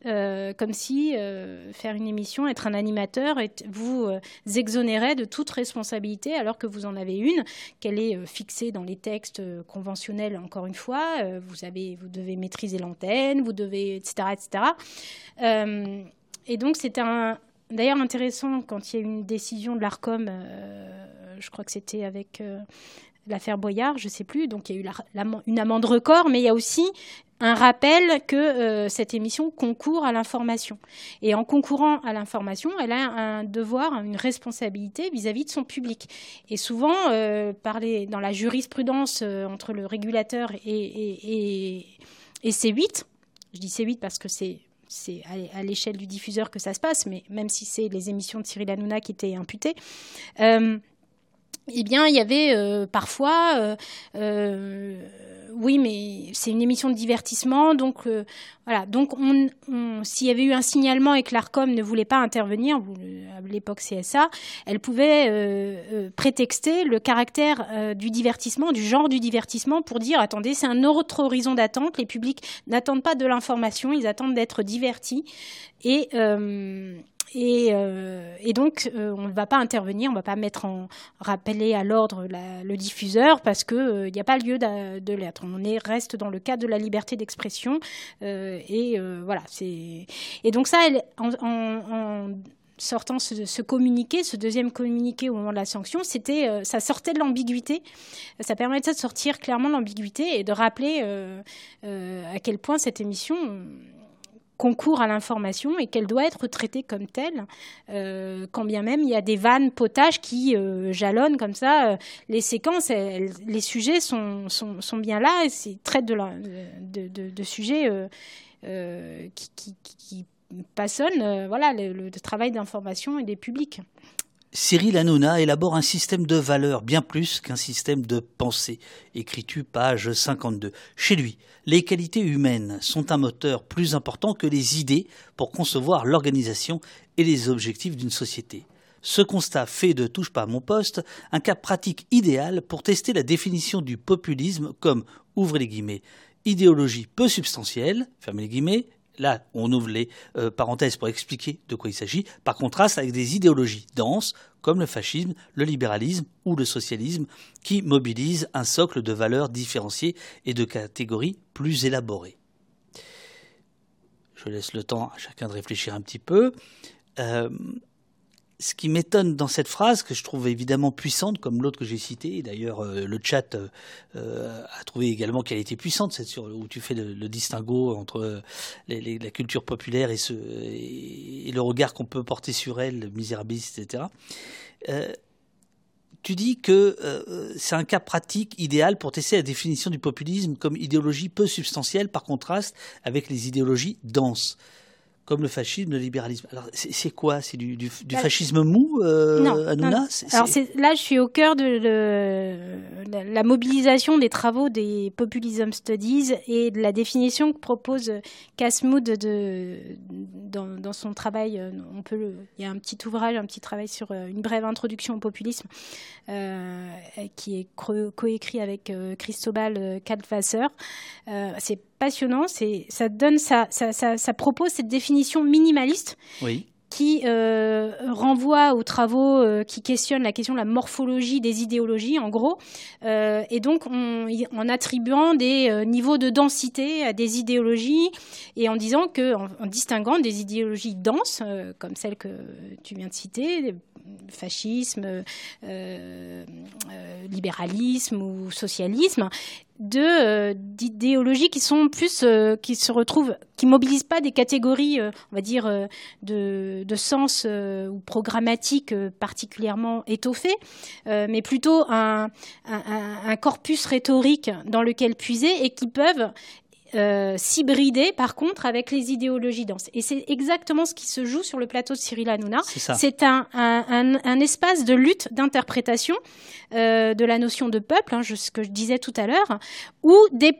Euh, comme si euh, faire une émission, être un animateur, vous exonérait de toute responsabilité alors que vous en avez une, qu'elle est fixée dans les textes conventionnels, encore une fois. vous, avez, vous devez maîtriser l'antenne, vous devez, etc. etc. Et donc, c'était d'ailleurs intéressant quand il y a eu une décision de l'ARCOM, euh, je crois que c'était avec euh, l'affaire Boyard, je ne sais plus, donc il y a eu une amende record, mais il y a aussi un rappel que euh, cette émission concourt à l'information. Et en concourant à l'information, elle a un devoir, une responsabilité vis-à-vis de son public. Et souvent, parler dans la jurisprudence entre le régulateur et, et, et C8, je dis C8 parce que c'est c'est à, l'échelle du diffuseur que ça se passe, mais même si c'est les émissions de Cyril Hanouna qui étaient imputées, euh, eh bien, il y avait euh, parfois, euh, oui, mais c'est une émission de divertissement, donc voilà. Donc, s'il y avait eu un signalement et que l'Arcom ne voulait pas intervenir, à l'époque CSA, elle pouvait prétexter le caractère du divertissement, du genre du divertissement, pour dire attendez, c'est un autre horizon d'attente. Les publics n'attendent pas de l'information, ils attendent d'être divertis euh, et, donc, euh, on ne va pas intervenir, on ne va pas mettre en rappeler à l'ordre le diffuseur parce qu'il n'y euh, a pas lieu de, l'être. On est, reste dans le cadre de la liberté d'expression. et voilà. Et donc, ça, en, sortant ce, communiqué, ce deuxième communiqué au moment de la sanction, ça sortait de l'ambiguïté. Ça permettait de sortir clairement de l'ambiguïté et de rappeler à quel point cette émission concourt à l'information et qu'elle doit être traitée comme telle, euh, quand bien même il y a des vannes potages qui euh, jalonnent comme ça euh, les séquences, les sujets sont, sont, sont, bien là et c'est traite de, sujets qui, qui, passionnent voilà, le travail d'information et des publics. Cyril Hanouna élabore un système de valeurs bien plus qu'un système de pensée. Écris-tu page 52. Chez lui, les qualités humaines sont un moteur plus important que les idées pour concevoir l'organisation et les objectifs d'une société. Ce constat fait de Touche pas à mon poste un cas pratique idéal pour tester la définition du populisme comme, ouvrez les guillemets, idéologie peu substantielle, fermez les guillemets, là, on ouvre les euh, parenthèses pour expliquer de quoi il s'agit, par contraste avec des idéologies denses, comme le fascisme, le libéralisme ou le socialisme, qui mobilisent un socle de valeurs différenciées et de catégories plus élaborées. Je laisse le temps à chacun de réfléchir un petit peu. Euh, ce qui m'étonne dans cette phrase, que je trouve évidemment puissante, comme l'autre que j'ai cité, et d'ailleurs euh, le chat euh, a trouvé également qu'elle était puissante, cette sur, où tu fais le, distinguo entre la culture populaire et, ce, et, le regard qu'on peut porter sur elle, misérabiliste, etc. Euh, tu dis que c'est un cas pratique idéal pour tester la définition du populisme comme idéologie peu substantielle par contraste avec les idéologies denses. Comme le fascisme, le libéralisme. Alors, c'est quoi? C'est du, du, bah, fascisme mou, euh, non, Hanouna? Alors, là, je suis au cœur de la mobilisation des travaux des Populism Studies et de la définition que propose Casmoud de, dans, dans, son travail. Euh, on peut il y a un petit ouvrage, un petit travail sur euh, une brève introduction au populisme euh, qui est coécrit avec Cristobal Kaltwasser. c'est passionnant. C'est, ça donne, ça, ça, ça, propose cette définition minimaliste. qui euh, renvoie aux travaux euh, qui questionnent la question de la morphologie des idéologies, en gros, euh, et donc en attribuant des niveaux de densité à des idéologies et en disant que, en, distinguant des idéologies denses, comme celle que tu viens de citer, fascisme, libéralisme ou socialisme, de euh, d'idéologies qui sont plus euh, qui se retrouvent qui mobilisent pas des catégories euh, va dire de, sens ou programmatiques particulièrement étoffées mais plutôt un, corpus rhétorique dans lequel puiser et qui peuvent euh, s'hybrider par contre avec les idéologies denses. Et c'est exactement ce qui se joue sur le plateau de Cyril Hanouna. C'est un, un, un, espace de lutte, d'interprétation euh, de la notion de peuple, hein, ce que je disais tout à l'heure, où des,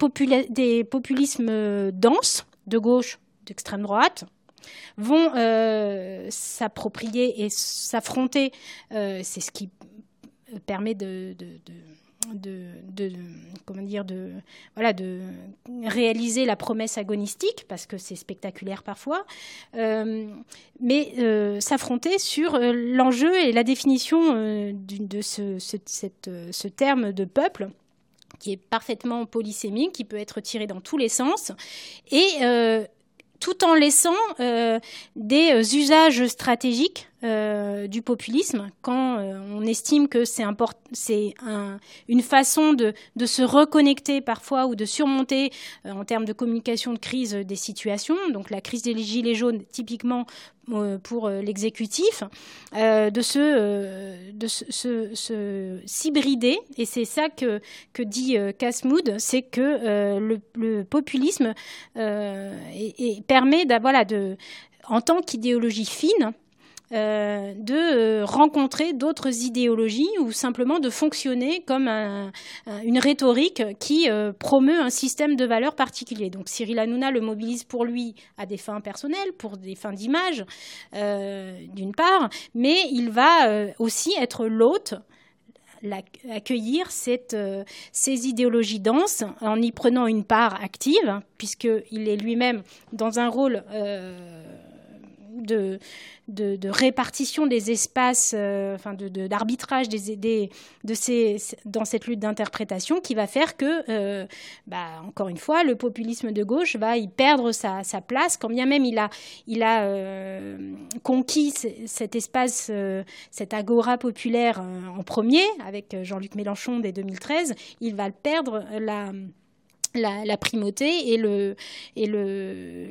des populismes denses, de gauche, d'extrême droite, vont euh, s'approprier et s'affronter. Euh, c'est ce qui permet de, de, de de, comment dire de réaliser la promesse agonistique parce que c'est spectaculaire parfois euh, mais euh, s'affronter sur euh, l'enjeu et la définition de ce, ce terme de peuple qui est parfaitement polysémique, qui peut être tiré dans tous les sens, et tout en laissant des usages stratégiques euh, du populisme quand euh, on estime que c'est un, une façon de, de, se reconnecter parfois ou de surmonter euh, en termes de communication de crise des situations. Donc la crise des gilets jaunes, typiquement pour l'exécutif, de se, de se, s'hybrider. Et c'est ça que, que dit Casmoud, c'est que le, populisme et, permet de, en tant qu'idéologie fine, euh, de euh, rencontrer d'autres idéologies ou simplement de fonctionner comme une rhétorique qui euh, promeut un système de valeurs particulier. Donc Cyril Hanouna le mobilise pour lui à des fins personnelles, pour des fins d'image, d'une part, mais il va aussi être l'hôte accueillir ces idéologies denses en y prenant une part active, puisqu'il est lui-même dans un rôle de, répartition des espaces, euh, enfin d'arbitrage des, dans cette lutte d'interprétation qui va faire que, euh, bah, encore une fois, le populisme de gauche va y perdre sa, place, quand bien même il a, euh, conquis cet espace, cet agora populaire en premier, avec Jean-Luc Mélenchon dès 2013, il va perdre la la, primauté et, le, et le,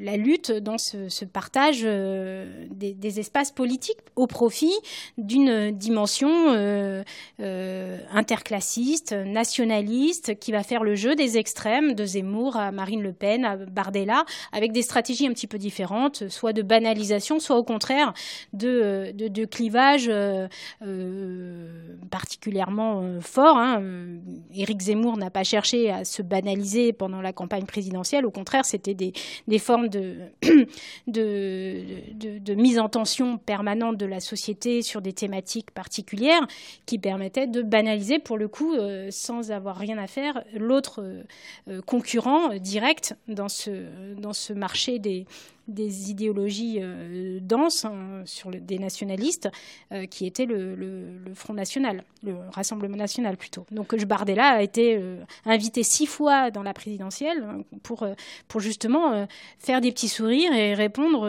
la lutte dans ce, partage euh, des, espaces politiques au profit d'une dimension euh, euh, interclassiste, nationaliste, qui va faire le jeu des extrêmes, de Zemmour à Marine Le Pen, à Bardella, avec des stratégies un petit peu différentes, soit de banalisation, soit au contraire de, de, clivage particulièrement fort. Hein. Éric Zemmour n'a pas cherché à se banaliser pendant la campagne présidentielle. Au contraire, c'était des, formes de, mise en tension permanente de la société sur des thématiques particulières qui permettaient de banaliser, pour le coup, euh, sans avoir rien à faire, l'autre euh, concurrent direct dans ce, marché des, idéologies euh, denses hein, des nationalistes euh, qui étaient le, Front National, le Rassemblement National plutôt. Donc Bardella a été euh, invité six fois dans la présidentielle pour, pour justement faire des petits sourires et répondre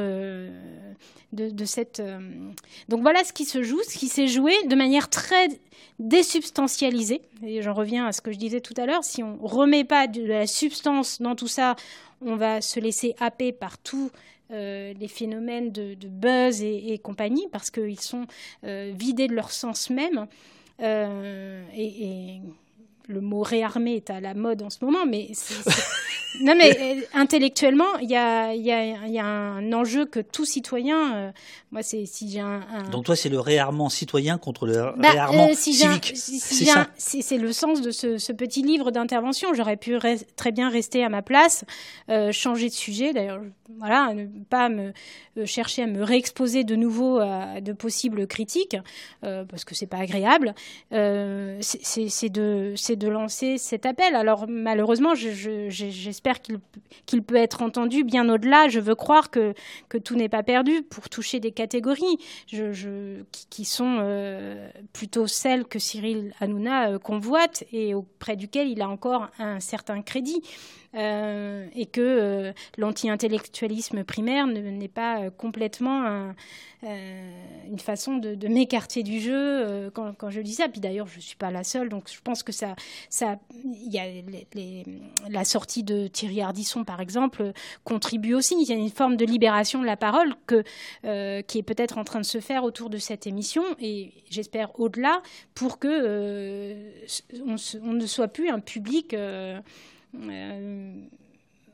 de, cette... Donc voilà ce qui se joue, ce qui s'est joué de manière très désubstantialisée. Et j'en reviens à ce que je disais tout à l'heure, si on remet pas de la substance dans tout ça, on va se laisser happer par tous euh, les phénomènes de, buzz et, compagnie, parce qu'ils sont euh, vidés de leur sens même. Euh, et, le mot réarmé est à la mode en ce moment, mais non, mais euh, intellectuellement, il y a, y, a, y a, un enjeu que tout citoyen. Euh, moi, c'est si j'ai un, Donc toi, c'est le réarmement citoyen contre le bah, réarmement euh, civique. c'est le sens de ce, ce petit livre d'intervention. J'aurais pu très bien rester à ma place, changer de sujet. D'ailleurs, voilà, ne pas me chercher à me réexposer de nouveau à de possibles critiques, parce que c'est pas agréable. c'est de, de lancer cet appel. Alors malheureusement, j'espère qu'il peut être entendu bien au-delà. Je veux croire que, tout n'est pas perdu pour toucher des catégories qui, sont euh, plutôt celles que Cyril Hanouna euh, convoite et auprès duquel il a encore un certain crédit. Euh, et que euh, l'anti-intellectualisme primaire n'est pas euh, complètement une façon de, m'écarter du jeu quand, je dis ça. Puis d'ailleurs, je ne suis pas la seule, donc je pense que ça, la sortie de Thierry Ardisson, par exemple, contribue aussi. Il y a une forme de libération de la parole qui est peut-être en train de se faire autour de cette émission, et j'espère au-delà, pour que on, ne soit plus un public euh,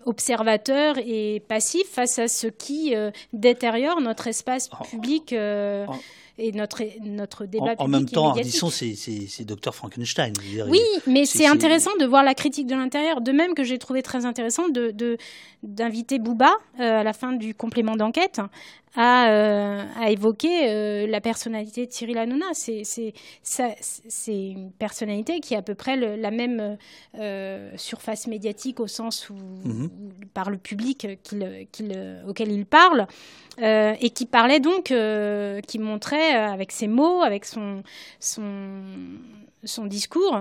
observateur et passif face à ce qui euh, détériore notre espace public euh, et notre, notre débat en, en même temps, Ardisson, c'est Dr Frankenstein. oui, mais c'est intéressant de voir la critique de l'intérieur. De même que j'ai trouvé très intéressant d'inviter de, Bouba à la fin du complément d'enquête à, euh, à évoquer euh, la personnalité de Cyril Hanouna. C'est une personnalité qui a à peu près la même euh, surface médiatique au sens où, mhm. par le public auquel il parle, et qui parlait donc, qui montrait avec ses mots, avec son, discours,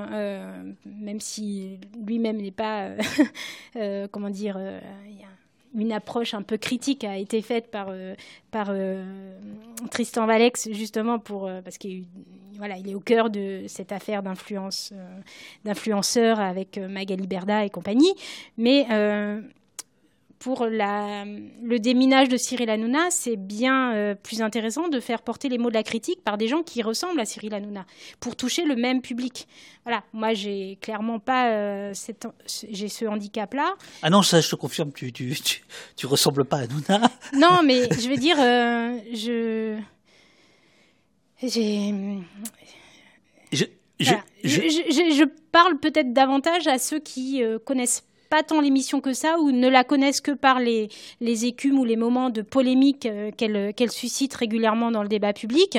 même si lui-même n'est pas, comment dire, une approche un peu critique a été faite par, euh, euh, Tristan Valex, justement, pour, euh, parce qu'il est au cœur de cette affaire d'influence, d'influenceurs avec Magali Berda et compagnie. Mais pour le déminage de Cyril Hanouna, c'est bien euh, plus intéressant de faire porter les mots de la critique par des gens qui ressemblent à Cyril Hanouna, pour toucher le même public. Voilà, moi j'ai clairement pas euh, j'ai ce handicap-là. Ah non, ça je te confirme, tu tu, tu, ressembles pas à Hanouna. non, mais je veux dire, euh, je j'ai je, je, je, parle peut-être davantage à ceux qui connaissent pas tant l'émission que ça, ou ne la connaissent que par les, les écumes ou les moments de polémique euh, qu'elle suscite régulièrement dans le débat public,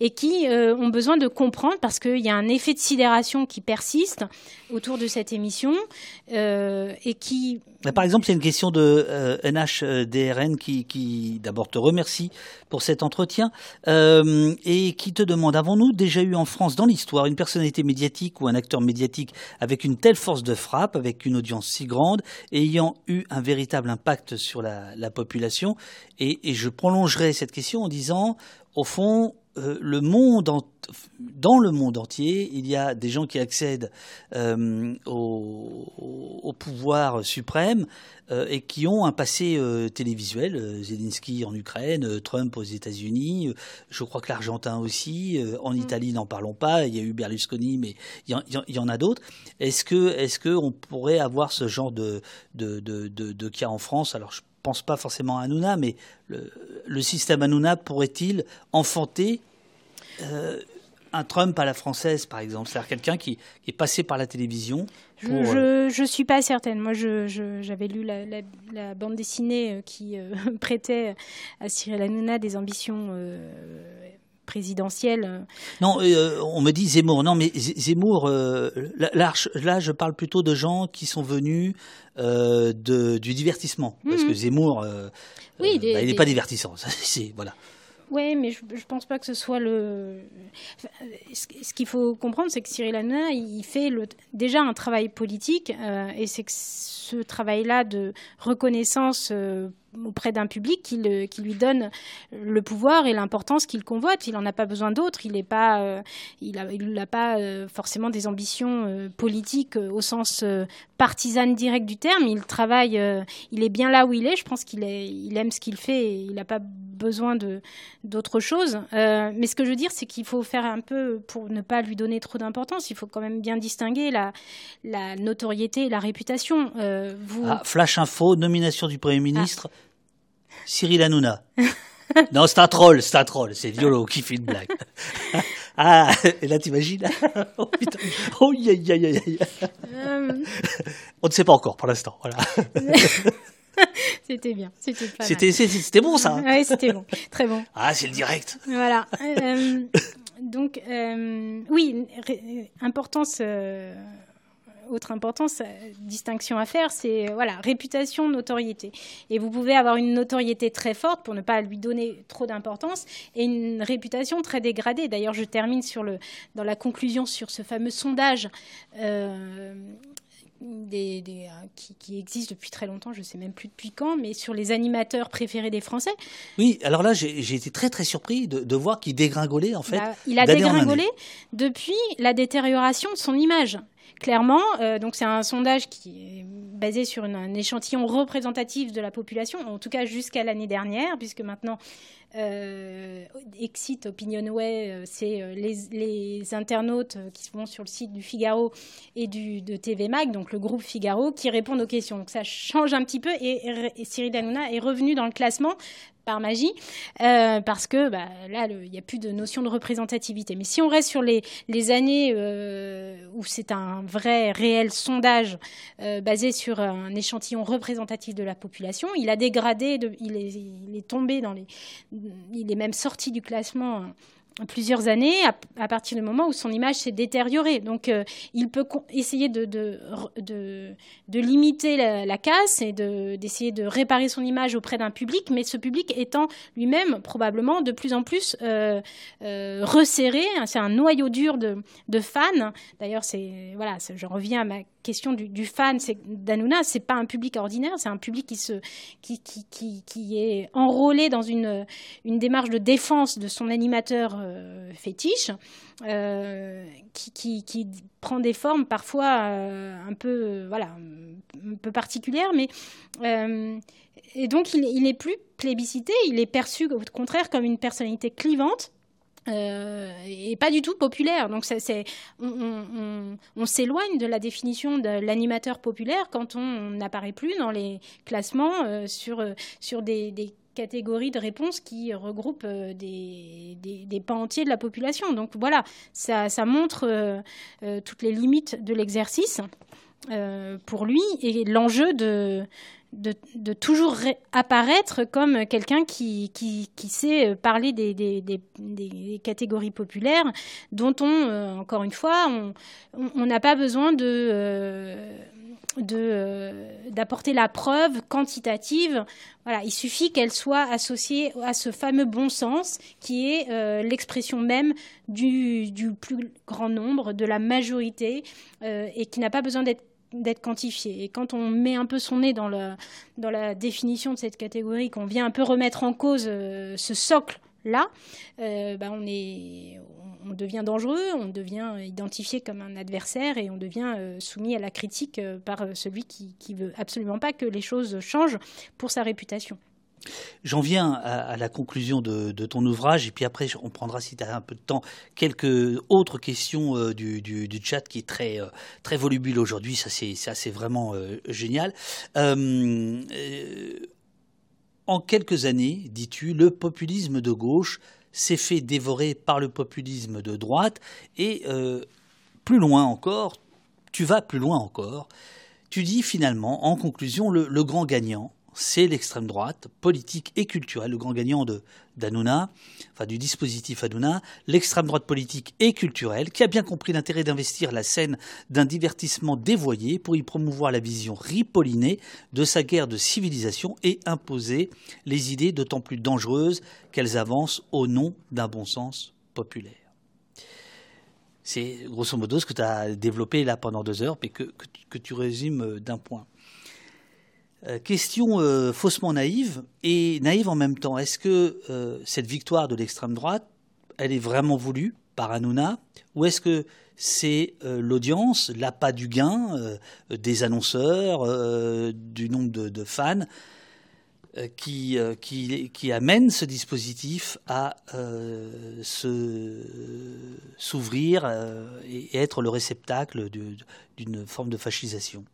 et qui euh, ont besoin de comprendre, parce qu'il y a un effet de sidération qui persiste autour de cette émission, euh, et qui par exemple, il y a une question de NHDRN qui, qui d'abord te remercie pour cet entretien et qui te demande avons-nous déjà eu en France dans l'histoire une personnalité médiatique ou un acteur médiatique avec une telle force de frappe, avec une audience si grande, ayant eu un véritable impact sur la, population. Et, je prolongerai cette question en disant, au fond, euh, le monde dans le monde entier, il y a des gens qui accèdent euh, au, pouvoir suprême euh, et qui ont un passé télévisuel. Zelensky en Ukraine, Trump aux États-Unis, je crois que l'Argentin aussi. en mm. Italie, n'en parlons pas. Il y a eu Berlusconi, mais il y en, a d'autres. Est-ce que, est-ce que on pourrait avoir ce genre de de, de, de, cas en France? Alors je pense pas forcément à Hanouna, mais le, système Hanouna pourrait-il enfanter euh, un Trump à la française, par exemple? C'est-à-dire quelqu'un qui, est passé par la télévision Je ne euh, suis pas certaine. Moi, j'avais lu la, bande dessinée euh, qui prêtait à Cyril Hanouna des ambitions présidentielles. Non, on me dit Zemmour. Non, mais Zemmour, là, là, je parle plutôt de gens qui sont venus de, du divertissement. Parce mhm. que Zemmour, oui, bah, il n'est pas divertissant. C'est, voilà. Oui, mais je ne pense pas que ce soit le. Ce, qu'il faut comprendre, c'est que Cyril Hanouna, il fait le, déjà un travail politique, euh, et c'est que ce travail-là de reconnaissance euh, auprès d'un public qui, le, qui, lui donne le pouvoir et l'importance qu'il convoite. Il n'en a pas besoin d'autre. Il n'a pas, euh, il il pas euh, forcément des ambitions euh, politiques au sens partisane direct du terme. Il travaille, il est bien là où il est. Je pense qu'il il aime ce qu'il fait et il n'a pas besoin d'autre chose. mais ce que je veux dire, c'est qu'il faut faire un peu pour ne pas lui donner trop d'importance. Il faut quand même bien distinguer la, la notoriété et la réputation. vous... Ah, flash info, nomination du Premier ministre. Cyril Hanouna. non, c'est un troll, c'est un troll. C'est Violo qui fait une blague. ah, et là, t'imagines Oh putain. Oh, aïe, aïe, aïe. Euh. On ne sait pas encore pour l'instant. Voilà. c'était bien. C'était, c'était, bon, ça. oui, c'était bon. Très bon. Ah, c'est le direct. Voilà. Euh, donc, euh, oui, importance autre importance, euh, distinction à faire, c'est euh, voilà, réputation, notoriété. Et vous pouvez avoir une notoriété très forte pour ne pas lui donner trop d'importance et une réputation très dégradée. D'ailleurs, je termine sur le, dans la conclusion sur ce fameux sondage. Euh, des, qui, existe depuis très longtemps, je ne sais même plus depuis quand, mais sur les animateurs préférés des Français. Oui, alors là, j'ai été très très surpris de, voir qu'il dégringolait en fait. Bah, il a dégringolé depuis la détérioration de son image clairement. Euh, donc c'est un sondage qui est basé sur un échantillon représentatif de la population, en tout cas jusqu'à l'année dernière, puisque maintenant euh, Exit Opinionway, euh, c'est les, internautes qui vont sur le site du Figaro et du, de TV Mag, donc le groupe Figaro, qui répondent aux questions. Donc ça change un petit peu et, et Cyril Hanouna est revenu dans le classement par magie, euh, parce que bah, là, il n'y a plus de notion de représentativité. Mais si on reste sur les, années euh, où c'est un vrai, réel sondage euh, basé sur un échantillon représentatif de la population, il a dégradé, il, est, il, est, tombé dans les... Il est même sorti du classement plusieurs années à, partir du moment où son image s'est détériorée. Donc euh, il peut essayer de, de, de, limiter la, casse et d'essayer de, réparer son image auprès d'un public, mais ce public étant lui-même probablement de plus en plus euh, euh, resserré. C'est un noyau dur de, fans. D'ailleurs, c'est voilà, je reviens à ma question du, fan, c'est d'Anouna, c'est pas un public ordinaire, c'est un public qui se qui, qui, qui, est enrôlé dans une, une démarche de défense de son animateur euh, fétiche, euh, qui, qui, prend des formes parfois euh, un peu voilà un peu particulières, mais et donc il n'est plus plébiscité, il est perçu au contraire comme une personnalité clivante euh, et pas du tout populaire. Donc on, s'éloigne de la définition de l'animateur populaire quand on n'apparaît plus dans les classements euh, sur, sur des, catégories de réponses qui regroupent euh, des, des, pans entiers de la population. Donc voilà, ça montre toutes les limites de l'exercice pour lui et l'enjeu de de, toujours apparaître comme quelqu'un qui, qui, sait parler des, des, catégories populaires dont on, euh, encore une fois, on n'a pas besoin de... Euh, euh, d'apporter la preuve quantitative. Voilà, il suffit qu'elle soit associée à ce fameux bon sens qui est l'expression même du, du, plus grand nombre, de la majorité, et qui n'a pas besoin d'être d'être quantifié. Et quand on met un peu son nez dans, la définition de cette catégorie, qu'on vient un peu remettre en cause euh, ce socle-là, euh, bah, on, est, on devient dangereux, on devient identifié comme un adversaire et on devient euh, soumis à la critique par celui qui ne veut absolument pas que les choses changent pour sa réputation. J'en viens à, la conclusion de, ton ouvrage, et puis après, on prendra, si tu as un peu de temps, quelques autres questions euh, du, chat qui est très, euh, très volubile aujourd'hui. Ça, c'est vraiment euh, génial. en quelques années, dis-tu, le populisme de gauche s'est fait dévorer par le populisme de droite, et plus loin encore, tu vas plus loin encore, tu dis finalement, en conclusion, le grand gagnant, c'est l'extrême droite, politique et culturelle, le grand gagnant de enfin du dispositif Hanouna, l'extrême droite politique et culturelle, qui a bien compris l'intérêt d'investir la scène d'un divertissement dévoyé pour y promouvoir la vision ripollinée de sa guerre de civilisation et imposer les idées d'autant plus dangereuses qu'elles avancent au nom d'un bon sens populaire. C'est grosso modo ce que tu as développé là pendant deux heures, mais que, que tu résumes d'un point. Question faussement naïve et naïve en même temps. Est-ce que cette victoire de l'extrême droite, elle est vraiment voulue par Hanouna ou est-ce que c'est l'audience, l'appât du gain des annonceurs, du nombre de fans euh, qui, euh, amène ce dispositif à euh, s'ouvrir et être le réceptacle d'une forme de fascisation?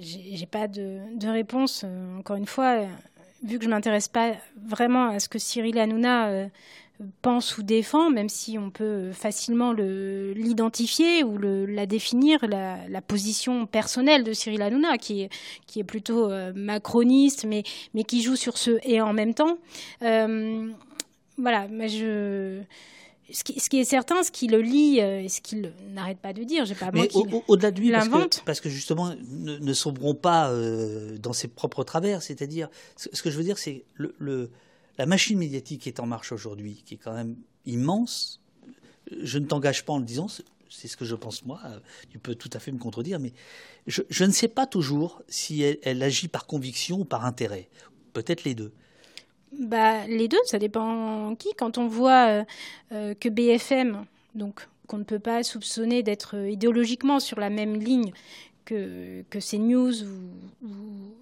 J'ai pas de, réponse. Encore une fois, vu que je m'intéresse pas vraiment à ce que Cyril Hanouna pense ou défend, même si on peut facilement l'identifier ou le, la définir, la, position personnelle de Cyril Hanouna, qui est, plutôt euh, macroniste, mais, qui joue sur ce et en même temps. Euh, voilà, mais je. Ce qui, ce qui, est certain, ce qui le lit, euh, ce qu'il n'arrête pas de dire, j'ai pas Mais au-delà de lui, parce que, parce que, justement, ne, ne sombrons pas dans ses propres travers. C'est-à-dire, ce, ce, que je veux dire, c'est le, le la machine médiatique qui est en marche aujourd'hui, qui est quand même immense, je ne t'engage pas en le disant, c'est ce que je pense moi, tu peux tout à fait me contredire, mais je, ne sais pas toujours si elle, agit par conviction ou par intérêt. Peut-être les deux. Bah, les deux, ça dépend qui. Quand on voit euh, euh, que BFM, donc qu'on ne peut pas soupçonner d'être idéologiquement sur la même ligne que, que CNews ou,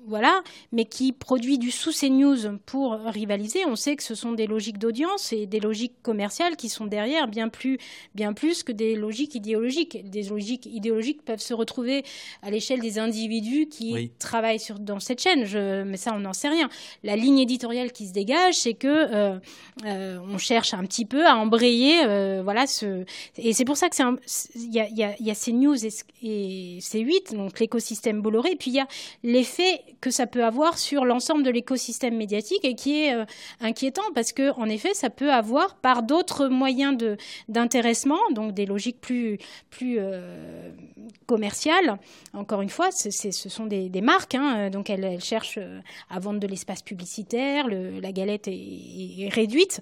voilà, mais qui produit du sous CNews pour rivaliser. On sait que ce sont des logiques d'audience et des logiques commerciales qui sont derrière bien plus, bien plus que des logiques idéologiques. Des logiques idéologiques peuvent se retrouver à l'échelle des individus qui travaillent sur, dans cette chaîne. Je, mais ça, on n'en sait rien. La ligne éditoriale qui se dégage, c'est que euh, euh, on cherche un petit peu à embrayer, euh, voilà, ce, et c'est pour ça que c'est, il y a, y, a, y a CNews et, et C8 donc l'écosystème Bolloré. Et puis il y a l'effet que ça peut avoir sur l'ensemble de l'écosystème médiatique et qui est euh, inquiétant parce que en effet, ça peut avoir par d'autres moyens de d'intéressement, donc des logiques plus plus euh, commerciales. Encore une fois, ce sont des, marques, hein, donc elles, cherchent euh, à vendre de l'espace publicitaire, la galette est, réduite.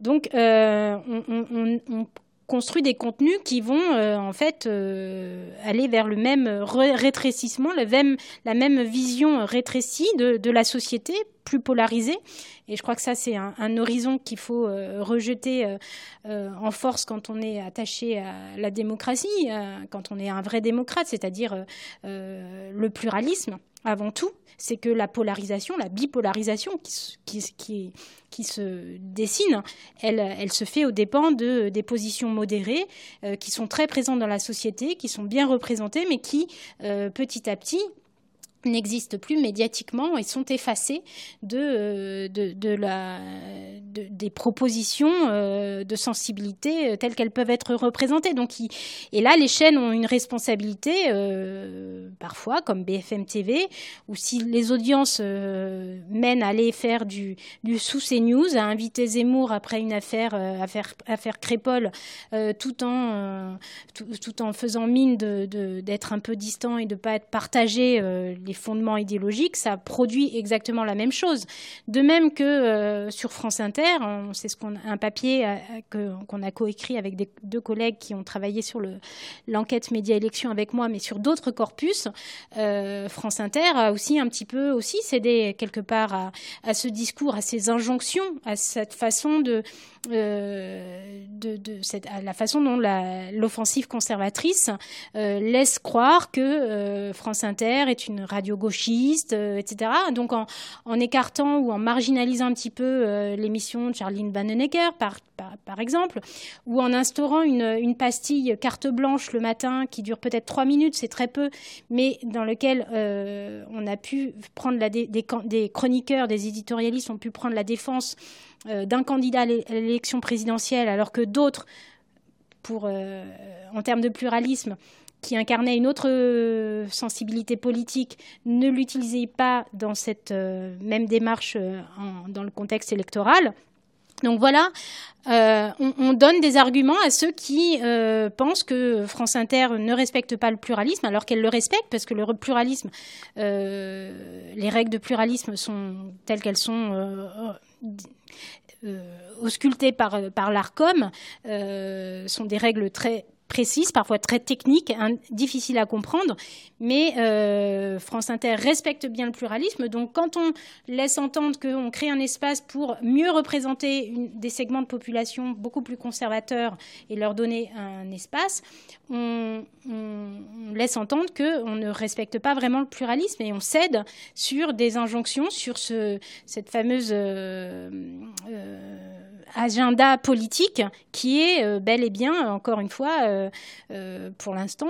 Donc, on, on, construit des contenus qui vont euh, en fait euh, aller vers le même rétrécissement, la même, vision rétrécie de, la société, plus polarisée. Et je crois que ça, c'est un, horizon qu'il faut euh, rejeter en force quand on est attaché à la démocratie, quand on est un vrai démocrate, c'est-à-dire le pluralisme avant tout, c'est que la polarisation, la bipolarisation qui, se dessine, elle, elle, se fait aux dépens de, des positions modérées euh, qui sont très présentes dans la société, qui sont bien représentées, mais qui, euh, petit à petit, n'existent plus médiatiquement et sont effacés euh, de, des propositions euh, de sensibilité euh, telles qu'elles peuvent être représentées. Donc, et là, les chaînes ont une responsabilité, parfois, comme BFM TV, ou si les audiences mènent à aller faire du, du sous CNews, à inviter Zemmour après une affaire, affaire, affaire Crépol, tout, en, tout, tout, en faisant mine d'être un peu distant et de ne pas être partagé les fondements idéologiques, ça produit exactement la même chose. De même que euh, sur France Inter, c'est un papier euh, qu'on a coécrit avec deux collègues qui ont travaillé sur l'enquête média élection avec moi, mais sur d'autres corpus. Euh, France Inter a aussi un petit peu aussi cédé quelque part à ce discours, à ces injonctions, à cette façon de euh, de, la façon dont l'offensive conservatrice euh, laisse croire que euh, France Inter est une radio gauchiste, etc. Donc en, en, écartant ou en marginalisant un petit peu l'émission de Charline Vanhoenacker, par, par, exemple, ou en instaurant une, pastille carte blanche le matin qui dure peut-être trois minutes, c'est très peu, mais dans lequel on a pu prendre la des, chroniqueurs, des éditorialistes ont pu prendre la défense euh, d'un candidat à l'élection présidentielle, alors que d'autres, euh, en termes de pluralisme, qui incarnaient une autre euh, sensibilité politique, ne l'utilisaient pas dans cette même démarche dans le contexte électoral. Donc voilà, on, donne des arguments à ceux qui pensent que France Inter ne respecte pas le pluralisme, alors qu'elle le respecte, parce que le pluralisme, les règles de pluralisme sont telles qu'elles sont euh, auscultées par, par l'ARCOM euh, sont des règles très précises, parfois très techniques, difficiles à comprendre. Mais euh, France Inter respecte bien le pluralisme. Donc quand on laisse entendre qu'on crée un espace pour mieux représenter des segments de population beaucoup plus conservateurs et leur donner un espace, on, laisse entendre qu'on ne respecte pas vraiment le pluralisme et on cède sur des injonctions, sur ce, cette fameuse... Euh, euh, agenda politique qui est euh, bel et bien, encore une fois, euh, euh, pour l'instant,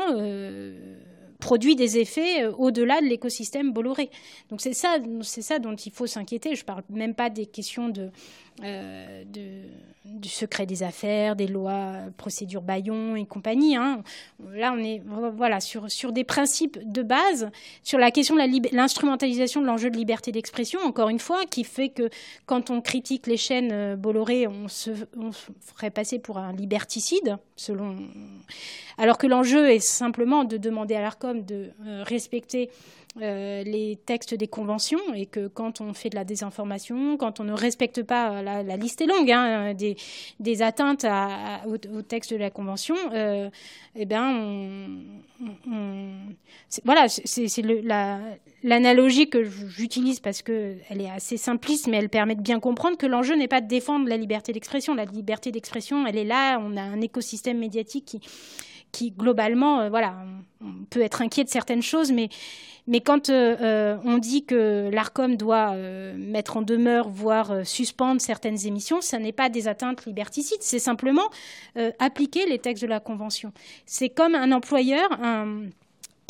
produit des effets au-delà de l'écosystème Bolloré. Donc c'est ça, c'est ça dont il faut s'inquiéter. Je ne parle même pas des questions de, du secret des affaires, des lois, procédures Bayon et compagnie. Hein. Là, on est voilà sur, sur des principes de base, sur la question de l'instrumentalisation de l'enjeu de liberté d'expression, encore une fois, qui fait que quand on critique les chaînes euh, Bolloré, on se on ferait passer pour un liberticide, selon. Alors que l'enjeu est simplement de demander à l'ARCOM de euh, respecter euh, les textes des conventions et que quand on fait de la désinformation, quand on ne respecte pas, la, liste est longue, hein, des, atteintes au, texte de la convention, euh, eh ben, voilà, c'est l'analogie que j'utilise parce qu'elle est assez simpliste, mais elle permet de bien comprendre que l'enjeu n'est pas de défendre la liberté d'expression. La liberté d'expression, elle est là, on a un écosystème médiatique qui qui globalement, euh, voilà, on peut être inquiet de certaines choses, mais, mais quand euh, euh, on dit que l'ARCOM doit mettre en demeure, voire suspendre certaines émissions, ce n'est pas des atteintes liberticides, c'est simplement appliquer les textes de la Convention. C'est comme un employeur, un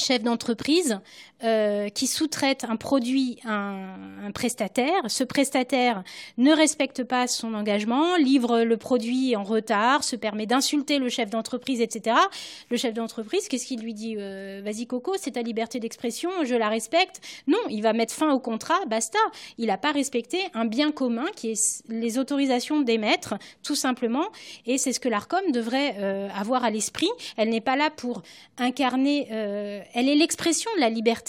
chef d'entreprise euh, qui sous-traite un produit à un, prestataire. Ce prestataire ne respecte pas son engagement, livre le produit en retard, se permet d'insulter le chef d'entreprise, etc. Le chef d'entreprise, qu'est-ce qu'il lui dit euh, Vas-y Coco, c'est ta liberté d'expression, je la respecte. Non, il va mettre fin au contrat, basta. Il n'a pas respecté un bien commun qui est les autorisations d'émettre, tout simplement. Et c'est ce que l'ARCOM devrait euh, avoir à l'esprit. Elle n'est pas là pour incarner, elle est l'expression de la liberté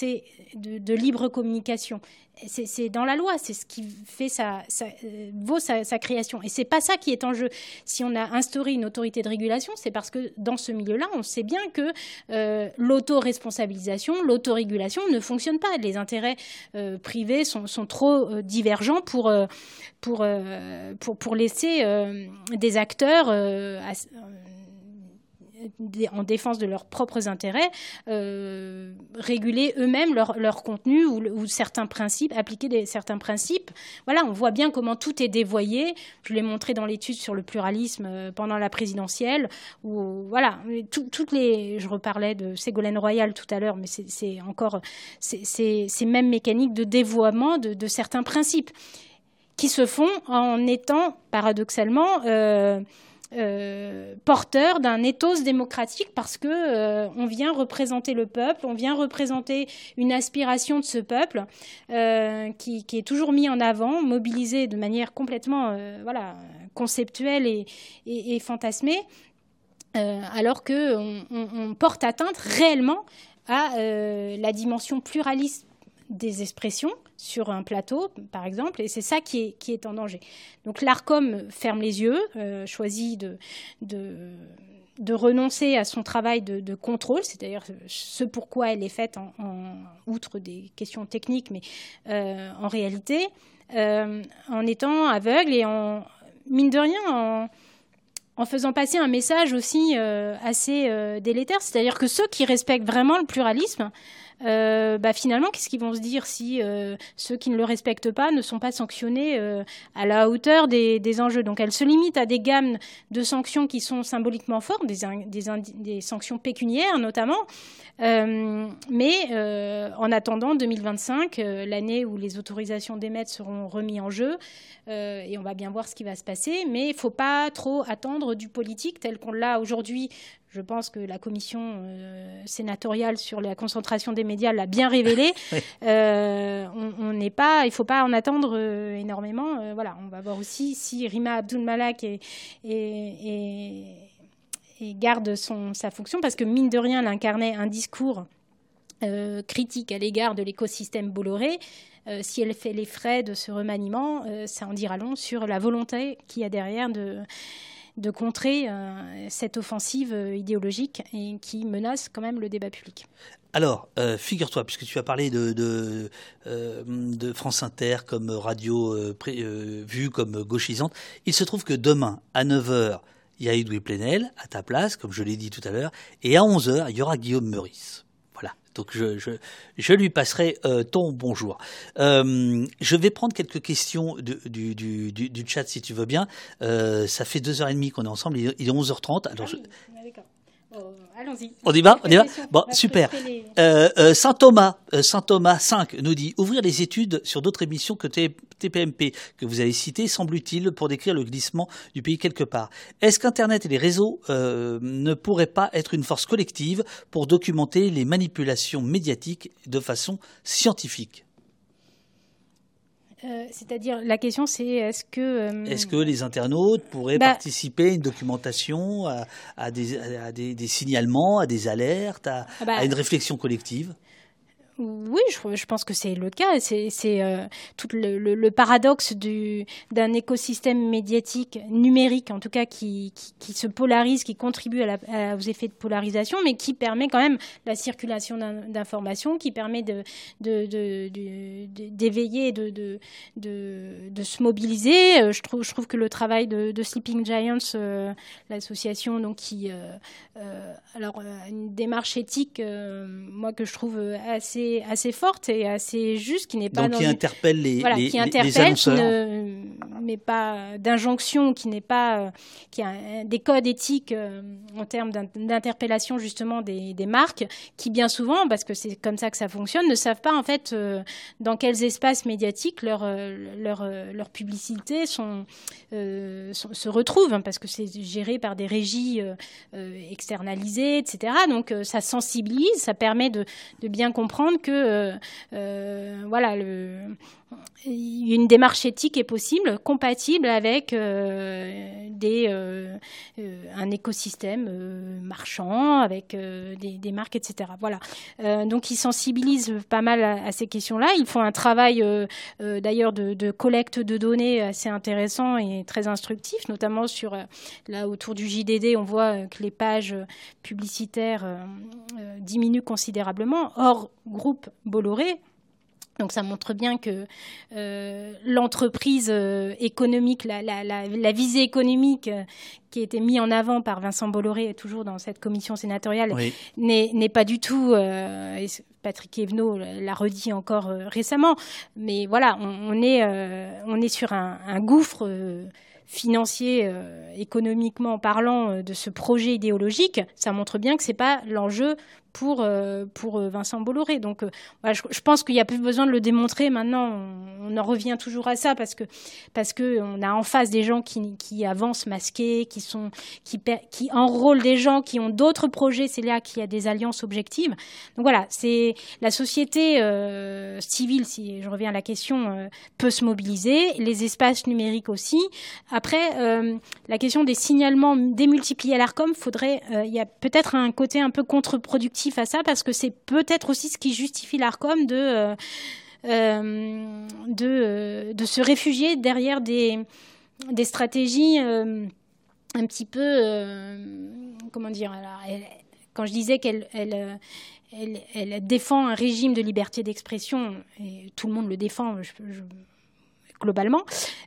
de, libre communication. C'est dans la loi, c'est ce qui fait sa, euh, vaut sa, création. Et c'est pas ça qui est en jeu. Si on a instauré une autorité de régulation, c'est parce que dans ce milieu-là, on sait bien que euh, l'autoresponsabilisation, l'autorégulation ne fonctionne pas. Les intérêts euh, privés sont, trop divergents pour, pour, pour, pour laisser des acteurs en défense de leurs propres intérêts, euh, réguler eux-mêmes leur, leur, contenu ou, certains principes, appliquer certains principes. Voilà, on voit bien comment tout est dévoyé. Je l'ai montré dans l'étude sur le pluralisme euh, pendant la présidentielle, où voilà, toutes les, je reparlais de Ségolène Royal tout à l'heure, mais c'est encore ces mêmes mécaniques de dévoiement de, de, certains principes qui se font en étant paradoxalement euh, euh, porteur d'un ethos démocratique parce que euh, on vient représenter le peuple, on vient représenter une aspiration de ce peuple euh, qui, est toujours mis en avant, mobilisé de manière complètement conceptuelle et, et, fantasmée, alors que on, porte atteinte réellement à la dimension pluraliste des expressions sur un plateau, par exemple, et c'est ça qui est, qui est en danger. Donc l'ARCOM ferme les yeux, euh, choisit de, de, renoncer à son travail de, contrôle, c'est-à-dire ce pourquoi elle est faite, outre des questions techniques, mais euh, en réalité, euh, en étant aveugle et en, mine de rien, en, en faisant passer un message aussi assez délétère, c'est-à-dire que ceux qui respectent vraiment le pluralisme, euh, bah, finalement, qu'est-ce qu'ils vont se dire si euh, ceux qui ne le respectent pas ne sont pas sanctionnés euh, à la hauteur des, enjeux? Donc elle se limite à des gammes de sanctions qui sont symboliquement fortes, des, des, sanctions pécuniaires notamment. mais en attendant 2025, l'année où les autorisations d'émettre seront remises en jeu, et on va bien voir ce qui va se passer, mais il ne faut pas trop attendre du politique tel qu'on l'a aujourd'hui je pense que la commission euh, sénatoriale sur la concentration des médias l'a bien révélé. Euh, on n'est pas, il ne faut pas en attendre euh, énormément. voilà, on va voir aussi si Rima Abdul Malak garde son, sa fonction, parce que mine de rien, elle incarnait un discours critique à l'égard de l'écosystème Bolloré. si elle fait les frais de ce remaniement, ça en dira long sur la volonté qu'il y a derrière de de contrer cette offensive idéologique et qui menace quand même le débat public. Alors, figure-toi, puisque tu as parlé de, de, France Inter comme radio vue comme gauchisante, il se trouve que demain, à 9h, il y a Edoui Plenel à ta place, comme je l'ai dit tout à l'heure, et à 11h, il y aura Guillaume Meurice. Donc je, je, je lui passerai euh, ton bonjour. Euh, je vais prendre quelques questions du, du, du, du, chat si tu veux bien. Euh, ça fait deux heures et demie qu'on est ensemble, il est 11h30. Alors ah allons-y. On y va, on y va. Bon, super. Euh, euh, Saint Thomas, euh, Saint Thomas 5 nous dit ouvrir les études sur d'autres émissions que TPMP que vous avez citées semble utile pour décrire le glissement du pays quelque part. Est-ce qu'Internet et les réseaux ne pourraient pas être une force collective pour documenter les manipulations médiatiques de façon scientifique? Euh, c'est-à-dire, la question, c'est est-ce que. Euh, est-ce que les internautes pourraient bah participer à une documentation, à, des, signalements, à des alertes, à ah bah une réflexion collective? Oui, je, pense que c'est le cas. C'est euh, tout le, paradoxe d'un écosystème médiatique numérique, en tout cas, qui, se polarise, qui contribue aux effets de polarisation, mais qui permet quand même la circulation d'informations, qui permet d'éveiller, de, se mobiliser. Euh, je trouve, que le travail de, Sleeping Giants, euh, l'association donc qui, alors une démarche éthique, moi que je trouve assez assez, forte et assez juste, qui n'est pas Donc qui interpelle les, voilà, qui interpelle, qui ne met pas d'injonction, qui n'est pas, qui a des codes éthiques euh, en termes d'interpellation justement des, des, marques, qui bien souvent, parce que c'est comme ça que ça fonctionne, ne savent pas en fait euh, dans quels espaces médiatiques leur euh, leur, leur publicité sont, se retrouvent, hein, parce que c'est géré par des régies externalisées, etc. Donc ça sensibilise, ça permet de, de bien comprendre que euh, euh, voilà, le, une démarche éthique est possible, compatible avec euh, des, un écosystème marchand, avec des, marques, etc. Voilà. donc ils sensibilisent pas mal à, ces questions-là. Ils font un travail d'ailleurs de, collecte de données assez intéressant et très instructif, notamment sur là autour du JDD, on voit que les pages publicitaires diminuent considérablement. Or, groupe Bolloré. Donc ça montre bien que euh, l'entreprise euh, économique, la, visée économique euh, qui a été mise en avant par Vincent Bolloré, toujours dans cette commission sénatoriale, n'est pas du tout, Patrick Evenot l'a redit encore récemment, mais voilà, on, est, on est sur un, un gouffre financier, économiquement parlant, de ce projet idéologique. Ça montre bien que ce n'est pas l'enjeu pour, euh, pour euh, Vincent Bolloré. Donc, euh, je, pense qu'il n'y a plus besoin de le démontrer. Maintenant, on, en revient toujours à ça parce que parce que on a en face des gens qui, avancent masqués, qui sont qui, qui enrôlent des gens qui ont d'autres projets. C'est là qu'il y a des alliances objectives. Donc voilà, c'est la société civile, si je reviens à la question, peut se mobiliser. Les espaces numériques aussi. Après, la question des signalements démultipliés à l'Arcom, faudrait, il y a peut-être un côté un peu contre-productif à ça parce que c'est peut-être aussi ce qui justifie l'ARCOM de, euh, euh, euh, de, se réfugier derrière des, des stratégies un petit peu. comment dire Quand je disais qu'elle. Elle, elle, défend un régime de liberté d'expression, et tout le monde le défend, je, globalement,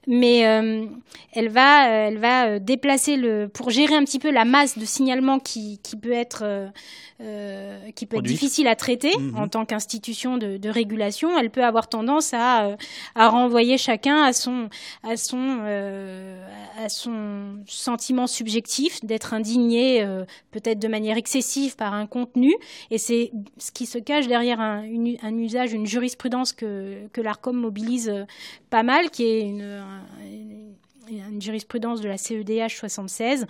mais euh, elle va, euh, elle va euh, déplacer le pour gérer un petit peu la masse de signalement qui, qui peut être qui peut être difficile à traiter mhm. en tant qu'institution de, de, régulation. Elle peut avoir tendance à, à renvoyer chacun à son à son à son sentiment subjectif d'être indigné peut-être de manière excessive par un contenu, et c'est ce qui se cache derrière un, un usage, une jurisprudence que que l'Arcom mobilise pas mal qui est une, une, jurisprudence de la CEDH 76.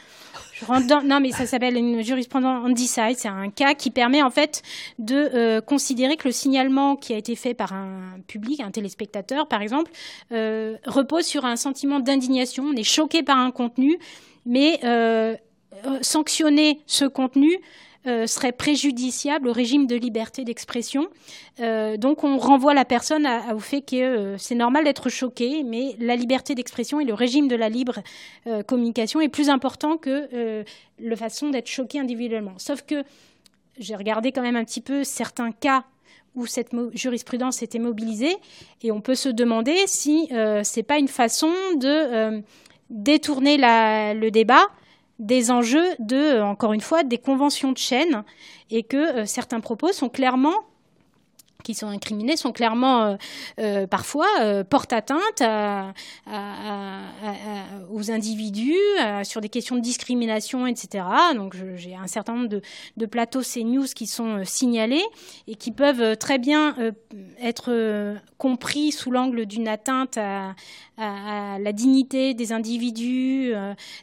Je rentre non, mais ça s'appelle une jurisprudence on-decide. C'est un cas qui permet en fait de euh, considérer que le signalement qui a été fait par un public, un téléspectateur par exemple, euh, repose sur un sentiment d'indignation. On est choqué par un contenu, mais euh, sanctionner ce contenu euh, serait préjudiciable au régime de liberté d'expression. Euh, donc on renvoie la personne au fait que c'est normal d'être choqué, mais la liberté d'expression et le régime de la libre communication est plus important que la façon d'être choqué individuellement. Sauf que j'ai regardé quand même un petit peu certains cas où cette jurisprudence était mobilisée, et on peut se demander si ce n'est pas une façon de détourner le débat des enjeux de, euh, encore une fois, des conventions de chaîne et que euh, certains propos sont clairement qui sont incriminés sont clairement euh, parfois euh, portent atteinte aux individus sur des questions de discrimination, etc. Donc j'ai un certain nombre de, plateaux CNews qui sont signalés et qui peuvent très bien être compris sous l'angle d'une atteinte à, la dignité des individus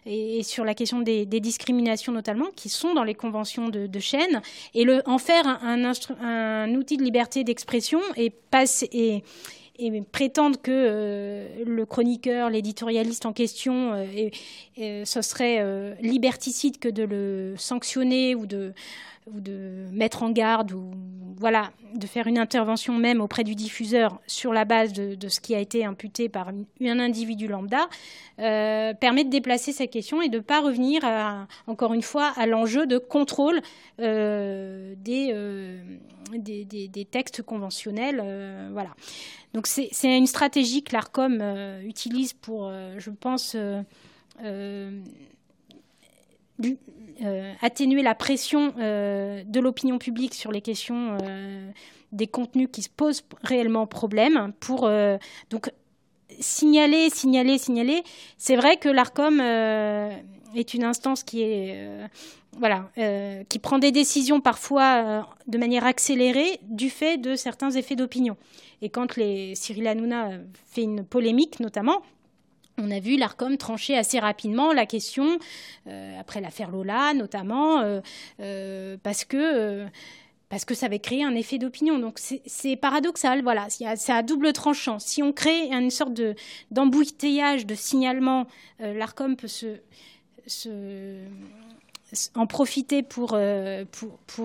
et, sur la question des, discriminations notamment, qui sont dans les conventions de, de chaîne, et le, en faire un, outil de liberté d'expression et, et, et prétendre que euh, le chroniqueur, l'éditorialiste en question, euh, ce serait euh, liberticide que de le sanctionner ou de, ou de mettre en garde ou voilà de faire une intervention même auprès du diffuseur sur la base de, ce qui a été imputé par un individu lambda euh, permet de déplacer cette question et de ne pas revenir encore une fois à l'enjeu de contrôle euh, euh, des, des, textes conventionnels voilà. Donc c'est une stratégie que l'ARCOM utilise pour je pense euh, atténuer la pression euh, de l'opinion publique sur les questions euh, des contenus qui se posent réellement problème pour donc signaler, signaler, signaler. C'est vrai que l'Arcom est une instance qui est voilà, qui prend des décisions parfois de manière accélérée du fait de certains effets d'opinion. Et quand les, Cyril Hanouna fait une polémique, notamment, on a vu l'ARCOM trancher assez rapidement la question, euh, après l'affaire Lola notamment, euh, euh, parce que ça avait créé un effet d'opinion. Donc c'est paradoxal, voilà, c'est à double tranchant. Si on crée une sorte d'embouteillage de, signalement, l'ARCOM peut se, en profiter pour,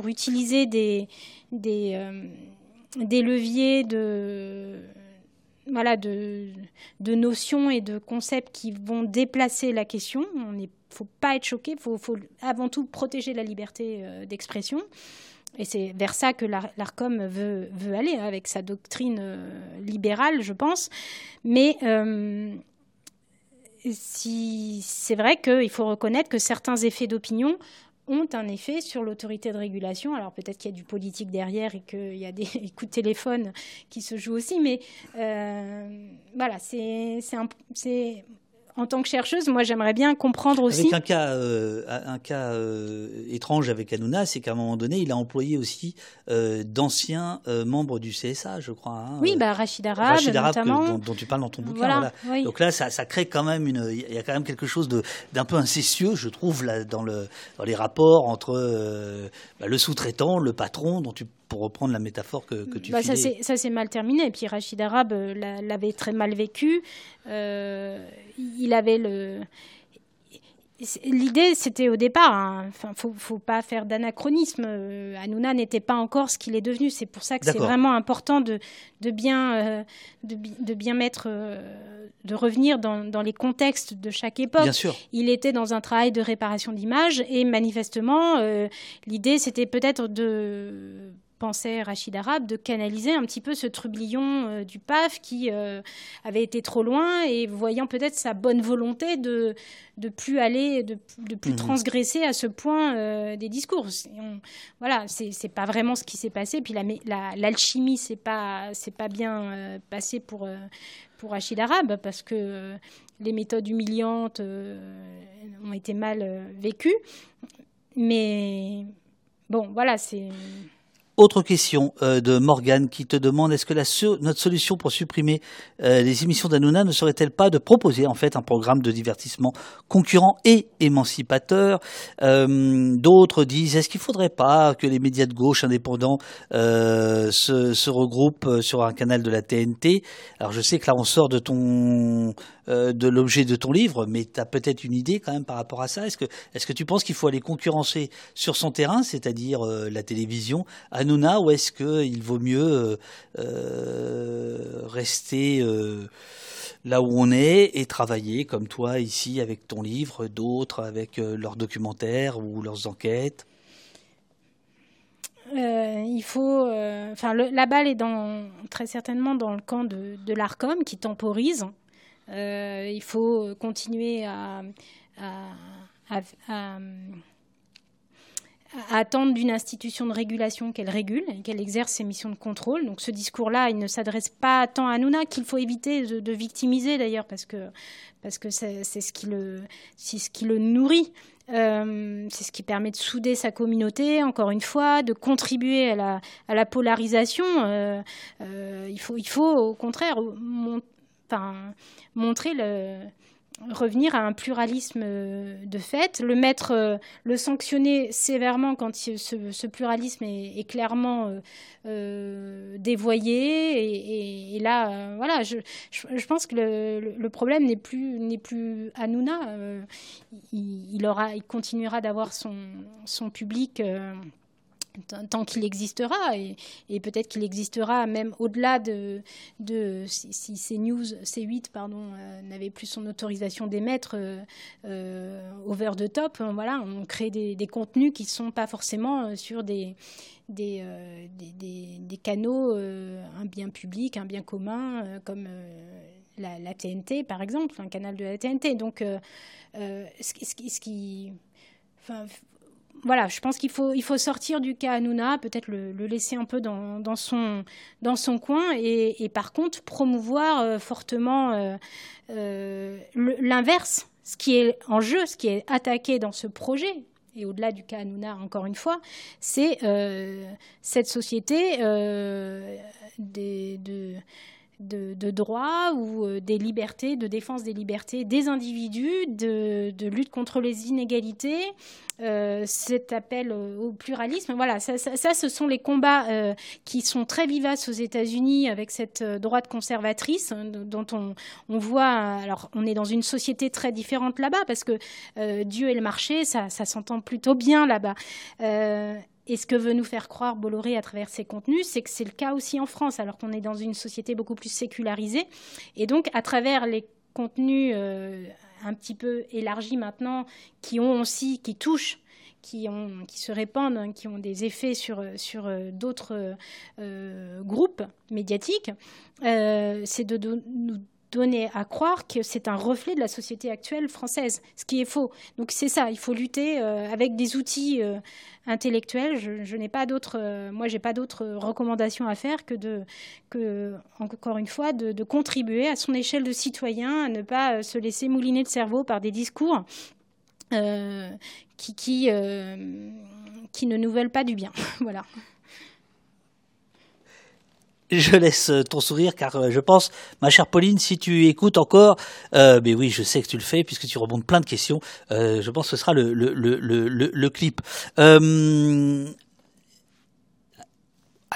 utiliser des leviers de voilà, de, notions et de concepts qui vont déplacer la question. Il ne faut pas être choqué, il faut, avant tout protéger la liberté euh, d'expression. Et c'est vers ça que l'ARCOM veut, aller, avec sa doctrine euh, libérale, je pense. Mais euh, si, c'est vrai qu'il faut reconnaître que certains effets d'opinion ont un effet sur l'autorité de régulation. Alors peut-être qu'il y a du politique derrière et qu'il y a des coups de téléphone qui se jouent aussi, mais euh, voilà, c'est en tant que chercheuse, moi, j'aimerais bien comprendre aussi. Avec un cas, euh, un cas euh, étrange avec Hanouna, c'est qu'à un moment donné, il a employé aussi euh, d'anciens membres du CSA, je crois. Hein, oui, bah, Rachid Arab, notamment. dont, tu parles dans ton bouquin. Voilà, Donc là, ça, ça, crée quand même une. Il y a quand même quelque chose d'un peu incestueux, je trouve, là, dans, le, dans les rapports entre bah, le sous-traitant, le patron, dont tu pour reprendre la métaphore que, que tu bah, Ça s'est mal terminé. Et puis Rachid Arab l'avait très mal vécu. Euh, il avait le. L'idée, c'était au départ, hein, enfin, faut, faut pas faire d'anachronisme. Euh, Hanouna n'était pas encore ce qu'il est devenu. C'est pour ça que c'est vraiment important de, de bien, euh, de, de, bien mettre, de revenir dans, dans, les contextes de chaque époque. Bien sûr. Il était dans un travail de réparation d'image et manifestement, l'idée, c'était peut-être de pensait Rachid Arab, de canaliser un petit peu ce trublion euh, du PAF qui euh, avait été trop loin et voyant peut-être sa bonne volonté de de plus aller, de, de plus mhm. transgresser à ce point euh, des discours. On, voilà, c'est pas vraiment ce qui s'est passé. Puis l'alchimie, la, c'est pas c'est pas bien passé pour pour Rachid Arab parce que les méthodes humiliantes ont été mal vécues. Mais bon, voilà, c'est Autre question euh, de Morgane qui te demande est-ce que la notre solution pour supprimer euh, les émissions d'Anouna ne serait-elle pas de proposer en fait un programme de divertissement concurrent et émancipateur? Euh, D'autres disent est-ce qu'il ne faudrait pas que les médias de gauche indépendants se, se, regroupent sur un canal de la TNT Alors je sais que là on sort de ton de l'objet de ton livre, mais tu as peut-être une idée quand même par rapport à ça. Est-ce que, est-ce que tu penses qu'il faut aller concurrencer sur son terrain, c'est-à-dire la télévision, Hanouna ou est-ce qu'il vaut mieux euh, euh, rester euh, là où on est et travailler comme toi ici avec ton livre, d'autres avec leurs documentaires ou leurs enquêtes? Il faut, enfin, la balle est très certainement dans le camp de, l'Arcom qui temporise. Il faut continuer à attendre d'une institution de régulation qu'elle régule et qu'elle exerce ses missions de contrôle. Donc ce discours-là, il ne s'adresse pas tant à Nouna qu'il faut éviter de, victimiser d'ailleurs parce que parce que c'est ce qui le c'est ce qui le nourrit. Euh, c'est ce qui permet de souder sa communauté, encore une fois, de contribuer à la, polarisation. Euh, euh, il, faut, il faut au contraire montrer le, revenir à un pluralisme euh, de fait, le mettre, euh, le sanctionner sévèrement quand ce, pluralisme est, clairement euh, dévoyé. Et, là, voilà, je, pense que le, problème n'est plus, n'est plus Hanouna. il, aura, il continuera d'avoir son, son public tant qu'il existera, et, peut-être qu'il existera même au-delà de, si, news, ces 8 pardon, euh, plus son autorisation d'émettre euh, euh, over the top. Hein, voilà, on crée des, contenus qui ne sont pas forcément sur des, canaux, un bien public, un bien commun, comme la, TNT par exemple, un canal de la TNT. Donc, ce, qui, voilà, je pense qu'il faut, il faut sortir du cas Hanouna, peut-être le, laisser un peu dans, son, dans son coin et, par contre promouvoir euh, fortement euh, euh, l'inverse, ce qui est en jeu, ce qui est attaqué dans ce projet. Et au-delà du cas Hanouna, encore une fois, c'est cette société de de, droits ou euh, des libertés, de défense des libertés des individus, de, lutte contre les inégalités, euh, cet appel au pluralisme. Voilà, ça, ce sont les combats euh, qui sont très vivaces aux États-Unis avec cette droite conservatrice hein, dont on, voit. Alors, on est dans une société très différente là-bas parce que Dieu et le marché, ça s'entend plutôt bien là-bas. Et ce que veut nous faire croire Bolloré à travers ses contenus, c'est que c'est le cas aussi en France, alors qu'on est dans une société beaucoup plus sécularisée. Et donc, à travers les contenus euh, un petit peu élargis maintenant, qui ont aussi, qui touchent qui, se répandent, hein, qui ont des effets sur, sur euh, d'autres euh, groupes médiatiques, c'est de, nous donner à croire que c'est un reflet de la société actuelle française, ce qui est faux. Donc c'est ça, il faut lutter euh, avec des outils euh, intellectuels. Je, n'ai pas d'autres, euh, moi j'ai pas d'autres recommandations à faire que de, que encore une fois, de, contribuer à son échelle de citoyen à ne pas se laisser mouliner le cerveau par des discours qui, qui ne nous veulent pas du bien. voilà je laisse euh, ton sourire car euh, je pense, ma chère Pauline, si tu écoutes encore, euh, mais oui, je sais que tu le fais puisque tu remontes plein de questions. je pense que ce sera le, le, le, le, le clip.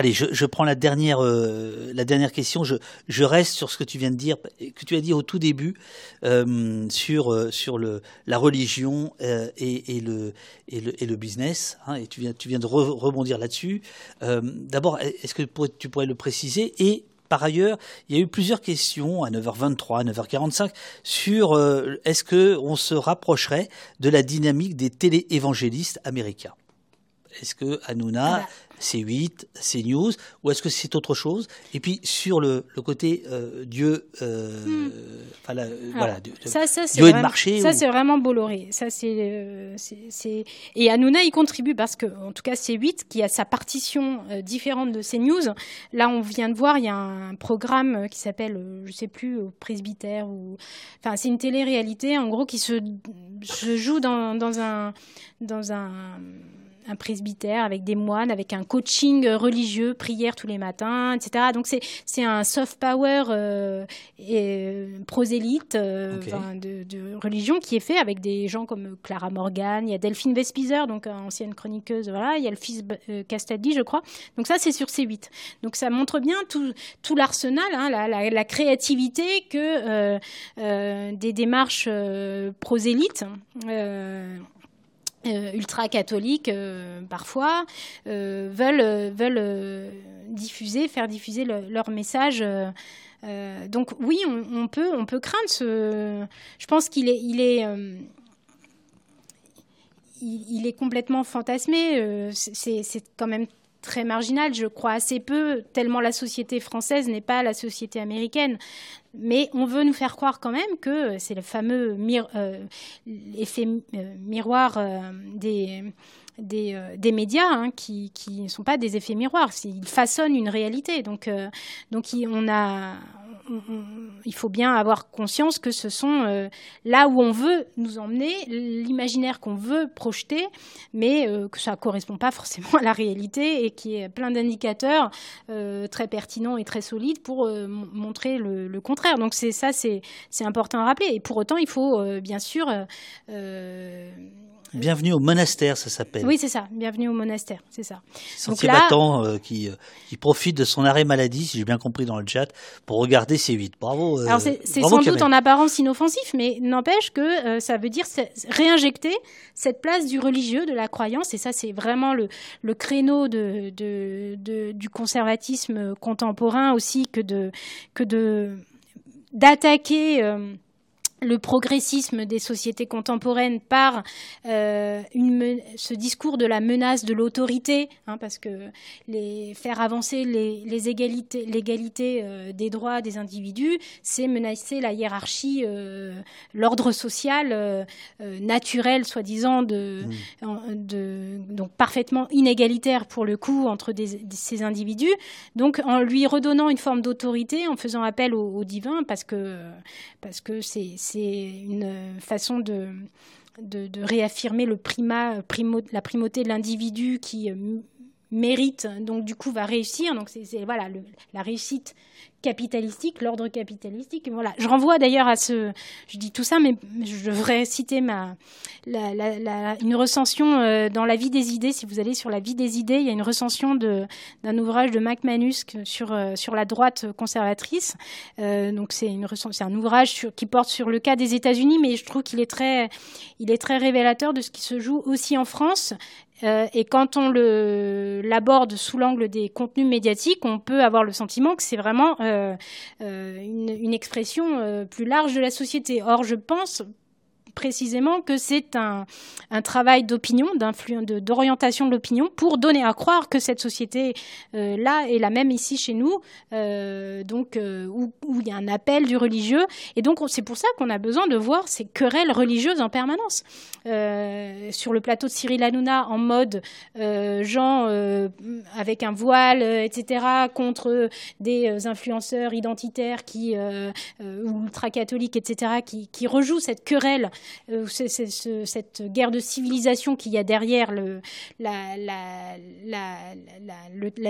Allez, je, je, prends la dernière, euh, la dernière question. Je, je, reste sur ce que tu viens de dire, que tu as dit au tout début euh, sur, euh, sur le, la religion euh, et, et, le, et, le, et le business. Hein, et tu viens, tu viens de rebondir là-dessus. Euh, d'abord, est-ce que tu pourrais le préciser? Et par ailleurs, il y a eu plusieurs questions à 9h23, à 9h45 sur est-ce que on se rapprocherait de la dynamique des télé-évangélistes américains? Est-ce que Hanouna, ah bah. C'est 8, c'est News, ou est-ce que c'est autre chose? Et puis sur le, le côté euh, Dieu, euh, hmm. voilà, ça, ça, Dieu vraiment, marché. Ça, c'est vraiment Bolloré. Ça, euh, c'est, Et Hanouna y contribue parce que, en tout cas, c'est 8 qui a sa partition différente de CNews. Là, on vient de voir, il y a un programme qui s'appelle, je sais plus, Presbytère, ou. Enfin, c'est une télé-réalité, en gros, qui se, se joue dans, dans un. Dans un un presbytère avec des moines, avec un coaching religieux, prière tous les matins, etc. Donc c'est un soft power euh, et, prosélyte de, de, religion qui est fait avec des gens comme Clara Morgan, il y a Delphine Vespizer, donc ancienne chroniqueuse, voilà, il y a le fils Castaldi, je crois. Donc ça c'est sur C8. Donc ça montre bien tout, tout l'arsenal, hein, la, la, la, créativité que des démarches prosélytes euh, ultra-catholiques euh, parfois euh, veulent, diffuser, faire diffuser leur message. donc oui, on, peut, on peut craindre ce. Je pense qu'il est, il est, il, est complètement fantasmé. c'est quand même très marginal. Je crois assez peu, tellement la société française n'est pas la société américaine. Mais on veut nous faire croire quand même que c'est le fameux euh, effet euh, miroir euh, des, médias hein, qui ne sont pas des effets miroirs. Ils façonnent une réalité. Donc, donc on a, il faut bien avoir conscience que ce sont euh, là où on veut nous emmener, l'imaginaire qu'on veut projeter, mais euh, que ça ne correspond pas forcément à la réalité et qui est plein d'indicateurs euh, très pertinents et très solides pour montrer le, le, contraire. Donc c'est ça, c'est important à rappeler. Et pour autant, il faut bien sûr Bienvenue au monastère, ça s'appelle. Oui, c'est ça. Bienvenue au monastère, c'est ça. Sentier battant qui, euh, qui profite de son arrêt maladie, si j'ai bien compris dans le chat, pour regarder Bravo. Euh, Alors c'est sans doute en apparence inoffensif, mais n'empêche que ça veut dire réinjecter cette place du religieux, de la croyance, et ça c'est vraiment le, le créneau de, de, de, du conservatisme contemporain aussi que de que de d'attaquer le progressisme des sociétés contemporaines par euh, une, ce discours de la menace de l'autorité, hein, parce que les, faire avancer les, les égalités, l'égalité euh, des droits des individus, c'est menacer la hiérarchie, euh, l'ordre social naturel, soi-disant, de, mmh. de, donc parfaitement inégalitaire pour le coup entre des, ces individus. Donc en lui redonnant une forme d'autorité, en faisant appel au, au divin, parce que parce que c'est c'est une façon de, réaffirmer le primat, primo, la primauté de l'individu qui euh, mérite, donc du coup va réussir. Donc c'est voilà la réussite capitalistique, l'ordre capitalistique. Voilà. Je renvoie d'ailleurs à ce. Je dis tout ça, mais je devrais citer ma, une recension euh, dans La vie des idées. Si vous allez sur La vie des idées, il y a une recension d'un ouvrage de Mac Manusque sur, euh, sur la droite conservatrice. Euh, donc c'est un ouvrage qui porte sur le cas des États-Unis, mais je trouve qu'il est, très, il est très révélateur de ce qui se joue aussi en France et quand on l'aborde sous l'angle des contenus médiatiques, on peut avoir le sentiment que c'est vraiment euh, euh, une, une, expression euh, plus large de la société. Or, je pense précisément que c'est un, un, travail d'opinion, d'orientation de, l'opinion pour donner à croire que cette société euh, est la même ici chez nous, euh, donc euh, où, il y a un appel du religieux. Et donc c'est pour ça qu'on a besoin de voir ces querelles religieuses en permanence. Sur le plateau de Cyril Hanouna en mode gens avec un voile, etc., contre des influenceurs identitaires qui, ou ultra-catholiques, etc., qui, qui rejouent cette querelle euh, c'est, ce, cette guerre de civilisation qu'il y a derrière la,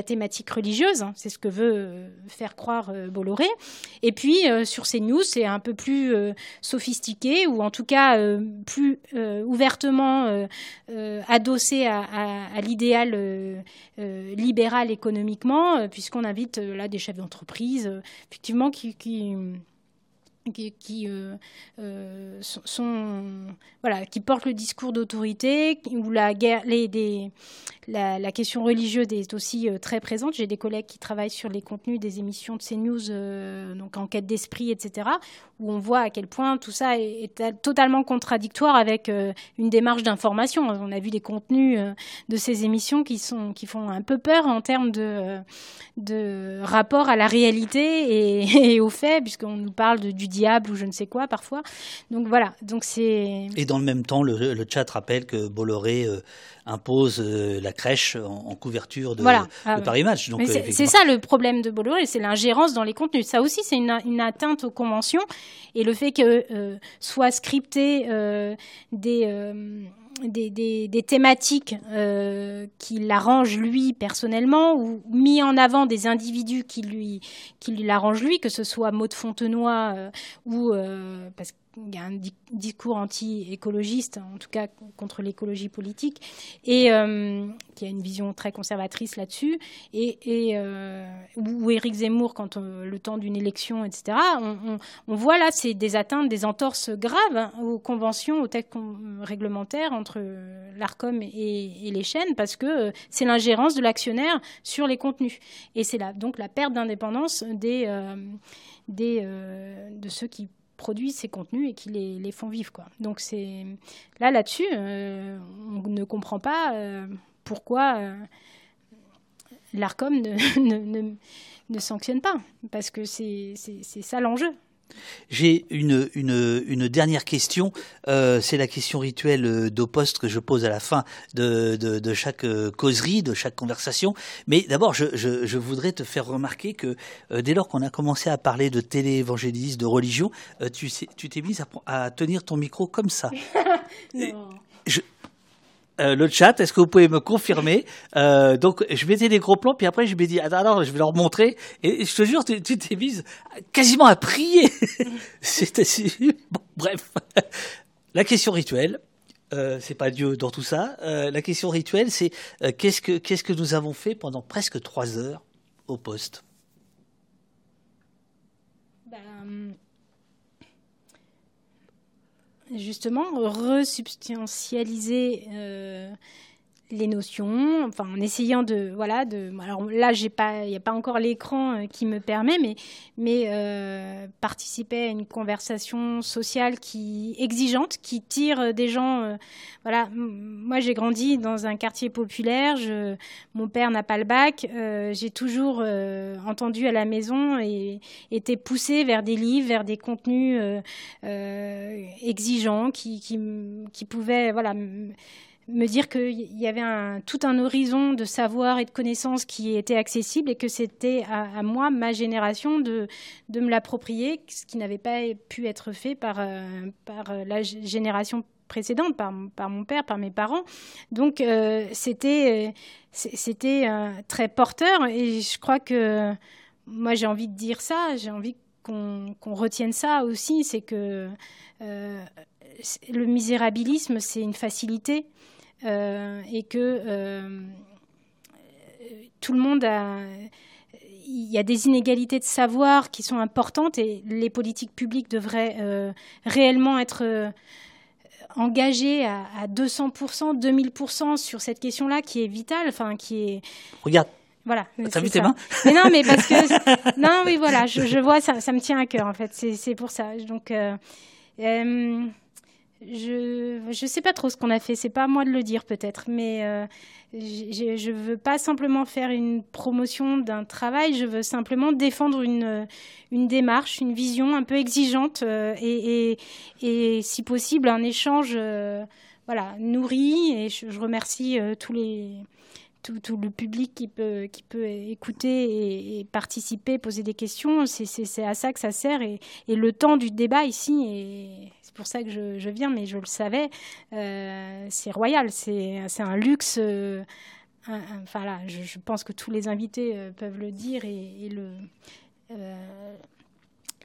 thématique religieuse. Hein, c'est ce que veut euh, faire croire euh, Bolloré. Et puis sur ces news, c'est un peu plus sophistiqué ou en tout cas plus ouvertement adossé à, l'idéal libéral économiquement, puisqu'on invite là des chefs d'entreprise, effectivement, qui qui, euh, euh, sont, voilà, qui portent le discours d'autorité, où la, guerre, les, des, la, question religieuse est aussi euh, très présente. J'ai des collègues qui travaillent sur les contenus des émissions de CNews, donc enquête d'esprit, etc., où on voit à quel point tout ça est, totalement contradictoire avec une démarche d'information. On a vu des contenus de ces émissions qui, sont, qui font un peu peur en termes de, de rapport à la réalité et, et aux faits, puisqu'on nous parle de, du diable ou je ne sais quoi parfois. Donc voilà. Donc c'est. Et dans le même temps, le, le chat rappelle que Bolloré euh, impose euh, la crèche en, en couverture de, voilà. ah, de Paris Match. Donc c'est effectivement... ça le problème de Bolloré, c'est l'ingérence dans les contenus. Ça aussi, c'est une, une, atteinte aux conventions et le fait que euh, soient scriptés euh, des thématiques euh, qui l'arrangent lui personnellement ou mis en avant des individus qui lui qui l'arrangent lui, que ce soit Maud Fontenoy euh, ou euh, il y a un discours anti-écologiste, en tout cas contre l'écologie politique, et euh, qui a une vision très conservatrice là-dessus, et, euh, ou Éric Zemmour quand le temps d'une élection, etc. On, voit là, c'est des atteintes, des entorses graves aux conventions, aux textes réglementaires entre l'Arcom et, les chaînes, parce que c'est l'ingérence de l'actionnaire sur les contenus, et c'est donc la perte d'indépendance des, euh, des de ceux qui produisent ces contenus et qui les, font vivre. Quoi. Donc c'est là là-dessus, euh, on ne comprend pas euh, pourquoi euh, l'Arcom ne, ne, ne, sanctionne pas, parce que c'est ça l'enjeu. J'ai une, une, une, dernière question. Euh, c'est la question rituelle euh, d'Oposte que je pose à la fin de, de, de chaque euh, causerie, de chaque conversation. Mais d'abord, je, je, je, voudrais te faire remarquer que euh, dès lors qu'on a commencé à parler de télé-évangélisme, de religion, tu t'es mise à, à, tenir ton micro comme ça. non. Je, euh, le chat, est-ce que vous pouvez me confirmer euh, Donc, je mettais des gros plans, puis après, je me dis, alors, je vais leur montrer. Et je te jure, tu t'es mise quasiment à prier. C'est bon, bref. La question rituelle, euh, c'est pas Dieu dans tout ça. Euh, la question rituelle, c'est euh, qu'est-ce que qu'est-ce que nous avons fait pendant presque trois heures au poste? Justement resubstantialiser euh, les notions, enfin en essayant de voilà de alors là j'ai pas il n'y a pas encore l'écran euh, qui me permet mais mais euh, participer à une conversation sociale qui exigeante qui tire des gens euh, voilà. Moi j'ai grandi dans un quartier populaire je mon père n'a pas le bac euh, j'ai toujours euh, entendu à la maison et été poussé vers des livres vers des contenus exigeants qui qui qui pouvaient voilà me dire qu'il y avait tout un horizon de savoir et de connaissances qui était accessible et que c'était à, moi, ma génération, de, de me l'approprier, ce qui n'avait pas pu être fait par, euh, par la génération précédente, par, par, mon père, par mes parents. Donc euh, c'était euh, très porteur et je crois que moi j'ai envie de dire ça, j'ai envie qu'on qu retienne ça aussi, c'est que le misérabilisme, c'est une facilité et que euh, tout le monde a il y a des inégalités de savoir qui sont importantes et les politiques publiques devraient euh, réellement être euh, engagées à, à 200%, 2000% sur cette question-là qui est vitale, enfin qui est. Regarde. Voilà. T'as vu tes mains Mais non, mais parce que non, oui, voilà, je, je vois ça, ça me tient à cœur en fait. C'est pour ça. Donc. Euh, euh, je je sais pas trop ce qu'on a fait, c'est pas à moi de le dire peut-être, mais euh, je, je veux pas simplement faire une promotion d'un travail, je veux simplement défendre une démarche, une vision un peu exigeante euh, et, si possible un échange euh, voilà nourri et je, remercie tout, le public qui peut, écouter et, participer, poser des questions. C'est à ça que ça sert. Et, le temps du débat ici, et c'est pour ça que je, viens, mais je le savais, euh, c'est royal. C'est un luxe. Euh, enfin là, je, pense que tous les invités euh, peuvent le dire et, le.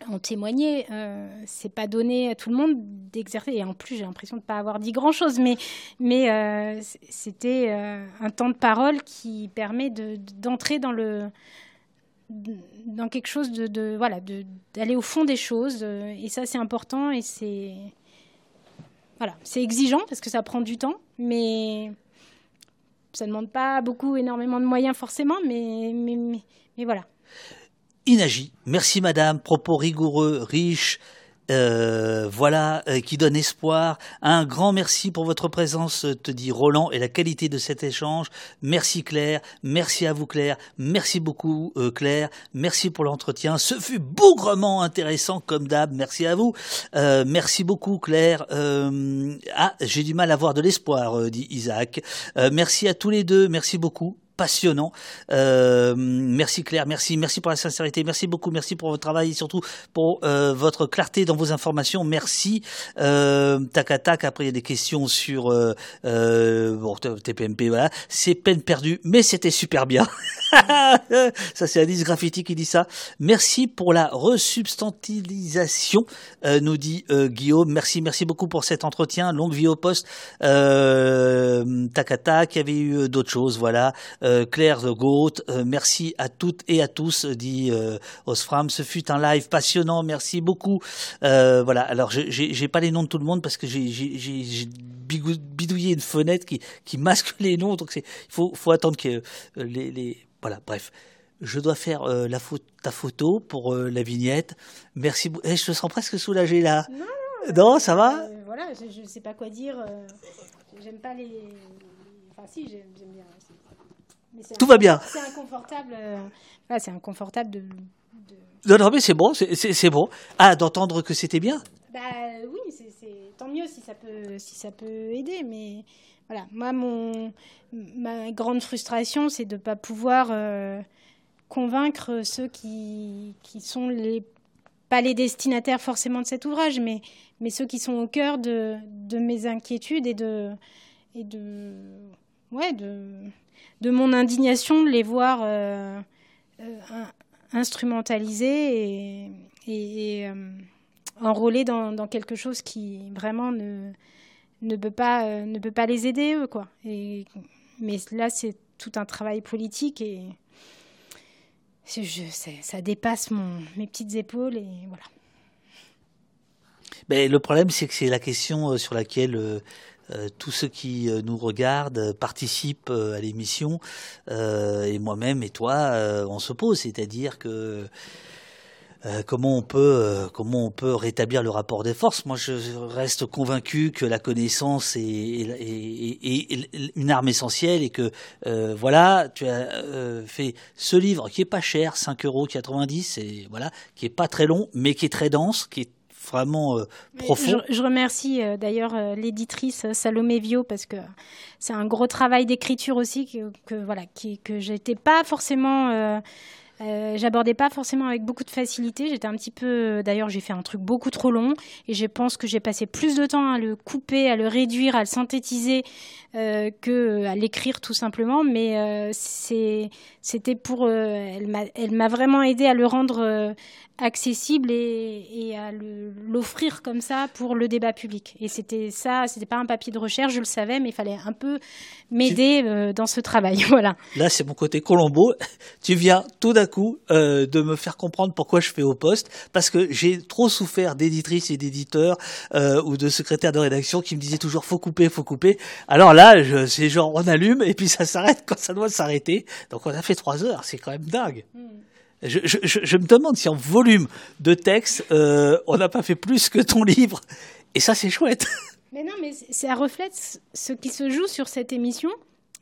En témoigner. Euh, c'est pas donné à tout le monde d'exercer. Et en plus, j'ai l'impression de ne pas avoir dit grand-chose. Mais, c'était un temps de parole qui permet d'entrer de, dans le dans quelque chose de, voilà d'aller au fond des choses et ça c'est important et c'est voilà c'est exigeant parce que ça prend du temps mais ça ne demande pas beaucoup énormément de moyens forcément mais mais, mais, mais voilà. Inagi, merci madame, propos rigoureux, riches, euh, voilà, euh, qui donne espoir. Un grand merci pour votre présence, te dit Roland, et la qualité de cet échange. Merci Claire, merci à vous Claire, merci beaucoup euh, Claire, merci pour l'entretien. Ce fut bougrement intéressant comme d'hab, merci à vous. Euh, merci beaucoup Claire. ah, j'ai du mal à avoir de l'espoir, dit Isaac. merci à tous les deux, merci beaucoup. Passionnant. Euh, merci Claire, merci, merci pour la sincérité, merci beaucoup, merci pour votre travail et surtout pour euh, votre clarté dans vos informations. Merci. Euh, tac tac. Après il y a des questions sur euh, euh bon, TPMP. Voilà, c'est peine perdue, mais c'était super bien. ça c'est Alice Graffiti qui dit ça. Merci pour la resubstantilisation, euh, nous dit Guillaume. Merci, merci beaucoup pour cet entretien. Longue vie au poste. tac tac. Il y avait eu d'autres choses. Voilà. Euh, Claire de Gaute, euh, merci à toutes et à tous, dit euh, Osfram. Ce fut un live passionnant, merci beaucoup. voilà, alors j'ai pas les noms de tout le monde parce que j'ai bidouillé une fenêtre qui, qui masque les noms, donc il faut, faut attendre que les, les... Voilà, bref je dois faire la ta photo pour la vignette. Merci. Eh, je te sens presque soulagé là. Non, non, ça va. voilà, je ne sais pas quoi dire. j'aime pas les. Enfin, si, j'aime bien. Tout va bien. C'est inconfortable. Euh, c'est inconfortable de, Non, non, mais c'est bon, c'est bon. Ah, d'entendre que c'était bien. Bah oui, c'est tant mieux si ça peut, si ça peut aider. Mais voilà, moi, mon, ma grande frustration, c'est de ne pas pouvoir euh, convaincre ceux qui, qui sont les pas les destinataires forcément de cet ouvrage, mais, mais ceux qui sont au cœur de, de mes inquiétudes et de, et de, ouais, de, de mon indignation de les voir euh, euh, instrumentalisés et, euh, enrôlés dans, quelque chose qui vraiment ne, ne, peut, pas, ne peut pas les aider, eux. Quoi. Et, mais là, c'est tout un travail politique et ça dépasse mes petites épaules et voilà. Mais le problème, c'est que c'est la question sur laquelle tous ceux qui euh, nous regardent euh, participent à l'émission et moi-même et toi, on se c'est-à-dire que comment on peut rétablir le rapport des forces? Moi, je reste convaincu que la connaissance est, est, une arme essentielle et que voilà, tu as fait ce livre qui est pas cher, 5,90 euros et voilà, qui est pas très long, mais qui est très dense, qui est vraiment euh, profond. Je, remercie euh, d'ailleurs euh, l'éditrice Salomé Vio parce que c'est un gros travail d'écriture aussi que, que voilà qui, que j'étais pas forcément j'abordais pas forcément avec beaucoup de facilité. J'étais un petit peu, d'ailleurs, j'ai fait un truc beaucoup trop long et je pense que j'ai passé plus de temps à le couper, à le réduire, à le synthétiser euh, que à l'écrire tout simplement. Mais c'est, c'était pour, elle m'a, elle m'a vraiment aidé à le rendre accessible et, à l'offrir comme ça pour le débat public. Et c'était ça, c'était pas un papier de recherche, je le savais, mais il fallait un peu m'aider euh, dans ce travail. voilà. Là, c'est mon côté Colombo. Tu viens tout d'un coup euh, de me faire comprendre pourquoi je fais au poste, parce que j'ai trop souffert d'éditrices et d'éditeurs euh, ou de secrétaires de rédaction qui me disaient toujours faut couper, faut couper. Alors là, c'est genre on allume et puis ça s'arrête quand ça doit s'arrêter. Donc on a fait trois heures, c'est quand même dingue. Hmm. Je, je, je, me demande si en volume de texte, euh, on n'a pas fait plus que ton livre. Et ça, c'est chouette. Mais non, mais ça reflète ce qui se joue sur cette émission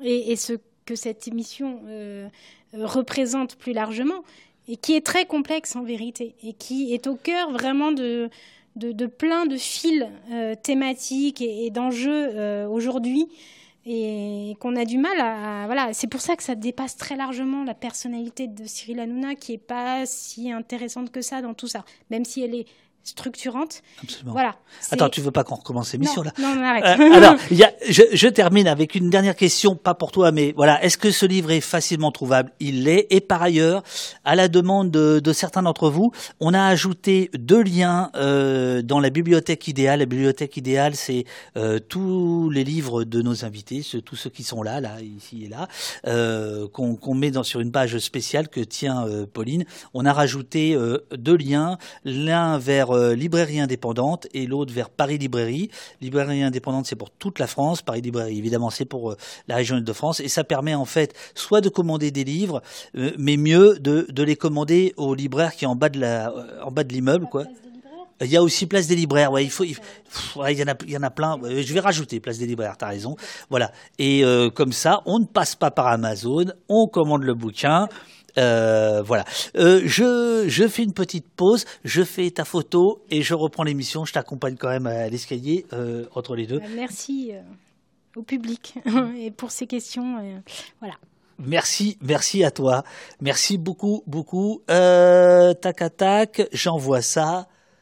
et, et ce que cette émission euh, représente plus largement et qui est très complexe en vérité et qui est au cœur vraiment de, de, plein de fils euh, thématiques et, et d'enjeux euh, aujourd'hui. Et qu'on a du mal à, voilà c'est pour ça que ça dépasse très largement la personnalité de Cyril Hanouna qui est pas si intéressante que ça dans tout ça. Même si elle est structurante. Absolument. Voilà. Attends, tu veux pas qu'on recommence l'émission là Non, non, arrête. Euh, alors, y a, je, je, termine avec une dernière question, pas pour toi, mais voilà. Est-ce que ce livre est facilement trouvable? Il l'est. Et par ailleurs, à la demande de, de certains d'entre vous, on a ajouté deux liens euh, dans la bibliothèque idéale. La bibliothèque idéale, c'est euh, tous les livres de nos invités, ceux, tous ceux qui sont là, là, ici et là, euh, qu'on qu met dans, sur une page spéciale que tient euh, Pauline. On a rajouté euh, deux liens, l'un vers euh, librairie indépendante et l'autre vers Paris Librairie. Librairie indépendante, c'est pour toute la France. Paris Librairie, évidemment, c'est pour euh, la région de france Et ça permet en fait soit de commander des livres, euh, mais mieux de, les commander au libraire qui est en bas de l'immeuble, quoi. Il y a aussi place des libraires. Ouais, il faut. Il, y en a, il y en a plein. Je vais rajouter place des libraires. T'as raison. Voilà. Et comme ça, on ne passe pas par Amazon. On commande le bouquin. Euh, voilà. Euh, je, je fais une petite pause, je fais ta photo et je reprends l'émission. Je t'accompagne quand même à l'escalier euh, entre les deux. Merci au public et pour ces questions. voilà. Merci, merci à toi. Merci beaucoup, beaucoup. Euh, tac à tac, j'envoie ça.